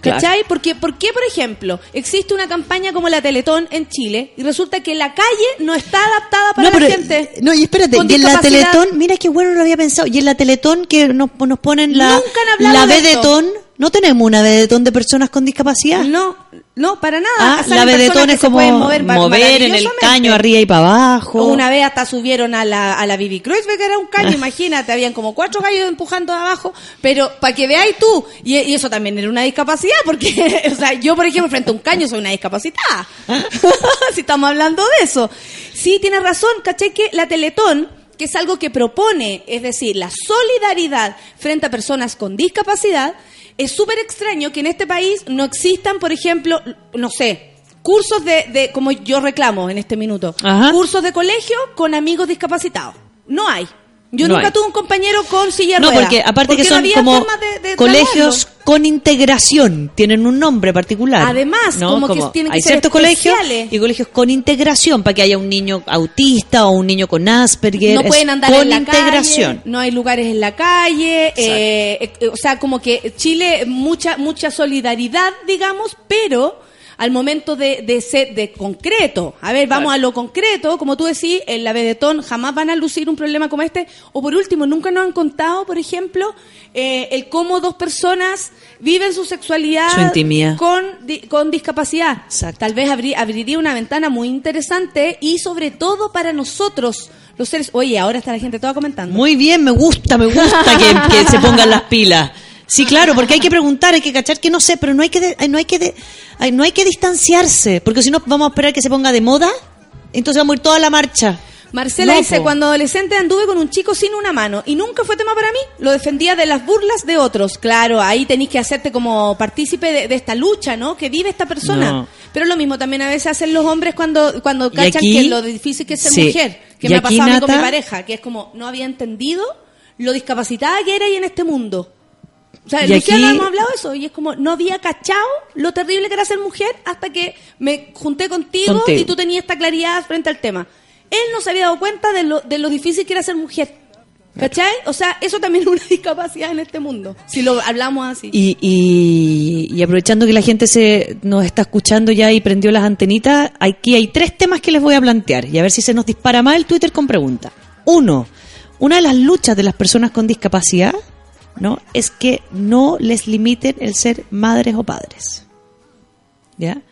Claro. ¿Cachai? Porque, ¿Por qué, por ejemplo, existe una campaña como la Teletón en Chile y resulta que la calle no está adaptada para no, la pero, gente? no, y espérate, y en la? Teletón, mira qué bueno no lo había pensado, y en la Teletón que nos, nos ponen la, la de vedetón, ¿no tenemos una vedetón de personas con discapacidad? No, no, para nada. Ah, la vedetón es como mover, mover, en el caño arriba y para abajo. Una vez hasta subieron a la, a la Bibi Kreuzberg, que era un caño, imagínate, habían como cuatro gallos empujando de abajo, pero para que veáis tú, y, y eso también era una discapacidad, porque, o sea, yo, por ejemplo, frente a un caño soy una discapacitada. si estamos hablando de eso. Sí, tienes razón, caché que la Teletón, que es algo que propone, es decir, la solidaridad frente a personas con discapacidad, es súper extraño que en este país no existan, por ejemplo, no sé, cursos de, de como yo reclamo en este minuto, Ajá. cursos de colegio con amigos discapacitados. No hay. Yo No nunca hay. tuve un compañero con silla No, porque aparte porque que son como forma de- de colegios con integración, tienen un nombre particular. Además, ¿no? como que tienen que hay ser ciertos colegios y colegios con integración para que haya un niño autista o un niño con Asperger. no es pueden andar con en la integración. calle, no hay lugares en la calle, eh, eh, o sea, como que Chile mucha mucha solidaridad, digamos, pero al momento de, de ser de concreto, a ver, vamos a lo concreto, como tú decís, en la Vedetón jamás van a lucir un problema como este, o por último, nunca nos han contado, por ejemplo, eh, el cómo dos personas viven su sexualidad Su intimidad. con, di- con discapacidad. Exacto. Tal vez abri- abriría una ventana muy interesante y sobre todo para nosotros, los seres... Oye, ahora está la gente toda comentando. Muy bien, me gusta, me gusta que, que se pongan las pilas. Sí, claro, porque hay que preguntar, hay que cachar que no sé, pero no hay que de- no hay que de- no hay que distanciarse, porque si no vamos a esperar que se ponga de moda, entonces vamos a ir toda la marcha. Marcela No, dice, po. cuando adolescente anduve con un chico sin una mano y nunca fue tema para mí, lo defendía de las burlas de otros. Claro, ahí tenéis que hacerte como partícipe de, de esta lucha, ¿no? Que vive esta persona. No. Pero lo mismo también a veces hacen los hombres cuando, cuando Y cachan aquí- que lo difícil que es ser sí. mujer. Que Y me ha pasado a mí con mi pareja, que es como, no había entendido lo discapacitada que era ahí en este mundo. O sea, Y Luciana aquí- hemos hablado eso y es como, no había cachado lo terrible que era ser mujer hasta que me junté contigo, Contigo. y tú tenías esta claridad frente al tema. Él no se había dado cuenta de lo, de lo difícil que era ser mujer. ¿Cachai? O sea, eso también es una discapacidad en este mundo, si lo hablamos así. Y, y, y aprovechando que la gente se nos está escuchando ya y prendió las antenitas, aquí hay tres temas que les voy a plantear y a ver si se nos dispara más el Twitter con preguntas. Uno, una de las luchas de las personas con discapacidad, ¿no? Es que no les limiten el ser madres o padres. ¿Ya?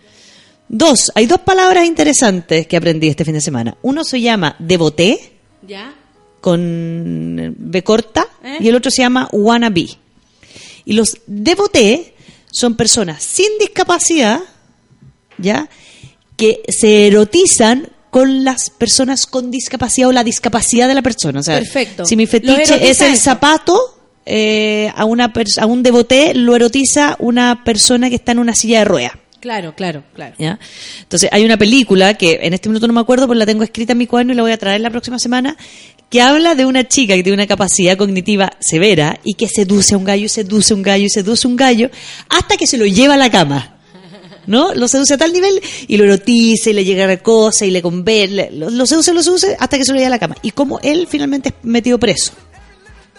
Dos, hay dos palabras interesantes que aprendí este fin de semana. Uno se llama devoté, ¿Ya? con B corta ¿Eh? y el otro se llama wannabe. Y los devoté son personas sin discapacidad, ¿ya? Que se erotizan con las personas con discapacidad o la discapacidad de la persona. O sea, Perfecto. si mi fetiche es el eso. zapato, eh, a, una a un devoté lo erotiza una persona que está en una silla de ruedas. Claro, claro, claro. ¿ya? Entonces, hay una película que en este minuto no me acuerdo, pero la tengo escrita en mi cuaderno y la voy a traer la próxima semana, que habla de una chica que tiene una capacidad cognitiva severa y que seduce a un gallo, y seduce a un gallo, y seduce a un gallo, hasta que se lo lleva a la cama. ¿No? Lo seduce a tal nivel y lo erotiza y le llega a cosas y le convence, lo, lo seduce, lo seduce hasta que se lo lleva a la cama. Y como él finalmente es metido preso.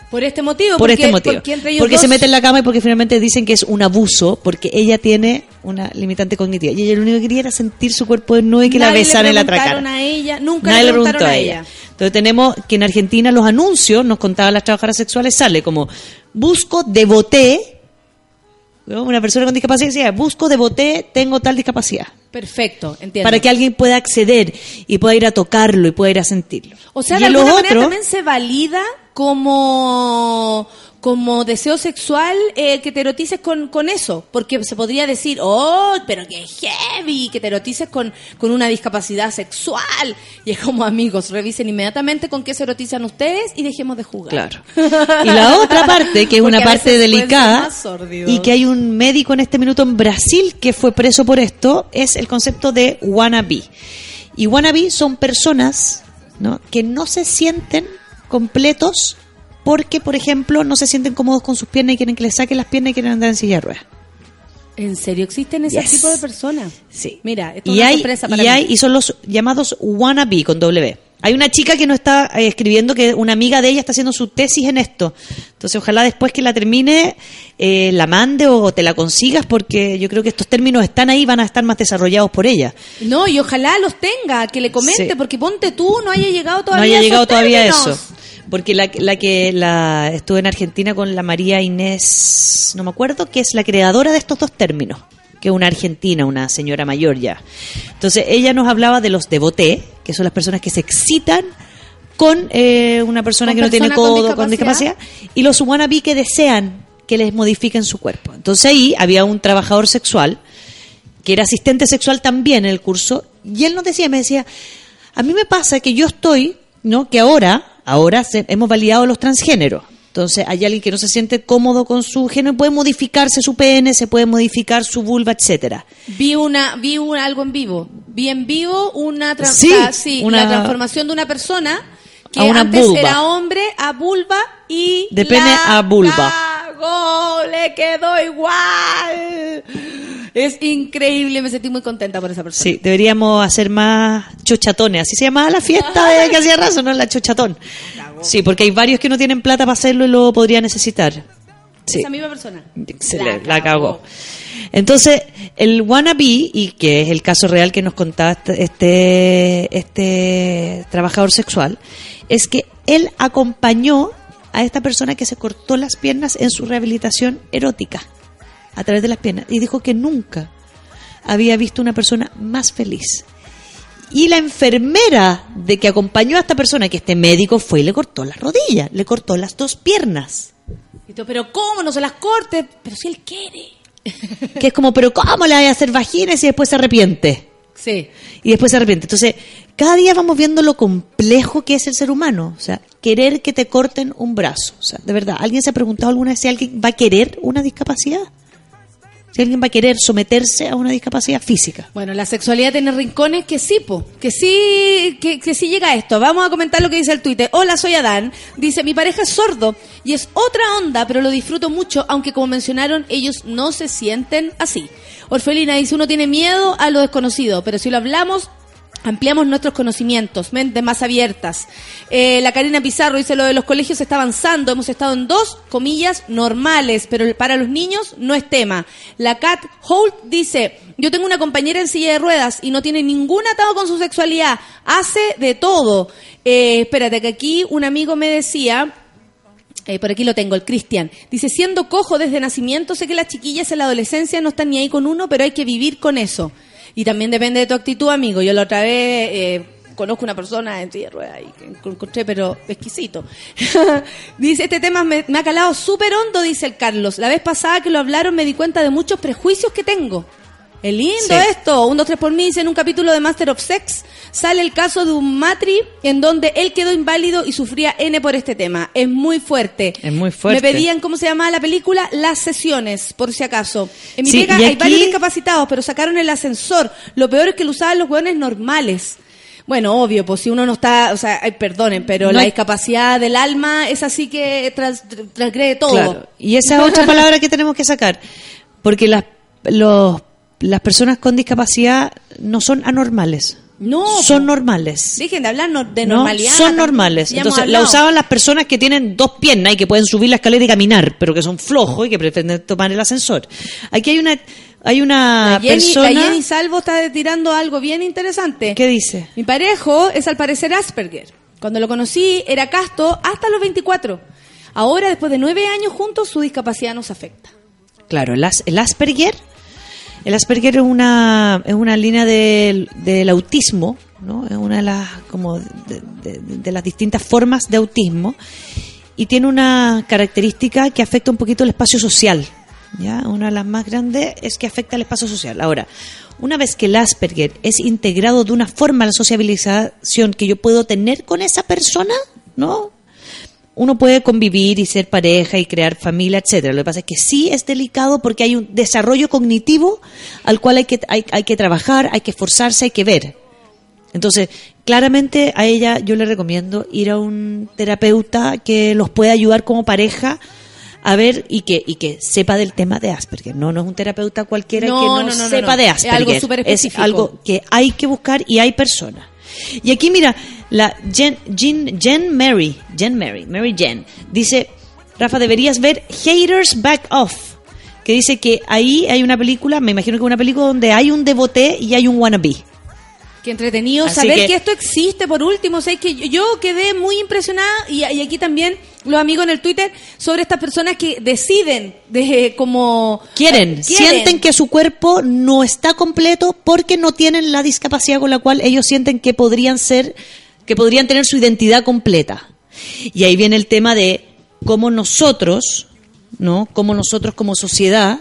Por este motivo. Por porque, este motivo. Porque, entre ellos Porque se mete en la cama y porque finalmente dicen que es un abuso, porque ella tiene una limitante cognitiva. Y ella lo único que quería era sentir su cuerpo desnudo y que la Nadie besaran y la preguntaron atracaran. a ella, nunca Nadie le preguntó a ella. Entonces tenemos que en Argentina los anuncios, nos contaban las trabajadoras sexuales, sale como busco, devoté, ¿no? una persona con discapacidad decía, busco, devoté, tengo tal discapacidad. Perfecto, entiendo. Para que alguien pueda acceder y pueda ir a tocarlo y pueda ir a sentirlo. O sea, y de alguna manera también se valida como como deseo sexual eh, que te erotices con, con eso, porque se podría decir, oh, pero qué heavy, que te erotices con, con una discapacidad sexual. Y es como, amigos, revisen inmediatamente con qué se erotizan ustedes y dejemos de jugar. Claro. Y la otra parte, que es Porque una parte delicada, y que hay un médico en este minuto en Brasil que fue preso por esto, es el concepto de wannabe. Y wannabe son personas ¿no? que no se sienten completos porque, por ejemplo, no se sienten cómodos con sus piernas y quieren que les saquen las piernas y quieren andar en silla de ruedas. ¿En serio existen ese Yes. tipo de personas? Sí. Mira, esto es Y una hay, sorpresa para y, mí. hay, y son los llamados wannabe con W. Hay una chica que nos está eh, escribiendo que una amiga de ella está haciendo su tesis en esto. Entonces, ojalá después que la termine eh, la mande o te la consigas, porque yo creo que estos términos están ahí, van a estar más desarrollados por ella. No, y ojalá los tenga, que le comente, Sí. porque ponte tú, no haya llegado todavía no haya a esos llegado todavía términos. eso. Porque la, la que la estuve en Argentina con la María Inés, no me acuerdo, que es la creadora de estos dos términos, que es una argentina, una señora mayor ya. Entonces ella nos hablaba de los devoté, que son las personas que se excitan con eh, una persona Con que no tiene persona con codo, con discapacidad, y los wannabe que desean que les modifiquen su cuerpo. Entonces ahí había un trabajador sexual que era asistente sexual también en el curso, y él nos decía, me decía, a mí me pasa que yo estoy, ¿no? Que ahora, ahora se- hemos validado los transgéneros. Entonces hay alguien que no se siente cómodo con su género, puede modificarse su pene, se puede modificar su vulva, etcétera. Vi una, vi un- algo en vivo. Vi en vivo una, tra- Sí, sea, sí, una- la transformación de una persona que A una antes vulva. era hombre a vulva y De pene la a vulva. cagó, le quedó igual. Es increíble, me sentí muy contenta por esa persona. Sí, deberíamos hacer más chochatones, así se llamaba la fiesta de que hacía raso, ¿no? La chochatón. Sí, porque hay varios que no tienen plata para hacerlo y lo podría necesitar. Sí. Esa misma persona. se le- la cagó. Entonces, el wannabe, y que es el caso real que nos contaba este- este, este trabajador sexual, es que él acompañó a esta persona que se cortó las piernas en su rehabilitación erótica, a través de las piernas, y dijo que nunca había visto una persona más feliz. Y la enfermera de que acompañó a esta persona, que este médico fue y le cortó las rodillas, le cortó las dos piernas. Y tú, pero ¿cómo? No se las corte. Pero si él quiere. Que es como, pero ¿cómo le voy a hacer vagines y después se arrepiente? Sí. Y después se arrepiente. Entonces, cada día vamos viendo lo complejo que es el ser humano. O sea, querer que te corten un brazo. O sea, de verdad, ¿alguien se ha preguntado alguna vez si alguien va a querer una discapacidad? Alguien va a querer someterse a una discapacidad física. Bueno, la sexualidad tiene rincones que sí, po, que sí, que, que sí llega a esto. Vamos a comentar lo que dice el Twitter. Hola, soy Adán. Dice, mi pareja es sordo y es otra onda, pero lo disfruto mucho, aunque como mencionaron, ellos no se sienten así. Orfelina dice, uno tiene miedo a lo desconocido, pero si lo hablamos, Ampliamos nuestros conocimientos, mentes más abiertas. Eh, la Karina Pizarro dice lo de los colegios está avanzando. Hemos estado en dos, comillas, normales, pero para los niños no es tema. La Cat Holt dice, yo tengo una compañera en silla de ruedas y no tiene ningún atado con su sexualidad. Hace de todo. Eh, espérate, que aquí un amigo me decía, eh, por aquí lo tengo, el Cristian. Dice, siendo cojo desde nacimiento, sé que las chiquillas en la adolescencia no están ni ahí con uno, pero hay que vivir con eso. Y también depende de tu actitud, amigo. Yo la otra vez eh, conozco una persona en silla de ruedas y que encontré, pero exquisito. dice, este tema me, me ha calado súper hondo, dice el Carlos. La vez pasada que lo hablaron me di cuenta de muchos prejuicios que tengo. Es lindo Sí. esto. Un, dos, tres por mí dice en un capítulo de Master of Sex sale el caso de un matri en donde él quedó inválido y sufría N por este tema. Es muy fuerte. Es muy fuerte. Me pedían cómo se llamaba la película, Las Sesiones, por si acaso. En mi Sí, pega hay aquí- varios discapacitados, pero sacaron el ascensor. Lo peor es que lo usaban los hueones normales. Bueno, obvio, pues si uno no está, o sea, ay, perdonen, pero No la hay- discapacidad del alma es así que tras, transgrede todo. Claro. Y esa es otra palabra que tenemos que sacar. Porque las, los, las personas con discapacidad no son anormales. No, Son normales. Dejen de hablar no- de ¿no? normalidad. Son normales. Entonces, la usaban las personas que tienen dos piernas y que pueden subir la escalera y caminar, pero que son flojos y que pretenden tomar el ascensor. Aquí hay una, hay una La Jenny, persona. la Jenny Salvo está tirando algo bien interesante. ¿Qué dice? Mi parejo es al parecer Asperger. Cuando lo conocí era casto hasta los 24. Ahora, después de nueve años juntos, su discapacidad nos afecta. Claro, el, as- el Asperger. El Asperger es una, es una línea del, del autismo, ¿no? Es una de las, como de, de- de las distintas formas de autismo y tiene una característica que afecta un poquito el espacio social. ¿ya? Una de las más grandes es que afecta el espacio social. Ahora, una vez que el Asperger es integrado de una forma a la sociabilización que yo puedo tener con esa persona, ¿no? Uno puede convivir y ser pareja y crear familia, etcétera. Lo que pasa es que sí es delicado porque hay un desarrollo cognitivo al cual hay que, hay, hay que trabajar, hay que esforzarse, hay que ver. Entonces, claramente a ella yo le recomiendo ir a un terapeuta que los pueda ayudar como pareja a ver y que y que sepa del tema de Asperger. No, no es un terapeuta cualquiera No, que no, no, no, no, sepa no. de Es algo súper específico. algo que hay que buscar y hay personas. Y aquí mira, la Jen, Jen, Jen Mary, Jen Mary, Mary Jen, dice, Rafa, deberías ver Haters Back Off, que dice que ahí hay una película, me imagino que una película donde hay un devoté y hay un wannabe. Qué entretenido Así saber que- que... esto existe por último. O sea, es que yo- quedé muy impresionada y, y aquí también los amigos en el Twitter sobre estas personas que deciden de como Quieren, sienten que su cuerpo no está completo porque no tienen la discapacidad con la cual ellos sienten que podrían ser, que podrían tener su identidad completa. Y ahí viene el tema de cómo nosotros, ¿no? Cómo nosotros como sociedad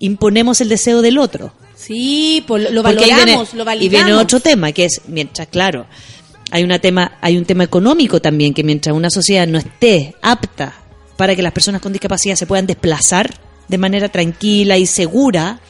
imponemos el deseo del otro. Sí, pues lo, valoramos, viene- lo validamos. Y viene otro tema, que es, mientras, claro, hay, una tema, hay un tema económico también, que mientras una sociedad no esté apta para que las personas con discapacidad se puedan desplazar de manera tranquila y segura,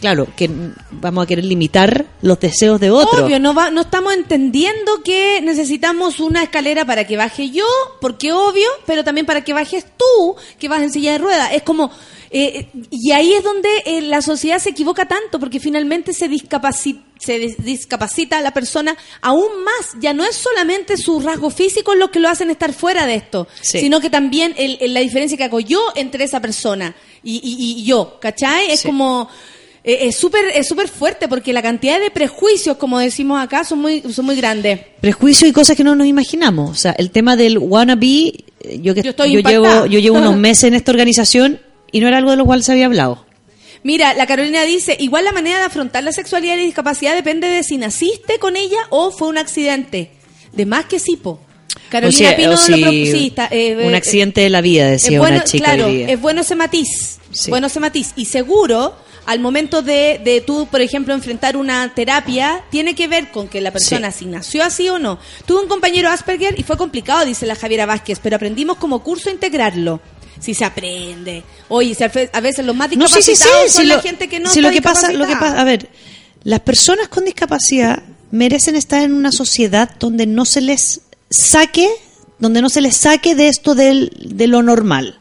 claro, que vamos a querer limitar los deseos de otro. Obvio, no, va, no estamos entendiendo que necesitamos una escalera para que baje yo, porque obvio, pero también para que bajes tú, que vas en silla de ruedas. Es como, eh, y ahí es donde eh, la sociedad se equivoca tanto, porque finalmente se discapacita, se dis- discapacita a la persona aún más. Ya no es solamente sus rasgos físicos los que lo hacen estar fuera de esto, Sí. sino que también el- el- la diferencia que hago yo entre esa persona y, y- y yo, ¿cachai? Es Sí. como... Eh, Es súper es súper fuerte porque la cantidad de prejuicios, como decimos acá, son muy son muy grandes. Prejuicios y cosas que no nos imaginamos. O sea, el tema del wannabe, eh, yo que Yo estoy yo impactada. llevo, yo llevo unos meses en esta organización y no era algo de lo cual se había hablado. Mira, la Carolina dice, igual la manera de afrontar la sexualidad y discapacidad depende de si naciste con ella o fue un accidente. De más que sí, po. Carolina O si- Pino o lo si está, eh, un accidente de la vida, decía bueno, una chica claro, es bueno ese matiz. Sí. Bueno ese matiz. Y seguro, al momento de, de tú, por ejemplo, enfrentar una terapia, tiene que ver con que la persona, si nació así o no. Tuve un compañero Asperger y fue complicado, dice la Javiera Vázquez, pero aprendimos como curso a integrarlo. Si se aprende. Oye, si a veces los más No, sí, sí, sí. discapacitados son si la lo, gente que no si está lo que pasa, lo que pasa, a ver, las personas con discapacidad merecen estar en una sociedad donde no se les saque, donde no se les saque de esto del, de lo normal.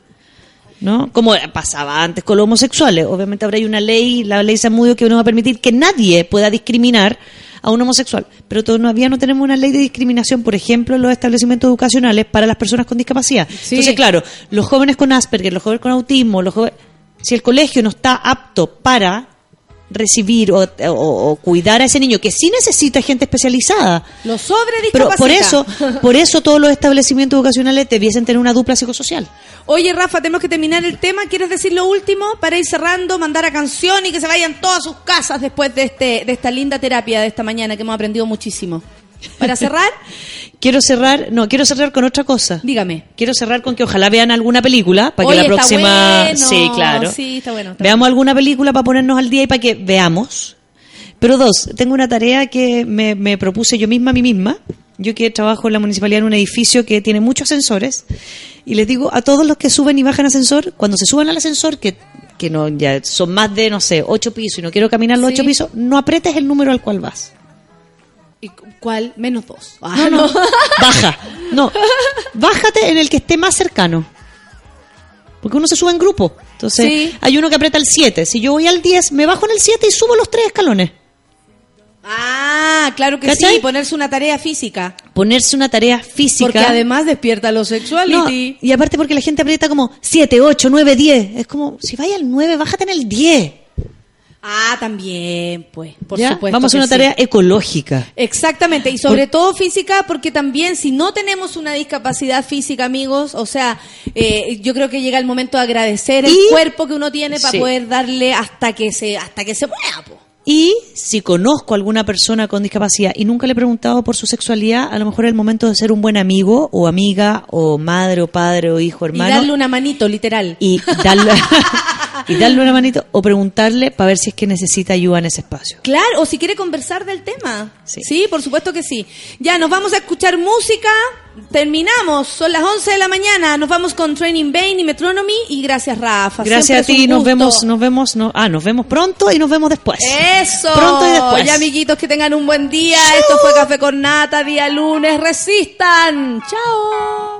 ¿No? Como pasaba antes con los homosexuales. Obviamente ahora hay una ley, la ley Samudio, que no va a permitir que nadie pueda discriminar a un homosexual. Pero todavía no tenemos una ley de discriminación, por ejemplo, en los establecimientos educacionales para las personas con discapacidad. Entonces, claro, los jóvenes con Asperger, los jóvenes con autismo, los jóvenes, si el colegio no está apto para recibir o, o- o cuidar a ese niño que sí necesita gente especializada. Los sobre Pero por eso, por eso todos los establecimientos educacionales debiesen tener una dupla psicosocial. Oye, Rafa, tenemos que terminar el tema. ¿Quieres decir lo último para ir cerrando, mandar a canción y que se vayan todas sus casas después de este de esta linda terapia de esta mañana que hemos aprendido muchísimo? Para cerrar, Quiero cerrar, no, quiero cerrar con otra cosa. dígame. Quiero cerrar con que ojalá vean alguna película para que la está próxima, bueno. sí, claro. Sí, está bueno. está Veamos alguna película para ponernos al día y para que veamos. Pero dos, tengo una tarea que me, me propuse yo misma a mí misma. Yo que trabajo en la municipalidad en un edificio que tiene muchos ascensores. Y les digo a todos los que suben y bajan ascensor, cuando se suban al ascensor, que, que no ya son más de, no sé, ocho pisos y no quiero caminar los Sí. ocho pisos, no apretes el número al cual vas. ¿Y cu- cuál? Menos dos. Ah, No, no, baja. No, bájate en el que esté más cercano. Porque uno se sube en grupo. Entonces, Sí. hay uno que aprieta el 7. Si yo voy al 10, me bajo en el 7 y subo los tres escalones. Ah, claro que ¿Cachai? sí, ponerse una tarea física. Ponerse una tarea física. Porque además despierta lo No, sexuality. y aparte porque la gente aprieta como 7, 8, 9, 10. Es como, si vaya al 9, bájate en el 10. Ah, también, pues, por ¿ya? supuesto. Vamos a una sí. tarea ecológica. Exactamente, y sobre todo física, porque también si no tenemos una discapacidad física, amigos, o sea, eh, yo creo que llega el momento de agradecer el Y- cuerpo que uno tiene para Sí. poder darle hasta que se hasta que se mueva. po. Y si conozco a alguna persona con discapacidad y nunca le he preguntado por su sexualidad, a lo mejor es el momento de ser un buen amigo o amiga o madre o padre o hijo, Y hermano. darle una manito, literal. y darle, y darle una manito o preguntarle para ver si es que necesita ayuda en ese espacio. Claro, o si quiere conversar del tema. Sí. Sí. por supuesto que sí. Ya, nos vamos a escuchar música. Terminamos, son las 11 de la mañana. Nos vamos con Training Bane y Metronomy. Y gracias, Rafa. Gracias Siempre a ti, nos vemos, nos vemos, no, ah, nos vemos pronto y nos vemos después. Eso. Pronto y después. Ya, amiguitos, que tengan un buen día. Esto fue Café con Nata, día lunes. Resistan. Chao.